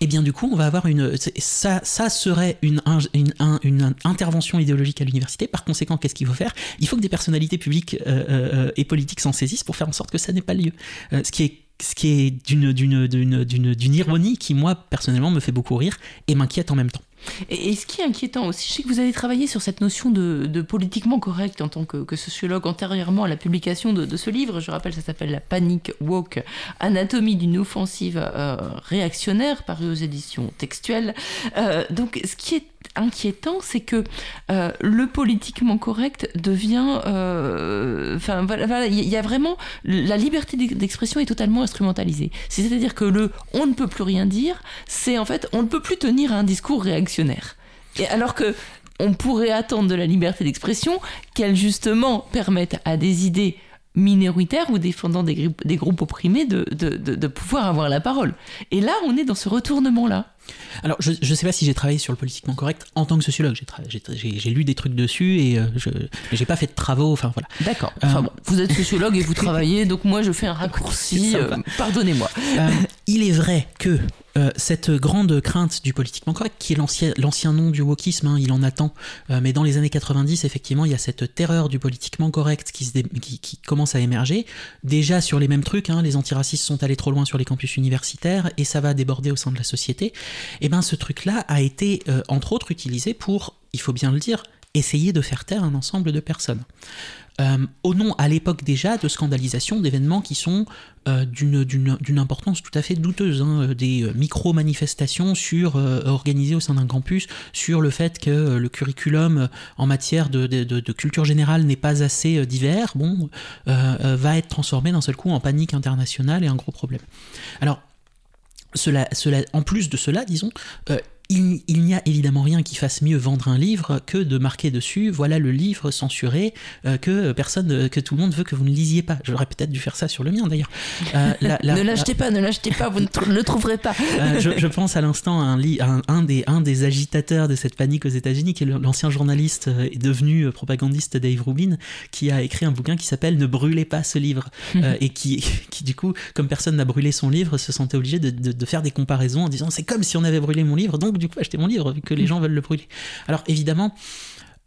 et eh bien du coup on va avoir une ça ça serait une, une, une, intervention idéologique à l'université. Par conséquent qu'est-ce qu'il faut faire? Il faut que des personnalités publiques euh, euh, et politiques s'en saisissent pour faire en sorte que ça n'ait pas lieu. Euh, ce qui est ce qui est d'une, d'une, d'une, d'une, ironie qui moi personnellement me fait beaucoup rire et m'inquiète en même temps et, ce qui est inquiétant aussi, je sais que vous avez travaillé sur cette notion de, politiquement correct en tant que, sociologue antérieurement à la publication de, ce livre. Je rappelle, ça s'appelle La Panic Walk, Anatomie d'une offensive euh, réactionnaire, paru aux éditions textuelles. Euh, donc, ce qui est inquiétant, c'est que euh, le politiquement correct devient. Euh, enfin, il y a vraiment. La liberté d'expression est totalement instrumentalisée. C'est-à-dire que le on ne peut plus rien dire, c'est en fait on ne peut plus tenir un discours réactionnaire. Et alors que on pourrait attendre de la liberté d'expression qu'elle justement permette à des idées minoritaires ou défendant des, des groupes opprimés de, de, de, pouvoir avoir la parole. Et là, on est dans ce retournement-là. Alors, je ne sais pas si j'ai travaillé sur le politiquement correct en tant que sociologue. J'ai lu des trucs dessus et euh, je n'ai pas fait de travaux. Enfin, voilà. D'accord. Enfin, euh, vous êtes sociologue et vous travaillez, donc moi je fais un raccourci. Euh, pardonnez-moi. il est vrai que cette grande crainte du politiquement correct, qui est l'ancien nom du wokisme, hein, il en attend, mais dans les années 90, effectivement, il y a cette terreur du politiquement correct qui, commence à émerger. Déjà sur les mêmes trucs, hein, les antiracistes sont allés trop loin sur les campus universitaires et ça va déborder au sein de la société et eh ben ce truc-là a été euh, entre autres utilisé pour, il faut bien le dire, essayer de faire taire un ensemble de personnes. Euh, au nom, à l'époque déjà, de scandalisation d'événements qui sont euh, d'une importance tout à fait douteuse, hein, des micro-manifestations organisées au sein d'un campus sur le fait que le curriculum en matière de, de culture générale n'est pas assez divers, bon, va être transformé d'un seul coup en panique internationale et un gros problème. Alors, cela, cela, en plus de cela, disons, il, n'y a évidemment rien qui fasse mieux vendre un livre que de marquer dessus voilà le livre censuré euh, que personne euh, que tout le monde veut que vous ne lisiez pas. J'aurais peut-être dû faire ça sur le mien d'ailleurs. Euh, ne l'achetez pas ne l'achetez pas vous ne le trouverez pas. Je, pense à l'instant à un, un, un, des, un des agitateurs de cette panique aux États-Unis qui est l'ancien journaliste et devenu propagandiste Dave Rubin qui a écrit un bouquin qui s'appelle Ne brûlez pas ce livre. Et qui, qui du coup comme personne n'a brûlé son livre se sentait obligé de, de, de faire des comparaisons en disant c'est comme si on avait brûlé mon livre donc du coup acheter mon livre vu que les mm. gens veulent le brûler. Alors évidemment,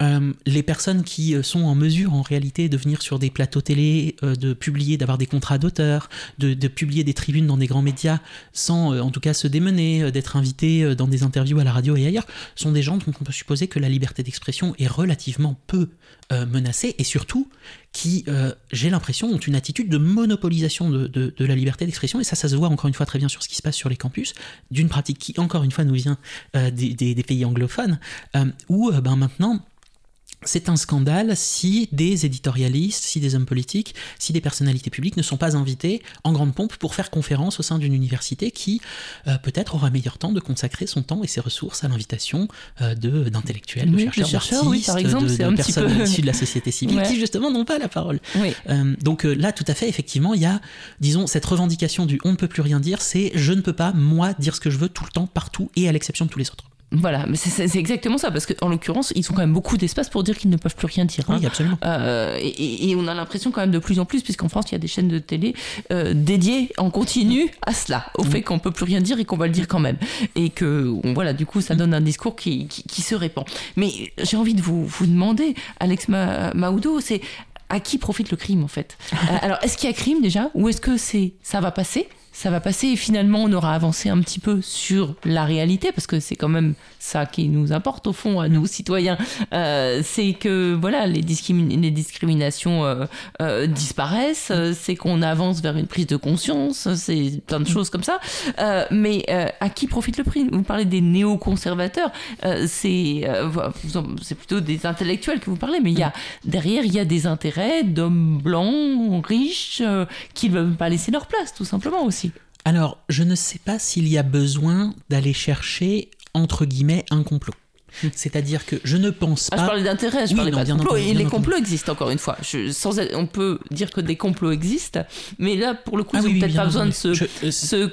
euh, les personnes qui euh, sont en mesure en réalité de venir sur des plateaux télé, euh, de publier, d'avoir des contrats d'auteur, de, publier des tribunes dans des grands médias sans en tout cas se démener, d'être invités dans des interviews à la radio et ailleurs, sont des gens dont on peut supposer que la liberté d'expression est relativement peu menacée et surtout qui, j'ai l'impression, ont une attitude de monopolisation de, la liberté d'expression. Et ça, ça se voit encore une fois très bien sur ce qui se passe sur les campus, d'une pratique qui encore une fois nous vient des, des, pays anglophones où ben, maintenant c'est un scandale si des éditorialistes, si des hommes politiques, si des personnalités publiques ne sont pas invités en grande pompe pour faire conférence au sein d'une université qui euh, peut-être aura meilleur temps de consacrer son temps et ses ressources à l'invitation euh, de d'intellectuels, de chercheurs, de chercheurs, d'artistes, oui, par exemple, de, c'est de un petit personnes peu- issues de la société civile Ouais. qui justement n'ont pas la parole. Oui. Euh, donc là, tout à fait, effectivement, il y a, disons, cette revendication du on ne peut plus rien dire, c'est je ne peux pas, moi, dire ce que je veux tout le temps, partout, et à l'exception de tous les autres. Voilà, mais c'est- exactement ça, parce qu'en l'occurrence, ils ont quand même beaucoup d'espace pour dire qu'ils ne peuvent plus rien dire. hein. Oui, absolument. Euh, et, et- on a l'impression quand même de plus en plus, puisqu'en France, il y a des chaînes de télé euh, dédiées en continu à cela, au fait qu'on peut plus rien dire et qu'on va le dire quand même. Et que, on- voilà, du coup, ça donne un discours qui, qui, qui se répand. Mais j'ai envie de vous, vous demander, Alex Ma- Maoudo, c'est à qui profite le crime en fait? Euh, Alors, est-ce qu'il y a crime déjà? Ou est-ce que c'est ça va passer? Ça va passer et finalement on aura avancé un petit peu sur la réalité parce que c'est quand même ça qui nous importe au fond à nous citoyens. Euh, c'est que voilà les, discrimi- les discriminations euh, euh, disparaissent c'est qu'on avance vers une prise de conscience c'est plein de choses comme ça. Mais à qui profite le prix? Vous parlez des néoconservateurs c'est c'est plutôt des intellectuels que vous parlez mais y a derrière il y a des intérêts d'hommes blancs riches qui ne veulent pas laisser leur place tout simplement aussi Alors, je ne sais pas s'il y a besoin d'aller chercher, entre guillemets, un complot. C'est-à-dire que je ne pense Ah, pas... je parlais d'intérêt, je Oui, parlais non, pas de complot. Et les complots existent encore une fois. Je- sans on peut dire que des complots existent, mais là, pour le coup, Ah ils oui, peut-être pas besoin de se, Je- euh, se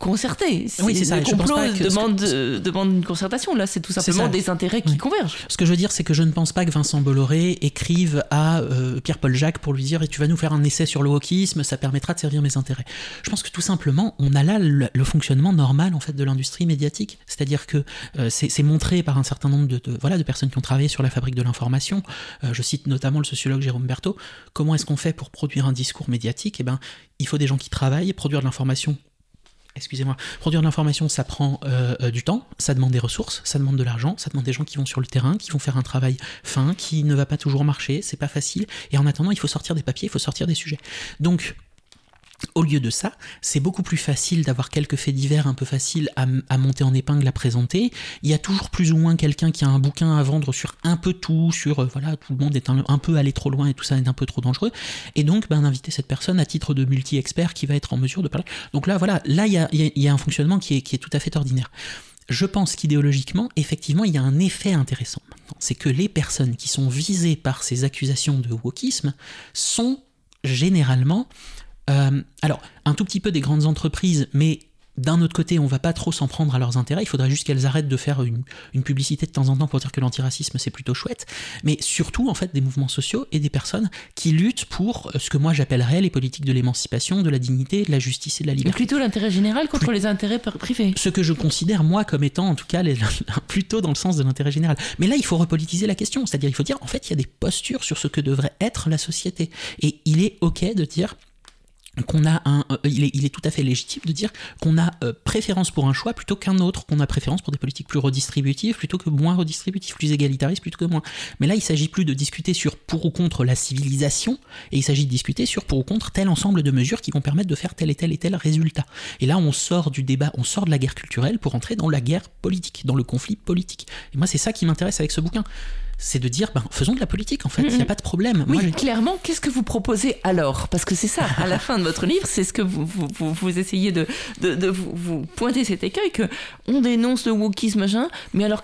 concerter. Oui, c'est ça, Le je pense complot pas que demande, euh, demande une concertation. Là, c'est tout simplement des intérêts qui Oui. convergent. Ce que je veux dire, c'est que je ne pense pas que Vincent Bolloré écrive à euh, Pierre-Paul Jacques pour lui dire et tu vas nous faire un essai sur le wokisme, ça permettra de servir mes intérêts. Je pense que tout simplement, on a là le, le fonctionnement normal en fait de l'industrie médiatique, c'est-à-dire que euh, c'est montré par un certain nombre de, de- voilà de personnes qui ont travaillé sur la fabrique de l'information. Je cite notamment le sociologue Jérôme Berthaud. Comment est-ce qu'on fait pour produire un discours médiatique? Eh ben, il faut des gens qui travaillent, produire de l'information Excusez-moi, produire de l'information, ça prend euh, euh, du temps, ça demande des ressources, ça demande de l'argent, ça demande des gens qui vont sur le terrain, qui vont faire un travail fin, qui ne va pas toujours marcher, c'est pas facile. Et en attendant, il faut sortir des papiers, il faut sortir des sujets. Donc, au lieu de ça, c'est beaucoup plus facile d'avoir quelques faits divers un peu faciles à, monter en épingle, à présenter. Il y a toujours plus ou moins quelqu'un qui a un bouquin à vendre sur un peu tout, sur euh, voilà, tout le monde est un, peu allé trop loin et tout ça est un peu trop dangereux. Et donc, ben, d'inviter cette personne à titre de multi-expert qui va être en mesure de parler. Donc là, voilà, là, il y a, un fonctionnement qui est, tout à fait ordinaire. Je pense qu'idéologiquement, effectivement, il y a un effet intéressant. C'est que les personnes qui sont visées par ces accusations de wokisme sont généralement euh, alors, un tout petit peu des grandes entreprises, mais d'un autre côté, on va pas trop s'en prendre à leurs intérêts. Il faudrait juste qu'elles arrêtent de faire une, une publicité de temps en temps pour dire que l'antiracisme c'est plutôt chouette. Mais surtout, en fait, des mouvements sociaux et des personnes qui luttent pour euh, ce que moi j'appellerais les politiques de l'émancipation, de la dignité, de la justice et de la Mais liberté. plutôt l'intérêt général contre les intérêts privés. Ce que je considère, moi, comme étant, en tout cas, les- plutôt dans le sens de l'intérêt général. Mais là, il faut repolitiser la question. C'est-à-dire, il faut dire, en fait, il y a des postures sur ce que devrait être la société. Et il est OK de dire qu'on a un, euh, il, est, tout à fait légitime de dire qu'on a euh, préférence pour un choix plutôt qu'un autre, qu'on a préférence pour des politiques plus redistributives plutôt que moins redistributives, plus égalitaristes plutôt que moins. Mais là, il s'agit plus de discuter sur pour ou contre la civilisation, et il s'agit de discuter sur pour ou contre tel ensemble de mesures qui vont permettre de faire tel et tel et tel résultat. Et là, on sort du débat, on sort de la guerre culturelle pour entrer dans la guerre politique, dans le conflit politique. Et moi, c'est ça qui m'intéresse avec ce bouquin. C'est de dire, ben, faisons de la politique en fait, il n'y a pas de problème. Oui, Moi, clairement, qu'est-ce que vous proposez alors? Parce que c'est ça, à la fin de votre livre, c'est ce que vous, vous, essayez de, de, de vous, vous pointer cet écueil que on dénonce le wokisme, machin, mais alors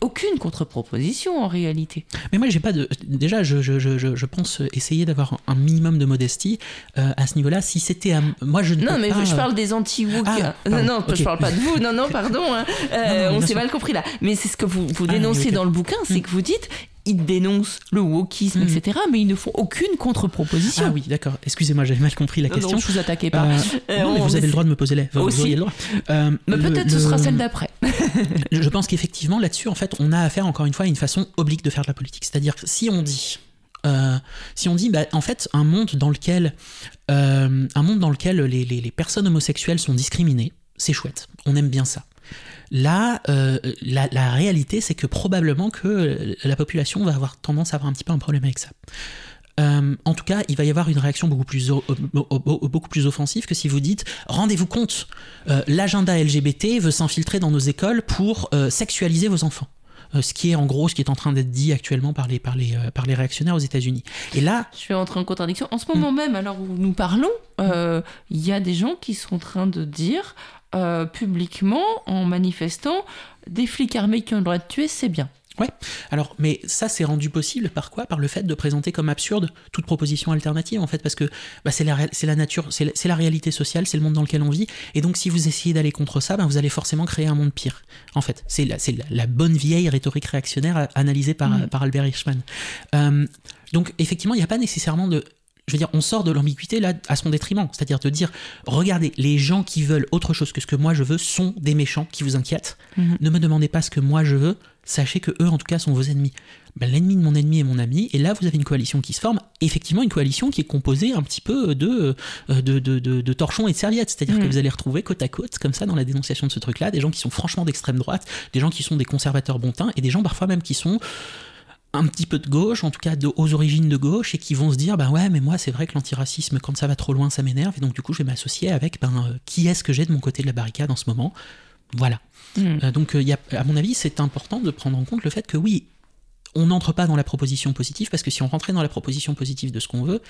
aucune contre-proposition en réalité. Mais moi, j'ai pas de. Déjà, je, je, je, je- je pense essayer d'avoir un minimum de modestie euh, à ce niveau-là. Si c'était à. Moi, je ne Non, mais pas, je euh, parle des anti-woke. Ah, non, non, ok. je parle pas de vous. Non, non, pardon. hein. Euh, Non, non, on s'est mal compris là. Mais c'est ce que vous, vous Ah, dénoncez dans le bouquin, c'est Mm. que vous dites ils dénoncent le wokisme, Mm. etc., mais ils ne font aucune contre-proposition. Ah oui, d'accord. Excusez-moi, j'avais mal compris la Non, question. non, je vous attaquais pas. Euh, Euh, non, mais vous avez le droit de me poser la. Vous Aussi. auriez le droit. Euh, Mais peut-être ce le- sera celle d'après. Je pense qu'effectivement, là-dessus, en fait, on a affaire encore une fois à une façon oblique de faire de la politique. C'est-à-dire que si on dit, euh, si on dit, bah, en fait, un monde dans lequel, un monde dans lequel les, les- les personnes homosexuelles sont discriminées, c'est chouette. On aime bien ça. Là, euh, la, la réalité, c'est que probablement que la population va avoir tendance à avoir un petit peu un problème avec ça. Euh, en tout cas, il va y avoir une réaction beaucoup plus, o- beaucoup plus offensive que si vous dites rendez-vous compte, euh, l'agenda LGBT veut s'infiltrer dans nos écoles pour euh, sexualiser vos enfants. ce qui est en gros ce qui est en train d'être dit actuellement par les, par les, par les réactionnaires aux États-Unis. Et là, je vais entrer en contradiction. En ce moment mm. même, alors où nous parlons, il y a des gens qui sont en train de dire publiquement, en manifestant, des flics armés qui ont le droit de tuer, c'est bien. Ouais, alors, mais ça c'est rendu possible par quoi? Par le fait de présenter comme absurde toute proposition alternative en fait, parce que bah, c'est la, la, nature, c'est la, la, réalité sociale, c'est le monde dans lequel on vit, et donc si vous essayez d'aller contre ça, bah, vous allez forcément créer un monde pire. En fait, c'est la, bonne vieille rhétorique réactionnaire analysée par, mm. par Albert Hirschman. Euh, donc effectivement, il n'y a pas nécessairement de je veux dire, on sort de l'ambiguïté là à son détriment. C'est-à-dire de dire, regardez, les gens qui veulent autre chose que ce que moi je veux sont des méchants qui vous inquiètent. Mhm. Ne me demandez pas ce que moi je veux. Sachez que eux, en tout cas, sont vos ennemis. Ben, L'ennemi de mon ennemi est mon ami, et là vous avez une coalition qui se forme, effectivement une coalition qui est composée un petit peu de, euh, de, de, de, torchons et de serviettes, c'est-à-dire que mhm. vous allez retrouver côte à côte, comme ça, dans la dénonciation de ce truc-là, des gens qui sont franchement d'extrême droite, des gens qui sont des conservateurs bontins, et des gens parfois même qui sont un petit peu de gauche, en tout cas de, aux origines de gauche, et qui vont se dire, ben ouais, mais moi c'est vrai que l'antiracisme, quand ça va trop loin, ça m'énerve, et donc du coup je vais m'associer avec, ben, euh, qui est-ce que j'ai de mon côté de la barricade en ce moment? Voilà. Hmm. Euh, donc euh, y a, à mon avis, c'est important de prendre en compte le fait que oui, on n'entre pas dans la proposition positive, parce que si on rentrait dans la proposition positive de ce qu'on veut,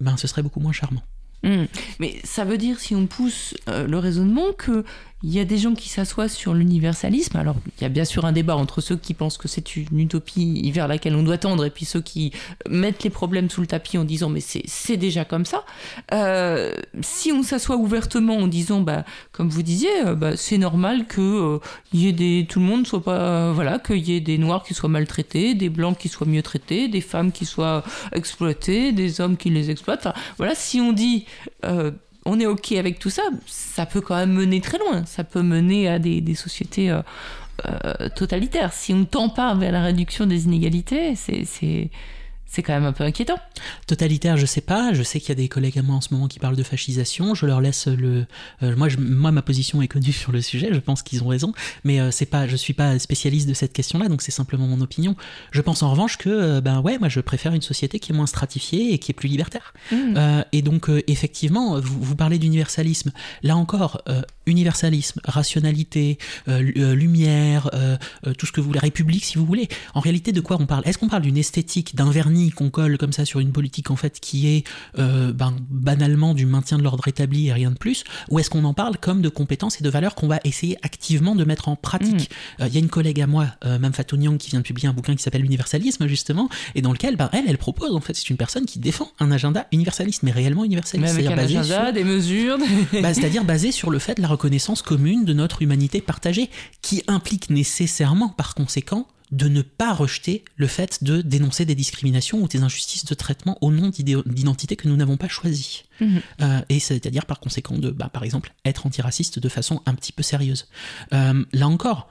ben ce serait beaucoup moins charmant. Hmm. Mais ça veut dire, si on pousse le raisonnement, que il y a des gens qui s'assoient sur l'universalisme. Alors, il y a bien sûr un débat entre ceux qui pensent que c'est une utopie vers laquelle on doit tendre et puis ceux qui mettent les problèmes sous le tapis en disant mais c'est déjà comme ça. Euh, si on s'assoit ouvertement en disant, bah, comme vous disiez, euh, bah, c'est normal que euh, y ait des, tout le monde soit pas, voilà, qu'il y ait des noirs qui soient maltraités, des blancs qui soient mieux traités, des femmes qui soient exploitées, des hommes qui les exploitent. voilà, si on dit on est OK avec tout ça, ça peut quand même mener très loin. Ça peut mener à des, sociétés euh, euh, totalitaires. Si on ne tend pas vers la réduction des inégalités, c'est c'est quand même un peu inquiétant. Totalitaire, je sais pas. Je sais qu'il y a des collègues à moi en ce moment qui parlent de fascisation. Je leur laisse le. Euh, moi, je, moi, ma position est connue sur le sujet. Je pense qu'ils ont raison, mais euh, c'est pas. Je suis pas spécialiste de cette question-là, donc c'est simplement mon opinion. Je pense en revanche que, euh, ben ouais, moi, je préfère une société qui est moins stratifiée et qui est plus libertaire. Mmh. et donc, effectivement, vous, vous parlez d'universalisme. Là encore, universalisme, rationalité, lumière, tout ce que vous voulez, république, si vous voulez. En réalité, de quoi on parle? Est-ce qu'on parle d'une esthétique, d'un vernis qu'on colle comme ça sur une politique en fait qui est euh, ben, banalement du maintien de l'ordre établi et rien de plus? Ou est-ce qu'on en parle comme de compétences et de valeurs qu'on va essayer activement de mettre en pratique? Mm. euh, Il y a une collègue à moi, euh, Mme Fatou Nyang, qui vient de publier un bouquin qui s'appelle L'universalisme justement, et dans lequel ben, elle, elle propose en fait, c'est une personne qui défend un agenda universaliste, mais réellement universaliste. Mais avec un agenda, des mesures. Bah, c'est-à-dire basé sur le fait de la reconnaissance commune de notre humanité partagée, qui implique nécessairement par conséquent de ne pas rejeter le fait de dénoncer des discriminations ou des injustices de traitement au nom d'identités que nous n'avons pas choisies. Mhm. Euh, et c'est-à-dire par conséquent de, bah, par exemple, être antiraciste de façon un petit peu sérieuse. Euh, là encore,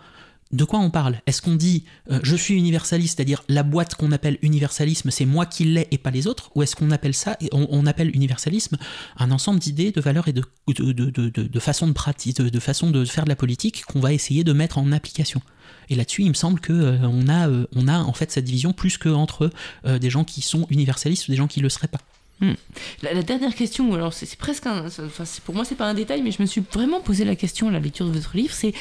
de quoi on parle? Est-ce qu'on dit euh, je suis universaliste, c'est-à-dire la boîte qu'on appelle universalisme, c'est moi qui l'ai et pas les autres? Ou est-ce qu'on appelle ça, on, appelle universalisme un ensemble d'idées, de valeurs et de, de, de, de façons de pratique, de, façon de faire de la politique qu'on va essayer de mettre en application? Et là-dessus, il me semble que euh, on, a, euh, on a en fait cette division plus que entre euh, des gens qui sont universalistes ou des gens qui ne le seraient pas. Hmm. La, dernière question, c'est presque pour moi c'est pas un détail, mais je me suis vraiment posé la question à la lecture de votre livre, c'est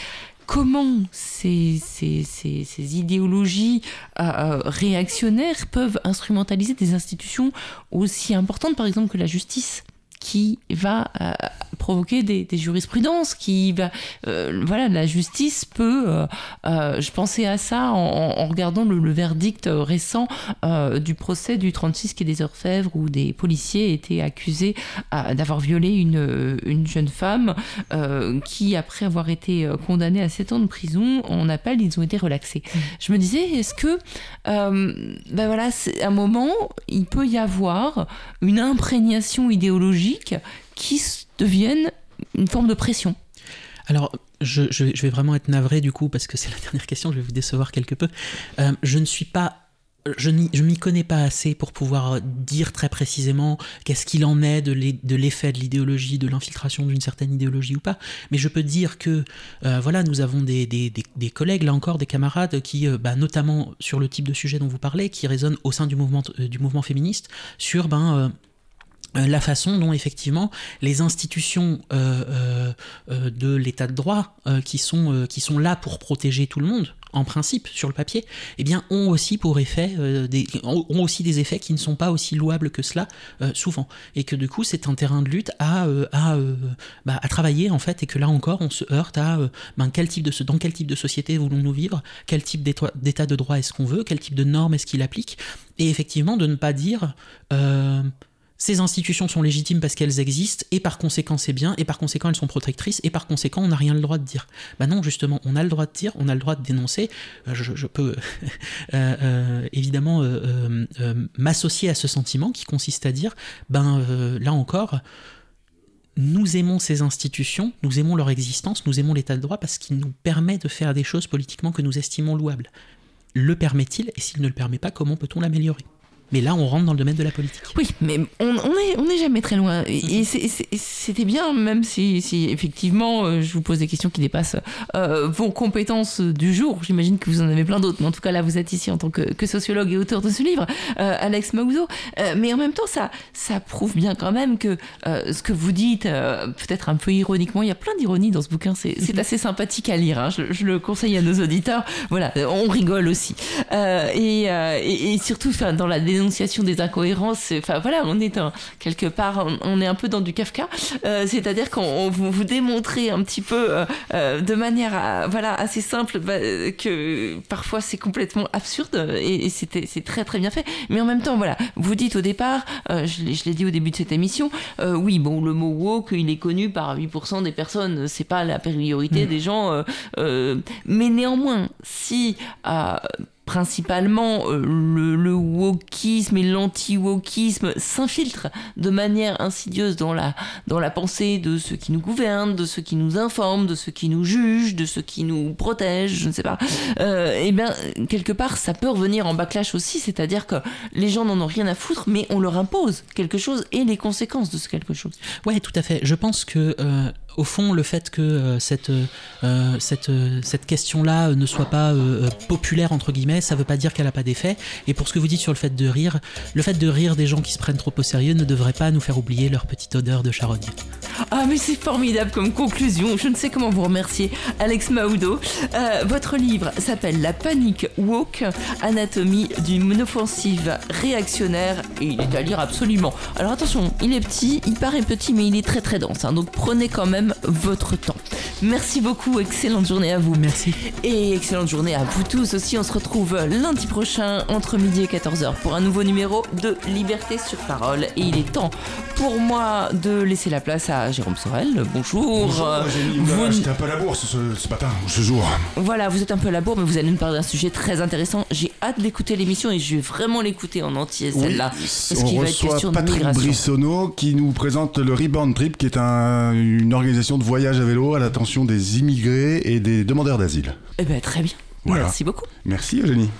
comment ces, ces, ces, ces idéologies réactionnaires peuvent instrumentaliser des institutions aussi importantes, par exemple, que la justice? Qui va euh, provoquer des, jurisprudences, qui va, euh, voilà, la justice peut. Euh, je pensais à ça en, regardant le, verdict récent du procès du 36 qui est des Orfèvres où des policiers étaient accusés d'avoir violé une, une jeune femme qui, après avoir été condamnée à 7 ans de prison, en appel, ils ont été relaxés. Mmh. Je me disais, est-ce que, ben voilà, à un moment, il peut y avoir une imprégnation idéologique qui deviennent une forme de pression. Alors, je, vais vraiment être navré du coup, parce que c'est la dernière question, je vais vous décevoir quelque peu. Euh, je ne suis pas je ne m'y connais pas assez pour pouvoir dire très précisément qu'est-ce qu'il en est de l'effet de l'idéologie, de l'infiltration d'une certaine idéologie ou pas. Mais je peux dire que euh, voilà, nous avons des, collègues, là encore, des camarades qui, euh, bah, notamment sur le type de sujet dont vous parlez, qui résonnent au sein du mouvement, du mouvement féministe sur ben, la façon dont effectivement les institutions euh, euh, de l'état de droit qui, sont, qui sont là pour protéger tout le monde, en principe, sur le papier, eh bien, ont aussi pour effet des, ont aussi des effets qui ne sont pas aussi louables que cela souvent. Et que du coup, c'est un terrain de lutte à, à, bah, à travailler, en fait, et que là encore, on se heurte à ben, quel type de, dans quel type de société voulons-nous vivre, quel type d'état de droit est-ce qu'on veut, quel type de normes est-ce qu'il applique, et effectivement de ne pas dire euh, ces institutions sont légitimes parce qu'elles existent, et par conséquent c'est bien, et par conséquent elles sont protectrices, et par conséquent on n'a rien le droit de dire. Bah non, justement, on a le droit de dire, on a le droit de dénoncer. Euh, je, peux euh, évidemment m'associer à ce sentiment qui consiste à dire, ben là encore, nous aimons ces institutions, nous aimons leur existence, nous aimons l'état de droit parce qu'il nous permet de faire des choses politiquement que nous estimons louables. Le permet-il Et s'il ne le permet pas, comment peut-on l'améliorer? Mais là, on rentre dans le domaine de la politique. Oui, mais on n'est on est jamais très loin. Et, c'était bien, même si, si effectivement, euh, je vous pose des questions qui dépassent euh, vos compétences du jour. J'imagine que vous en avez plein d'autres. Mais en tout cas, là, vous êtes ici en tant que, sociologue et auteur de ce livre, euh, Alex Mauzo. mais en même temps, ça, ça prouve bien quand même que ce que vous dites, peut-être un peu ironiquement, il y a plein d'ironie dans ce bouquin. C'est mhm. assez sympathique à lire. Hein. Je, je, le conseille à nos auditeurs. Voilà, on rigole aussi. Et, et, surtout, dans la dénonciation des incohérences. Enfin voilà, on est quelque part, on, est un peu dans du Kafka. Euh, c'est-à-dire qu'on vous, vous démontrez un petit peu euh, euh, de manière voilà assez simple bah, que parfois c'est complètement absurde et, c'était c'est très très bien fait. Mais en même temps, voilà, vous dites au départ, je l'ai dit au début de cette émission, oui bon le mot woke il est connu par 8% des personnes, c'est pas la priorité mm. des gens, mais néanmoins si principalement euh, le, le, wokisme et l'anti-wokisme s'infiltrent de manière insidieuse dans la, pensée de ceux qui nous gouvernent, de ceux qui nous informent, de ceux qui nous jugent, de ceux qui nous protègent, je ne sais pas, euh, et bien quelque part ça peut revenir en backlash aussi, c'est-à-dire que les gens n'en ont rien à foutre, mais on leur impose quelque chose et les conséquences de ce quelque chose. Ouais, tout à fait. Je pense que euh, au fond, le fait que euh, cette, euh, cette, euh, cette question-là ne soit pas populaire, entre guillemets, ça ne veut pas dire qu'elle n'a pas d'effet. Et pour ce que vous dites sur le fait de rire, le fait de rire des gens qui se prennent trop au sérieux ne devrait pas nous faire oublier leur petite odeur de charogne. Ah, mais c'est formidable comme conclusion. Je ne sais comment vous remercier, Alex Maudo. votre livre s'appelle La panique woke, anatomie d'une offensive réactionnaire. Et il est à lire absolument. Alors attention, il est petit, il paraît petit, mais il est très très dense. Hein. donc prenez quand même votre temps. Merci beaucoup, excellente journée à vous. Merci. Et excellente journée à vous tous aussi. On se retrouve lundi prochain entre midi et 14h pour un nouveau numéro de Liberté sur parole. Et il est temps pour moi de laisser la place à Jérôme Sorel. Bonjour. Bonjour vous... J'étais un peu à la bourse ce, matin, ce jour. Voilà, vous êtes un peu à la bourre, mais vous allez nous parler d'un sujet très intéressant. J'ai hâte d'écouter l'émission et je vais vraiment l'écouter en entier, celle-là. on reçoit Patrick Brissonneau qui nous présente le Rebound Trip, qui est un, une organisation de voyage à vélo à l'attention des immigrés et des demandeurs d'asile. Eh bien, très bien. Merci beaucoup. Merci Eugénie.